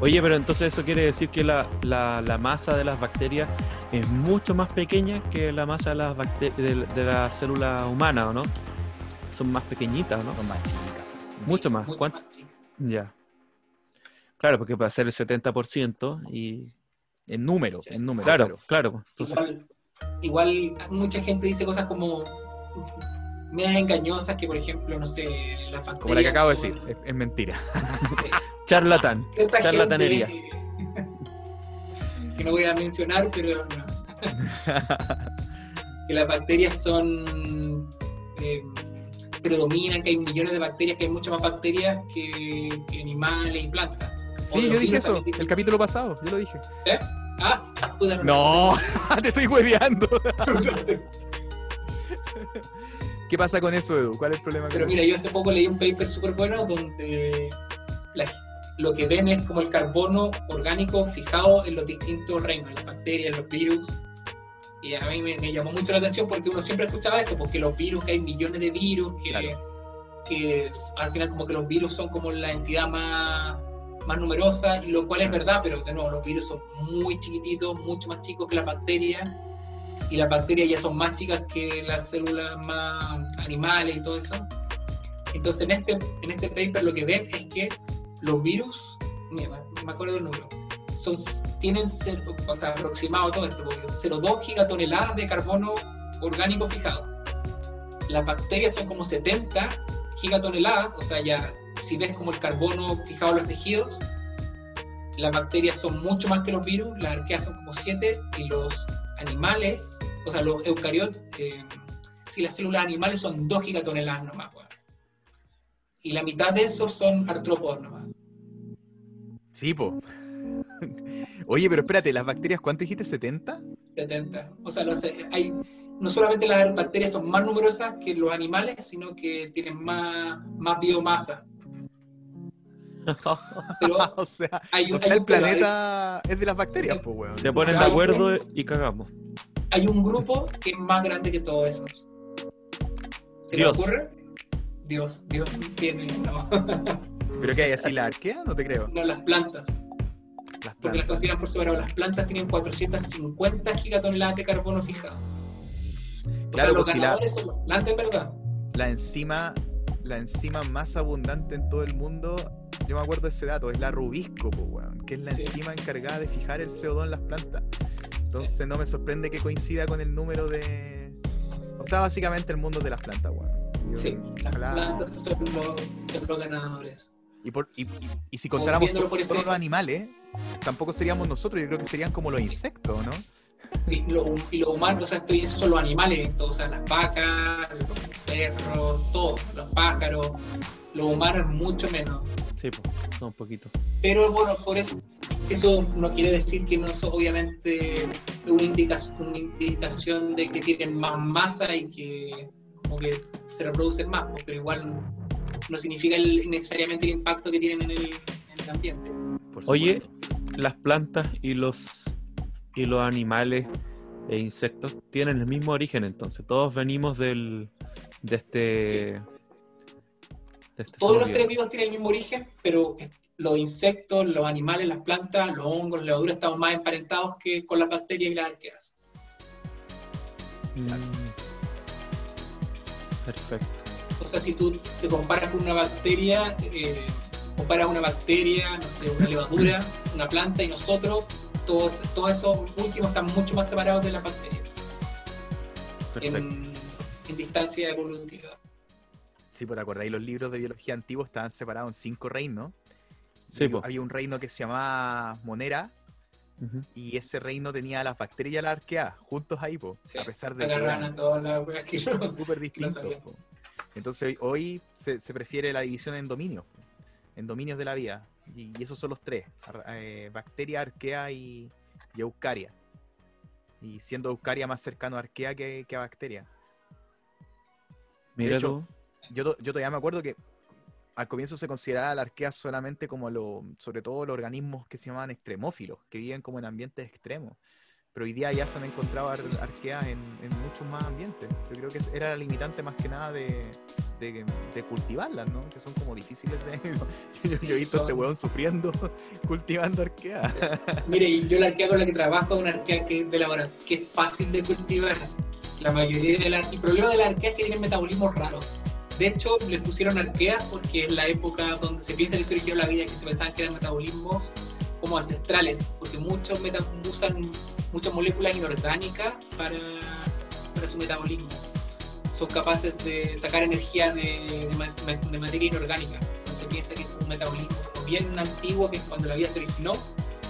Oye, pero entonces eso quiere decir que la, la- la masa de las bacterias es mucho más pequeña que la masa de las de, de la célula humana, ¿o no? Son más pequeñitas, ¿o ¿no? Son más chicas. mucho sí, más. Mucho ¿Cuánto? más. Ya. Claro, porque para ser el 70% y... En número, Sí. en número. Claro, claro. Entonces, Igual, igual mucha gente dice cosas como medias engañosas que, por ejemplo, no sé, las bacterias Como la que acabo de decir, es, es mentira. charlatán. cierta Charlatanería. gente que no voy a mencionar, pero no. que las bacterias son eh, predominan, que hay millones de bacterias, que hay muchas más bacterias que, que animales y plantas. Sí, yo dije eso, dicen- el capítulo pasado, yo lo dije. Ah, puta, No, te estoy hueveando. ¿Qué pasa con eso, Edu? ¿Cuál es el problema Pero mira, yo hace poco leí un paper súper bueno donde la- lo que ven es como el carbono orgánico fijado en los distintos reinos, en las bacterias, en los virus. Y a mí me, me llamó mucho la atención porque uno siempre escuchaba eso, porque los virus, que hay millones de virus, que, Claro. que al final como que los virus son como la entidad más, más numerosas, y lo cual es verdad, pero de nuevo, los virus son muy chiquititos, mucho más chicos que las bacterias, y las bacterias ya son más chicas que las células más animales y todo eso. Entonces, en este, en este paper lo que ven es que los virus, mira, me acuerdo del número, son, tienen cero, o sea, aproximado todo esto, 0,2 gigatoneladas de carbono orgánico fijado. Las bacterias son como 70 gigatoneladas, o sea, ya si ves como el carbono fijado en los tejidos, las bacterias son mucho más que los virus, las arqueas son como 7 y los animales, o sea, los eucariotas, eh, si las células animales son 2 gigatoneladas nomás, Y la mitad de esos son artrópodos nomás. Sí, po. Oye, pero espérate, ¿las bacterias cuánto dijiste? ¿70? 70. O sea, hay, no solamente las bacterias son más numerosas que los animales, sino que tienen más, más biomasa. Pero o sea, hay un, el planeta es de las bacterias, pues, weón. Se ponen de acuerdo y cagamos. Hay un grupo que es más grande que todos esos. ¿Se le ocurre? Dios, Dios tiene, no. ¿Pero qué hay así la arquea? No te creo. No, las plantas. Porque las consideran por sobre. Las plantas tienen 450 gigatoneladas de carbono fijado. claro, los pues la, son las plantas, ¿verdad? La enzima, la enzima más abundante en todo el mundo, yo me acuerdo de ese dato, es la rubisco, que es la enzima encargada de fijar el CO2 en las plantas. Entonces no me sorprende que coincida con el número de... O sea, básicamente el mundo de las plantas, weón. Sí, las plantas son los, ganadores. Y, por, y, y, si contáramos por los animales, tampoco seríamos nosotros, yo creo que serían como los insectos, ¿no? Sí, y los humanos, o sea, esto, esos son los animales, o sea, las vacas, los perros, todos, los pájaros, los humanos mucho menos. Sí, pues, son un poquito. Pero bueno, por eso, eso no quiere decir que no es obviamente una indicación, una indicación de que tienen más masa y que como que se reproducen más, pero igual no significa necesariamente el impacto que tienen en el, en el ambiente. Oye, las plantas y los y los animales e insectos tienen el mismo origen entonces. Todos venimos del de este, este Todos los seres vivos tienen el mismo origen, pero los insectos, los animales, las plantas, los hongos, las levaduras estamos más emparentados que con las bacterias y las arqueas. Mm. Perfecto. O sea, si tú te comparas con una bacteria, eh, comparas una bacteria, no sé, una levadura, una planta y nosotros, todos, todos esos últimos están mucho más separados de las bacterias. En, en, distancia evolutiva. Sí, pues te acordáis, los libros de biología antiguos estaban separados en cinco reinos. Sí, pues. Había un reino que se llamaba Monera, y ese reino tenía las bacterias y la arquea juntos ahí, po, a pesar de que eran súper distintos. Entonces hoy se, se, prefiere la división en dominios en dominios de la vida. Y, esos son los tres: eh, bacteria, arquea y, eucaria. Y siendo eucaria más cercano a arquea que, a bacteria. de hecho, yo, yo todavía me acuerdo que al comienzo se consideraba la arquea solamente como lo, sobre todo los organismos que se llamaban extremófilos, que viven como en ambientes extremos. Pero hoy día ya se han encontrado arqueas en, en muchos más ambientes. Yo creo que era la limitante más que nada de, de, cultivarlas, ¿no? Que son como difíciles de... yo, he visto a este huevón sufriendo cultivando arquea. Mire, yo la arquea con la que trabajo es una arquea que es, de que es fácil de cultivar. La mayoría de la... El problema de la arquea es que tienen metabolismos raros. De hecho, les pusieron arqueas porque es la época donde se piensa que se originó la vida, que se pensaban que eran metabolismos como ancestrales, porque muchos usan muchas moléculas inorgánicas para, para su metabolismo son capaces de sacar energía de, materia inorgánica. Entonces piensa que es un metabolismo bien antiguo, que cuando la vida se originó,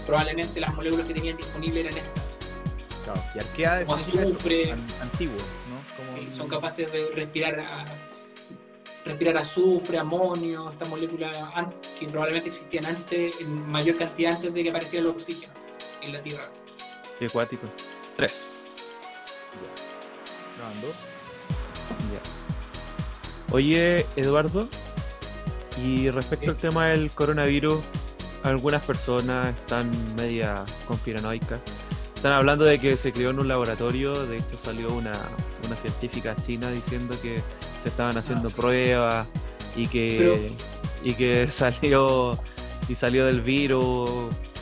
probablemente las moléculas que tenían disponibles eran estas. Claro, y arquea es azufre, antiguo, ¿no? Sí, son capaces de respirar respirar azufre, amonio, estas moléculas que probablemente existían antes, en mayor cantidad antes de que apareciera el oxígeno en la Tierra. Sí, acuático. Tres. Grabando. Oye, Eduardo, y respecto al tema del coronavirus, algunas personas están media conspiranoicas. Están hablando de que se creó en un laboratorio, de hecho salió una, científica china diciendo que se estaban haciendo ah, pruebas y que, y que salió y salió del virus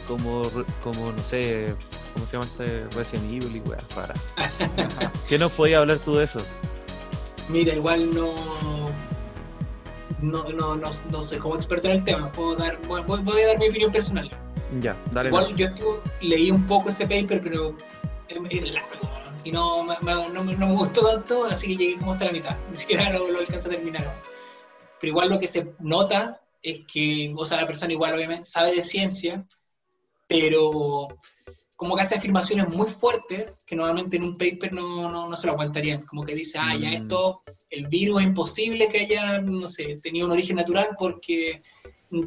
como, como no sé, ¿cómo se llama este Resident Evil y weas para. ¿Qué nos podía hablar tú de eso? Mira, igual no, no, no, no, no soy como experto en el tema, puedo dar, voy, voy a dar mi opinión personal. Ya, dale. Igual yo leí un poco ese paper, pero es largo y no, no, no, me gustó tanto, así que llegué como hasta la mitad, ni siquiera lo, lo alcancé a terminar. Pero igual lo que se nota es que, o sea, la persona igual obviamente sabe de ciencia, pero como que hace afirmaciones muy fuertes que normalmente en un paper no, no, no se lo aguantarían. Como que dice, ah, ya mm. esto, el virus es imposible que haya, no sé, tenido un origen natural porque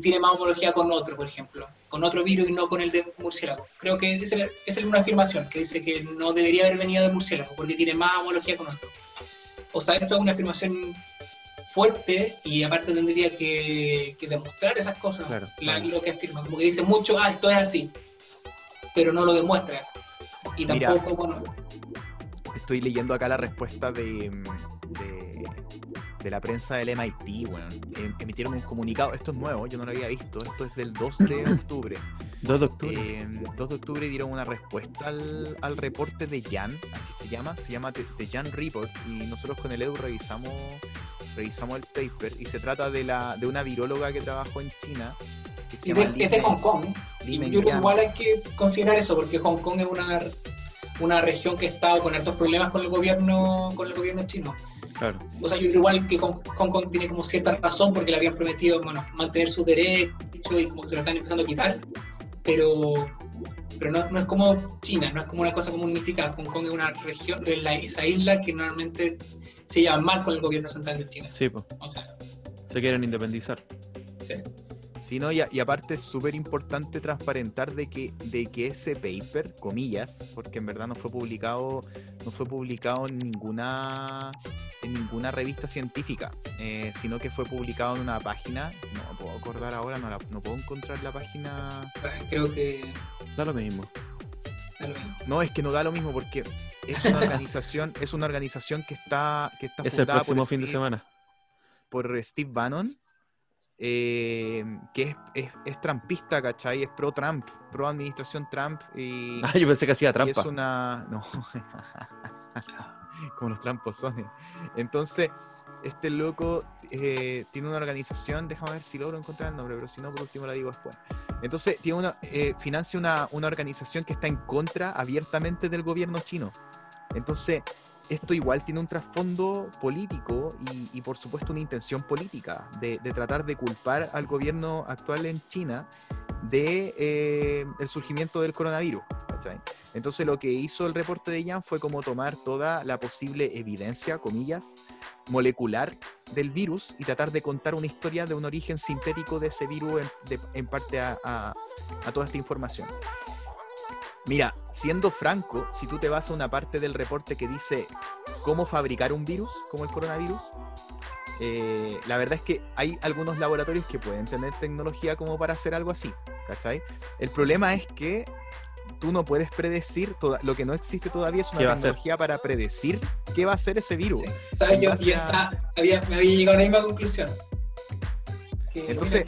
tiene más homología con otro, por ejemplo, con otro virus y no con el de murciélago. Creo que esa es una afirmación que dice que no debería haber venido de murciélago porque tiene más homología con otro. O sea, esa es una afirmación fuerte y aparte tendría que, demostrar esas cosas, lo que afirma. Como que dice mucho, ah, esto es así, pero no lo demuestra. Y tampoco, bueno. Estoy leyendo acá la respuesta de de la prensa del MIT, bueno, em, emitieron un comunicado, esto es nuevo, yo no lo había visto, esto es del 2 de octubre. 2 de octubre. 2 em, de octubre dieron una respuesta al, al, reporte de Jan, así se llama, se llama The, Jan Report, y nosotros con el Edu revisamos, revisamos el paper, y se trata de, la, de una viróloga que trabajó en China. Que se llama es de Hong Kong. Y yo creo que igual hay que considerar eso, porque Hong Kong es una, una región que ha estado con altos problemas con el gobierno, con el gobierno chino. O sea, yo creo igual que Hong Kong tiene como cierta razón porque le habían prometido, bueno, mantener sus derechos y como que se lo están empezando a quitar, pero, pero no, no es como China, no es como una cosa como unificada. Hong Kong es una región, es la, esa isla que normalmente se lleva mal con el gobierno central de China. Sí, pues. O sea, se quieren independizar. Sí y, aparte es súper importante transparentar de que, de que ese paper, comillas, porque en verdad no fue publicado, no fue publicado en ninguna, en ninguna revista científica, eh, sino que fue publicado en una página, no puedo acordar ahora, no, no puedo encontrar la página. Creo que da lo mismo. No, es que no da lo mismo porque es una organización, es una organización que está, que está es el próximo fin de semana. Por Steve Bannon eh, que es, es, trampista, ¿cachai? Es pro Trump, pro administración Trump. Y, ah, yo pensé que hacía trampa. Es una. No. Como los trampos son. Entonces, este loco eh, tiene una organización, déjame ver si logro encontrar el nombre, pero si no, por último la digo después. Entonces, tiene una, eh, financia una, una organización que está en contra abiertamente del gobierno chino. Entonces, esto igual tiene un trasfondo político y, por supuesto una intención política de, tratar de culpar al gobierno actual en China de eh, el surgimiento del coronavirus. Entonces lo que hizo el reporte de Yan fue como tomar toda la posible evidencia, comillas, molecular del virus y tratar de contar una historia de un origen sintético de ese virus en, parte a toda esta información. Mira, siendo franco, si tú te vas a una parte del reporte que dice cómo fabricar un virus, como el coronavirus, eh, la verdad es que hay algunos laboratorios que pueden tener tecnología como para hacer algo así, ¿cachai? El problema es que tú no puedes predecir, toda, lo que no existe todavía es una tecnología para predecir qué va a ser ese virus. ¿Sabes? Yo, había, me había llegado a la misma conclusión. Entonces,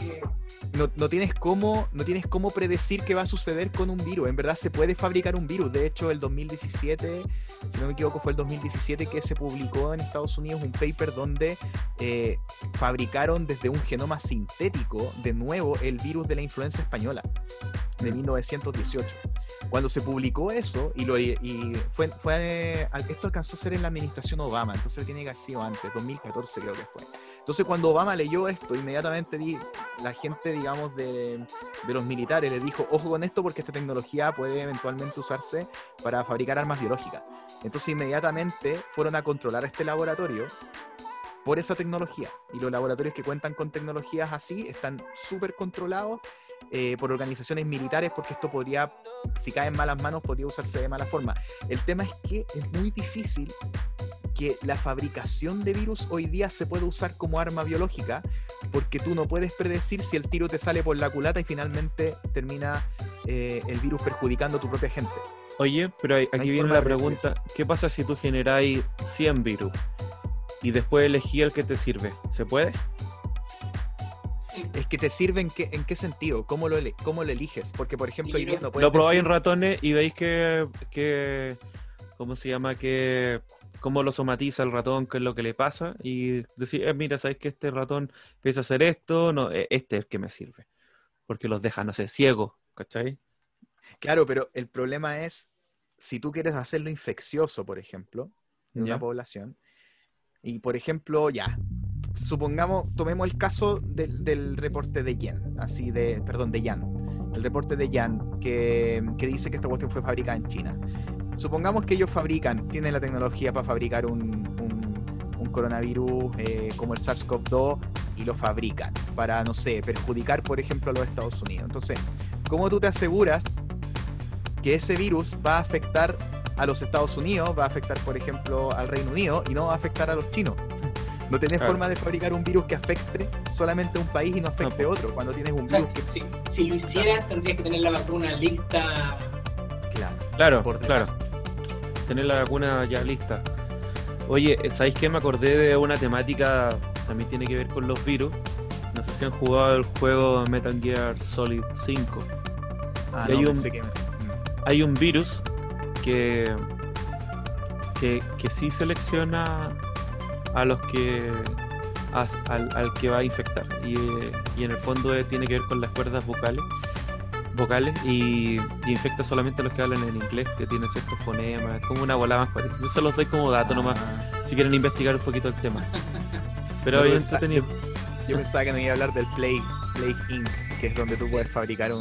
no, tienes cómo, no tienes cómo predecir qué va a suceder con un virus. En verdad se puede fabricar un virus. De hecho, el 2017, si no me equivoco, fue el 2017 que se publicó en Estados Unidos un paper donde eh, fabricaron desde un genoma sintético de nuevo el virus de la influenza española de 1918. Cuando se publicó eso, y, lo, y fue, fue, esto alcanzó a ser en la administración Obama, entonces tiene que haber sido antes, 2014 creo que fue. Entonces cuando Obama leyó esto, inmediatamente di, la gente, digamos, de, los militares le dijo, ojo con esto porque esta tecnología puede eventualmente usarse para fabricar armas biológicas. Entonces inmediatamente fueron a controlar este laboratorio por esa tecnología. Y los laboratorios que cuentan con tecnologías así están súper controlados eh, por organizaciones militares porque esto podría, si cae en malas manos, podría usarse de mala forma. El tema es que es muy difícil que la fabricación de virus hoy día se puede usar como arma biológica, porque tú no puedes predecir si el tiro te sale por la culata y finalmente termina eh, el virus perjudicando a tu propia gente. Oye, pero aquí viene la pregunta, ¿qué pasa si tú generáis 100 virus y después elegí el que te sirve? ¿Se puede? es que te sirve en qué, en qué sentido, cómo lo, cómo lo eliges. Porque, por ejemplo, Lo probáis en ratones y veis que, que. ¿Cómo se llama? Que cómo lo somatiza el ratón, qué es lo que le pasa, y decir, eh, mira, sabes que este ratón empieza a hacer esto, no, e, este es el que me sirve, porque los deja, no sé, ciegos, ¿cachai? Claro, pero el problema es, si tú quieres hacerlo infeccioso, por ejemplo, en una población, y por ejemplo, ya, supongamos, tomemos el caso del, reporte de Yen, así de, perdón, de Yan, el reporte de Yan, que, que dice que esta cuestión fue fabricada en China. Supongamos que ellos fabrican, tienen la tecnología para fabricar un, coronavirus eh, como el SARS-CoV-2 y lo fabrican para, no sé, perjudicar, por ejemplo, a los Estados Unidos. Entonces, ¿cómo tú te aseguras que ese virus va a afectar a los Estados Unidos, va a afectar, por ejemplo, al Reino Unido y no va a afectar a los chinos? No tenés forma de fabricar un virus que afecte solamente a un país y no afecte a otro. Cuando tienes un virus que... si, si, lo hicieras, tendrías que tener la vacuna lista. Claro, claro, claro tener la vacuna ya lista. Oye, ¿sabéis qué? Me acordé de una temática, también tiene que ver con los virus. No sé si han jugado el juego Metal Gear Solid 5. Ah, hay, un, hay un virus que, que, que sí selecciona a los que al, al, que va a infectar y, y en el fondo tiene que ver con las cuerdas vocales vocales y, infecta solamente a los que hablan en inglés, que tienen ciertos fonemas, como una bola más fuerte. Yo se los doy como dato nomás, si quieren investigar un poquito el tema. Pero hoy entretenido. Yo pensaba que no iba a hablar del Plague, Plague Inc., que es donde tú puedes fabricar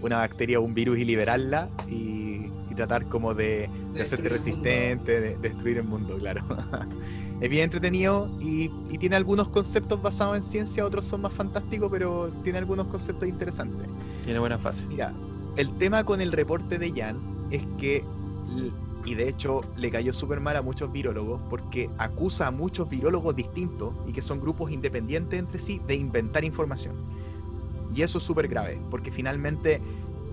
una bacteria o un virus y liberarla y, tratar como de, hacerte resistente, de, destruir el mundo, claro. es bien entretenido y, tiene algunos conceptos basados en ciencia, otros son más fantásticos, pero tiene algunos conceptos interesantes. Tiene buena fase. Mira, el tema con el reporte de Jan es que, y de hecho le cayó súper mal a muchos virólogos, porque acusa a muchos virólogos distintos y que son grupos independientes entre sí de inventar información. Y eso es súper grave, porque finalmente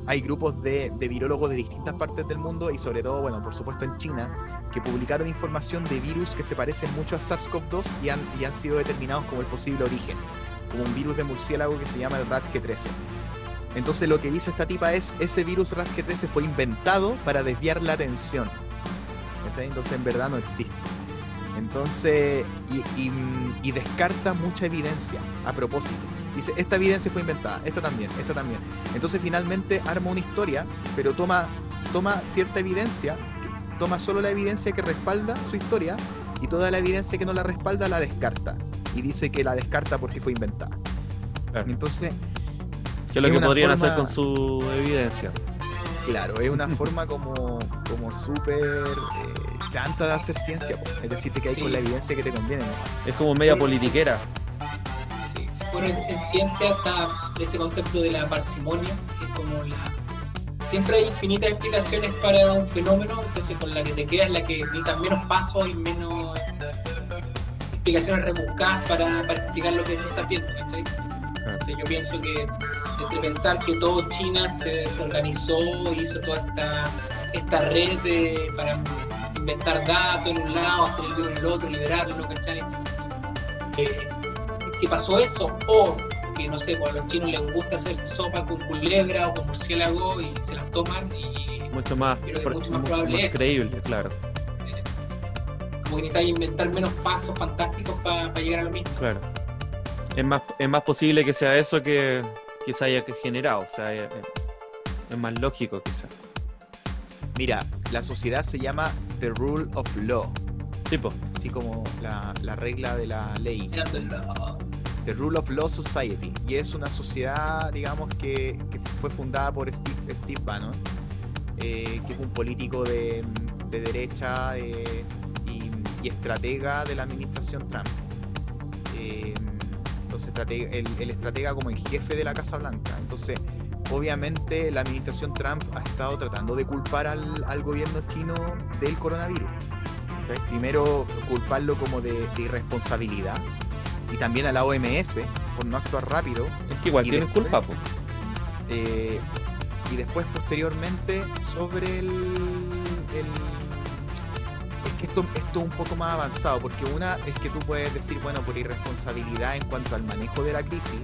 hay grupos de, virólogos de distintas partes del mundo y sobre todo, bueno, por supuesto en China, que publicaron información de virus que se parecen mucho a SARS-CoV-2 y han, y sido determinados como el posible origen, como un virus de murciélago que se llama el RAT-G13. Entonces lo que dice esta tipa es, ese virus RAT-G13 fue inventado para desviar la atención. Entonces en verdad no existe. Entonces, y descarta mucha evidencia a propósito. Dice, esta evidencia fue inventada, esta también, esta también. Entonces finalmente arma una historia, pero toma, toma cierta evidencia, toma solo la evidencia que respalda su historia y toda la evidencia que no la respalda la descarta. Y dice que la descarta porque fue inventada. Entonces... ¿Qué es lo que podrían hacer con su evidencia? Claro, es una forma como, como súper eh, chanta de hacer ciencia. Es decir, que hay con la evidencia que te conviene. Es como media politiquera. Bueno, en, ciencia está ese concepto de la parsimonia, que es como la... Siempre hay infinitas explicaciones para un fenómeno, entonces con la que te quedas la que necesitas menos pasos y menos explicaciones rebuscadas para, para explicar lo que no estás viendo, ¿cachai? Entonces yo pienso que entre pensar que todo China se, se organizó, hizo toda esta, esta red de, para inventar datos en un lado, hacer el virus en el otro, liberarlo, ¿cachai? Eh, que pasó eso, o que no sé, pues a los chinos les gusta hacer sopa con culebra o con murciélago y se las toman y mucho más, mucho más probable más creíble, claro. Como que necesitas inventar menos pasos fantásticos para llegar a lo mismo. Claro. Es más, es más posible que sea eso que, que se haya generado, o sea, es, es más lógico quizás. Mira, la sociedad se llama The Rule of Law. Tipo. Así como la, la regla de la ley. The Rule of Law Society, y es una sociedad, digamos, que, fue fundada por Steve, Steve Bannon, eh, que es un político de, derecha eh, y, estratega de la administración Trump. Eh, entonces, el, el, estratega como el jefe de la Casa Blanca. Entonces, obviamente, la administración Trump ha estado tratando de culpar al, al gobierno chino del coronavirus. Primero, culparlo como de irresponsabilidad y también a la OMS por no actuar rápido. Es que igual tienen culpa, eh, y después, posteriormente, sobre el, Es que esto, esto es un poco más avanzado, porque una es que tú puedes decir, bueno, por irresponsabilidad en cuanto al manejo de la crisis,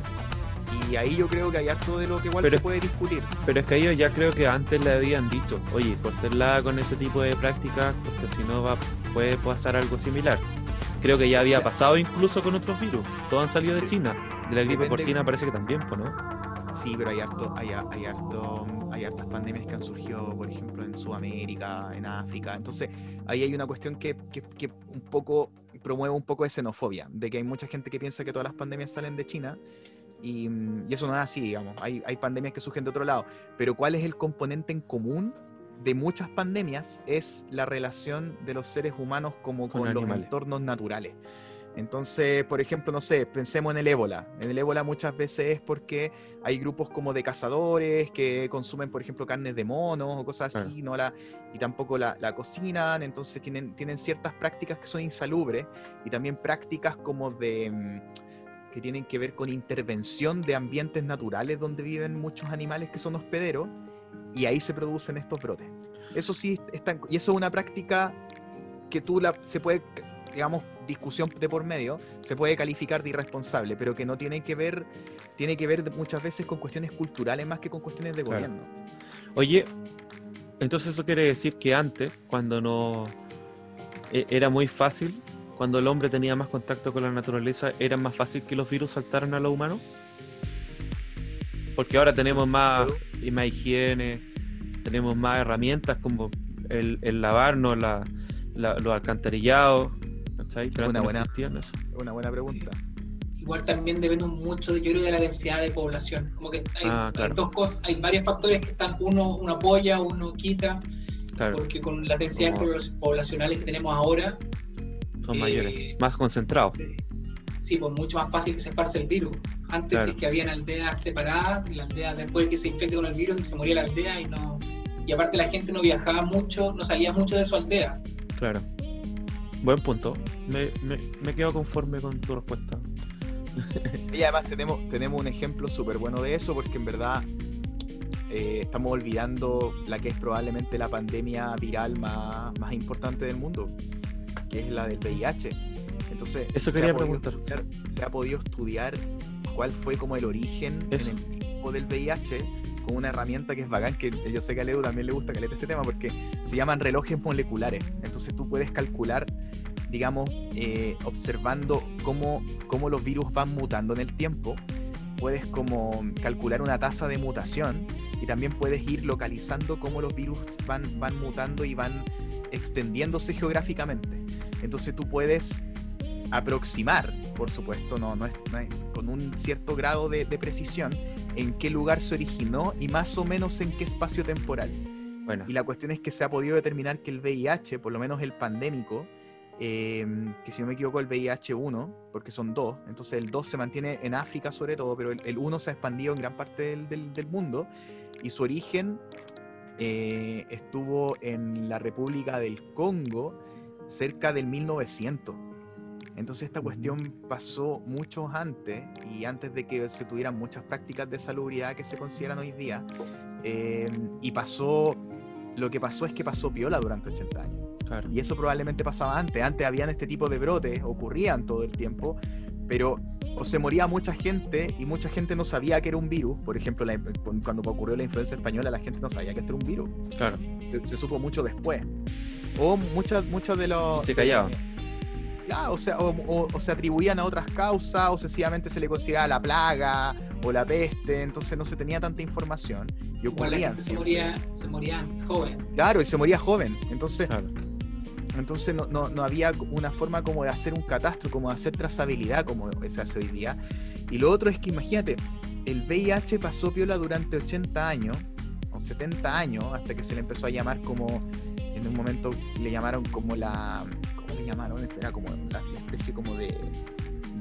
y ahí yo creo que hay harto de lo que igual se puede discutir. Pero es que ellos ya creo que antes le habían dicho, oye, cortenla con ese tipo de prácticas, porque si no va, puede pasar algo similar. Creo que ya había pasado incluso con otros virus. Todos han salido de China. De la gripe porcina parece que también, ¿no? Sí, pero hay harto, hay, hay harto, hay hartas pandemias que han surgido, por ejemplo, en Sudamérica, en África. Entonces, ahí hay una cuestión que, que, que un poco promueve un poco de xenofobia, de que hay mucha gente que piensa que todas las pandemias salen de China Mm, y, eso no es así, digamos. Hay, hay pandemias que surgen de otro lado. Pero ¿cuál es el componente en común de muchas pandemias? Es la relación de los seres humanos como con, los entornos naturales. Entonces, por ejemplo, no sé, pensemos en el ébola. En el ébola muchas veces es porque hay grupos como de cazadores que consumen, por ejemplo, carnes de monos o cosas así, no la, y tampoco la, la, cocinan, entonces tienen, tienen ciertas prácticas que son insalubres y también prácticas como de mm, que tienen que ver con intervención de ambientes naturales donde viven muchos animales que son hospederos y ahí se producen estos brotes. Eso sí, está, y eso es una práctica que tú la, se puede, digamos, discusión de por medio, se puede calificar de irresponsable, pero que no tiene que ver, tiene que ver muchas veces con cuestiones culturales más que con cuestiones de gobierno. Oye, entonces eso quiere decir que antes, cuando no e, era muy fácil cuando el hombre tenía más contacto con la naturaleza, era más fácil que los virus saltaran a los humanos? Porque ahora tenemos más, más higiene, tenemos más herramientas como el, lavarnos, los alcantarillados. Una, buena, una buena pregunta. Igual también depende mucho, yo creo, de la densidad de población. Como que hay, ah, dos cosas, hay varios factores que están, uno, uno apoya, uno quita. Porque con las densidades poblacionales que tenemos ahora, son mayores, eh, más concentrados. Sí, pues mucho más fácil que se esparce el virus. Antes es que habían aldeas separadas, la aldea después que se infecte con el virus y se moría la aldea y no. Y aparte la gente no viajaba mucho, no salía mucho de su aldea. Claro. Buen punto. Me, me, quedo conforme con tu respuesta. y además tenemos, tenemos un ejemplo súper bueno de eso, porque en verdad eh, estamos olvidando la que es probablemente la pandemia viral más, más importante del mundo que es la del VIH. Entonces, Eso quería se, ha preguntar. se ha podido estudiar cuál fue como el origen en el tipo del VIH con una herramienta que es bacán, que yo sé que a Leo también le gusta que este tema, porque se llaman relojes moleculares. Entonces tú puedes calcular, digamos, eh, observando cómo, cómo los virus van mutando en el tiempo, puedes como calcular una tasa de mutación y también puedes ir localizando cómo los virus van, van mutando y van extendiéndose geográficamente. Entonces tú puedes aproximar, por supuesto, no, no, es, con un cierto grado de, precisión, en qué lugar se originó y más o menos en qué espacio temporal. Bueno. Y la cuestión es que se ha podido determinar que el VIH, por lo menos el pandémico, em, que si no me equivoco el VIH-1, porque son dos, entonces el 2 se mantiene en África sobre todo, pero el, 1 se ha expandido en gran parte del, del mundo y su origen eh, estuvo en la República del Congo cerca del 1900. Entonces esta cuestión pasó mucho antes y antes de que se tuvieran muchas prácticas de salubridad que se consideran hoy día. Eh, y pasó, lo que pasó es que pasó piola durante 80 años. Y eso probablemente pasaba antes. Antes habían este tipo de brotes, ocurrían todo el tiempo, pero o se moría mucha gente y mucha gente no sabía que era un virus. Por ejemplo, cuando ocurrió la influenza española, la gente no sabía que esto era un virus. Claro. Se, supo mucho después. O muchos muchos de los. se callaban. O, sea, o, se atribuían a otras causas, o sencillamente se le consideraba la plaga o la peste, entonces no se tenía tanta información. Y ocurrían. Se moría, se moría joven. Claro, y se moría joven. Entonces. Entonces no, no, había una forma como de hacer un catastro, como de hacer trazabilidad como se hace hoy día. Y lo otro es que imagínate, el VIH pasó piola durante 80 años, o 70 años, hasta que se le empezó a llamar como, en un momento le llamaron como la, ¿cómo le llamaron? Era como la, especie como de,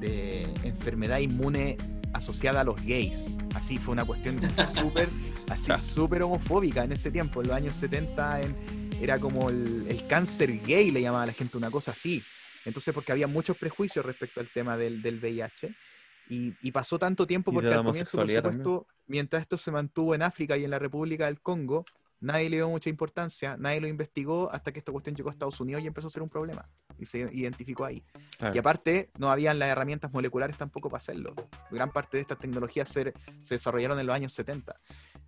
de enfermedad inmune asociada a los gays. Así fue una cuestión súper, así súper homofóbica en ese tiempo, en los años 70 en era como el, cáncer gay, le llamaba a la gente, una cosa así. Entonces, porque había muchos prejuicios respecto al tema del, del VIH. Y, pasó tanto tiempo porque al comienzo, por supuesto, mientras esto se mantuvo en África y en la República del Congo, nadie le dio mucha importancia, nadie lo investigó hasta que esta cuestión llegó a Estados Unidos y empezó a ser un problema. Y se identificó ahí. Claro. Y aparte, no habían las herramientas moleculares tampoco para hacerlo. Gran parte de estas tecnologías se, se desarrollaron en los años 70.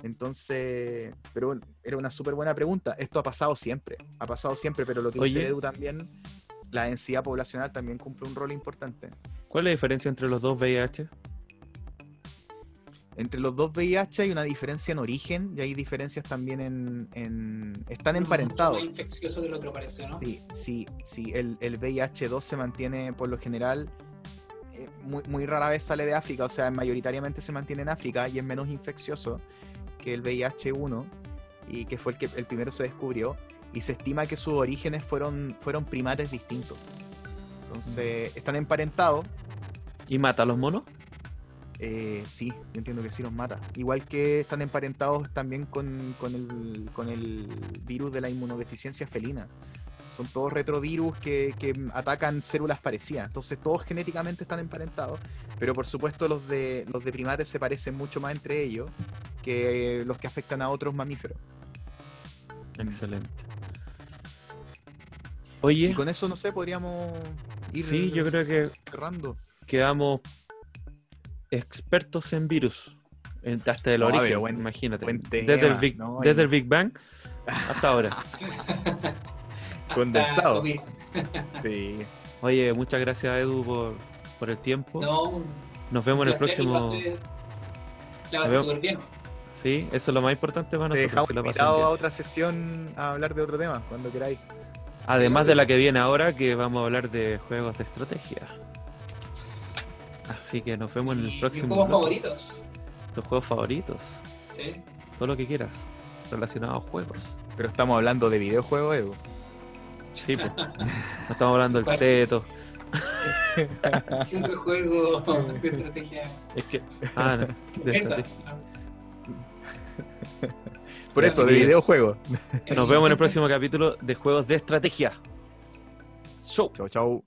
Entonces, pero bueno, era una súper buena pregunta. Esto ha pasado siempre, ha pasado siempre, pero lo que dice. Edu también, la densidad poblacional también cumple un rol importante. ¿Cuál es la diferencia entre los dos VIH? Entre los dos VIH hay una diferencia en origen y hay diferencias también en... en- están Mucho emparentados. más infeccioso que el otro parece, ¿no? Sí, sí, sí. El, el VIH-2 se mantiene por lo general, eh, muy, muy rara vez sale de África, o sea, mayoritariamente se mantiene en África y es menos infeccioso que el VIH-1, y que fue el que el primero se descubrió, y se estima que sus orígenes fueron, fueron primates distintos. Entonces, están emparentados, ¿Y mata a los monos? Eh, sí, yo entiendo que sí los mata. Igual que están emparentados también con, con el, con el virus de la inmunodeficiencia felina. Son todos retrovirus que, que atacan células parecidas. Entonces todos genéticamente están emparentados. Pero por supuesto los de, los de primates se parecen mucho más entre ellos que los que afectan a otros mamíferos. Excelente. Y Oye, con eso, no sé, podríamos ir sí, yo creo que cerrando. quedamos expertos en virus. En- hasta el No, origen, buen- imagínate. buen desde, el Big, ¿no? desde el Big Bang hasta ahora. Condensado. Sí. Oye, muchas gracias Edu por, por el tiempo. No, Nos vemos en el próximo. La súper bien. Sí, eso es lo más importante para Te nosotros. dejamos que la pasen invitado a otra sesión a hablar de otro tema, cuando queráis. Además Sí, de la que viene ahora, que vamos a hablar de juegos de estrategia. Así que nos vemos en el próximo. juegos bloque. favoritos. Tus juegos favoritos. ¿sí? Todo lo que quieras. Relacionado a juegos. Pero estamos hablando de videojuegos, Edu. Sí, pues. No estamos hablando del teto. ¿Qué otro juego de estrategia? Es que. Ah, no, de Esa. estrategia. Por eso, de videojuegos. Nos vemos en el próximo capítulo de juegos de estrategia. Show. Chau, chau.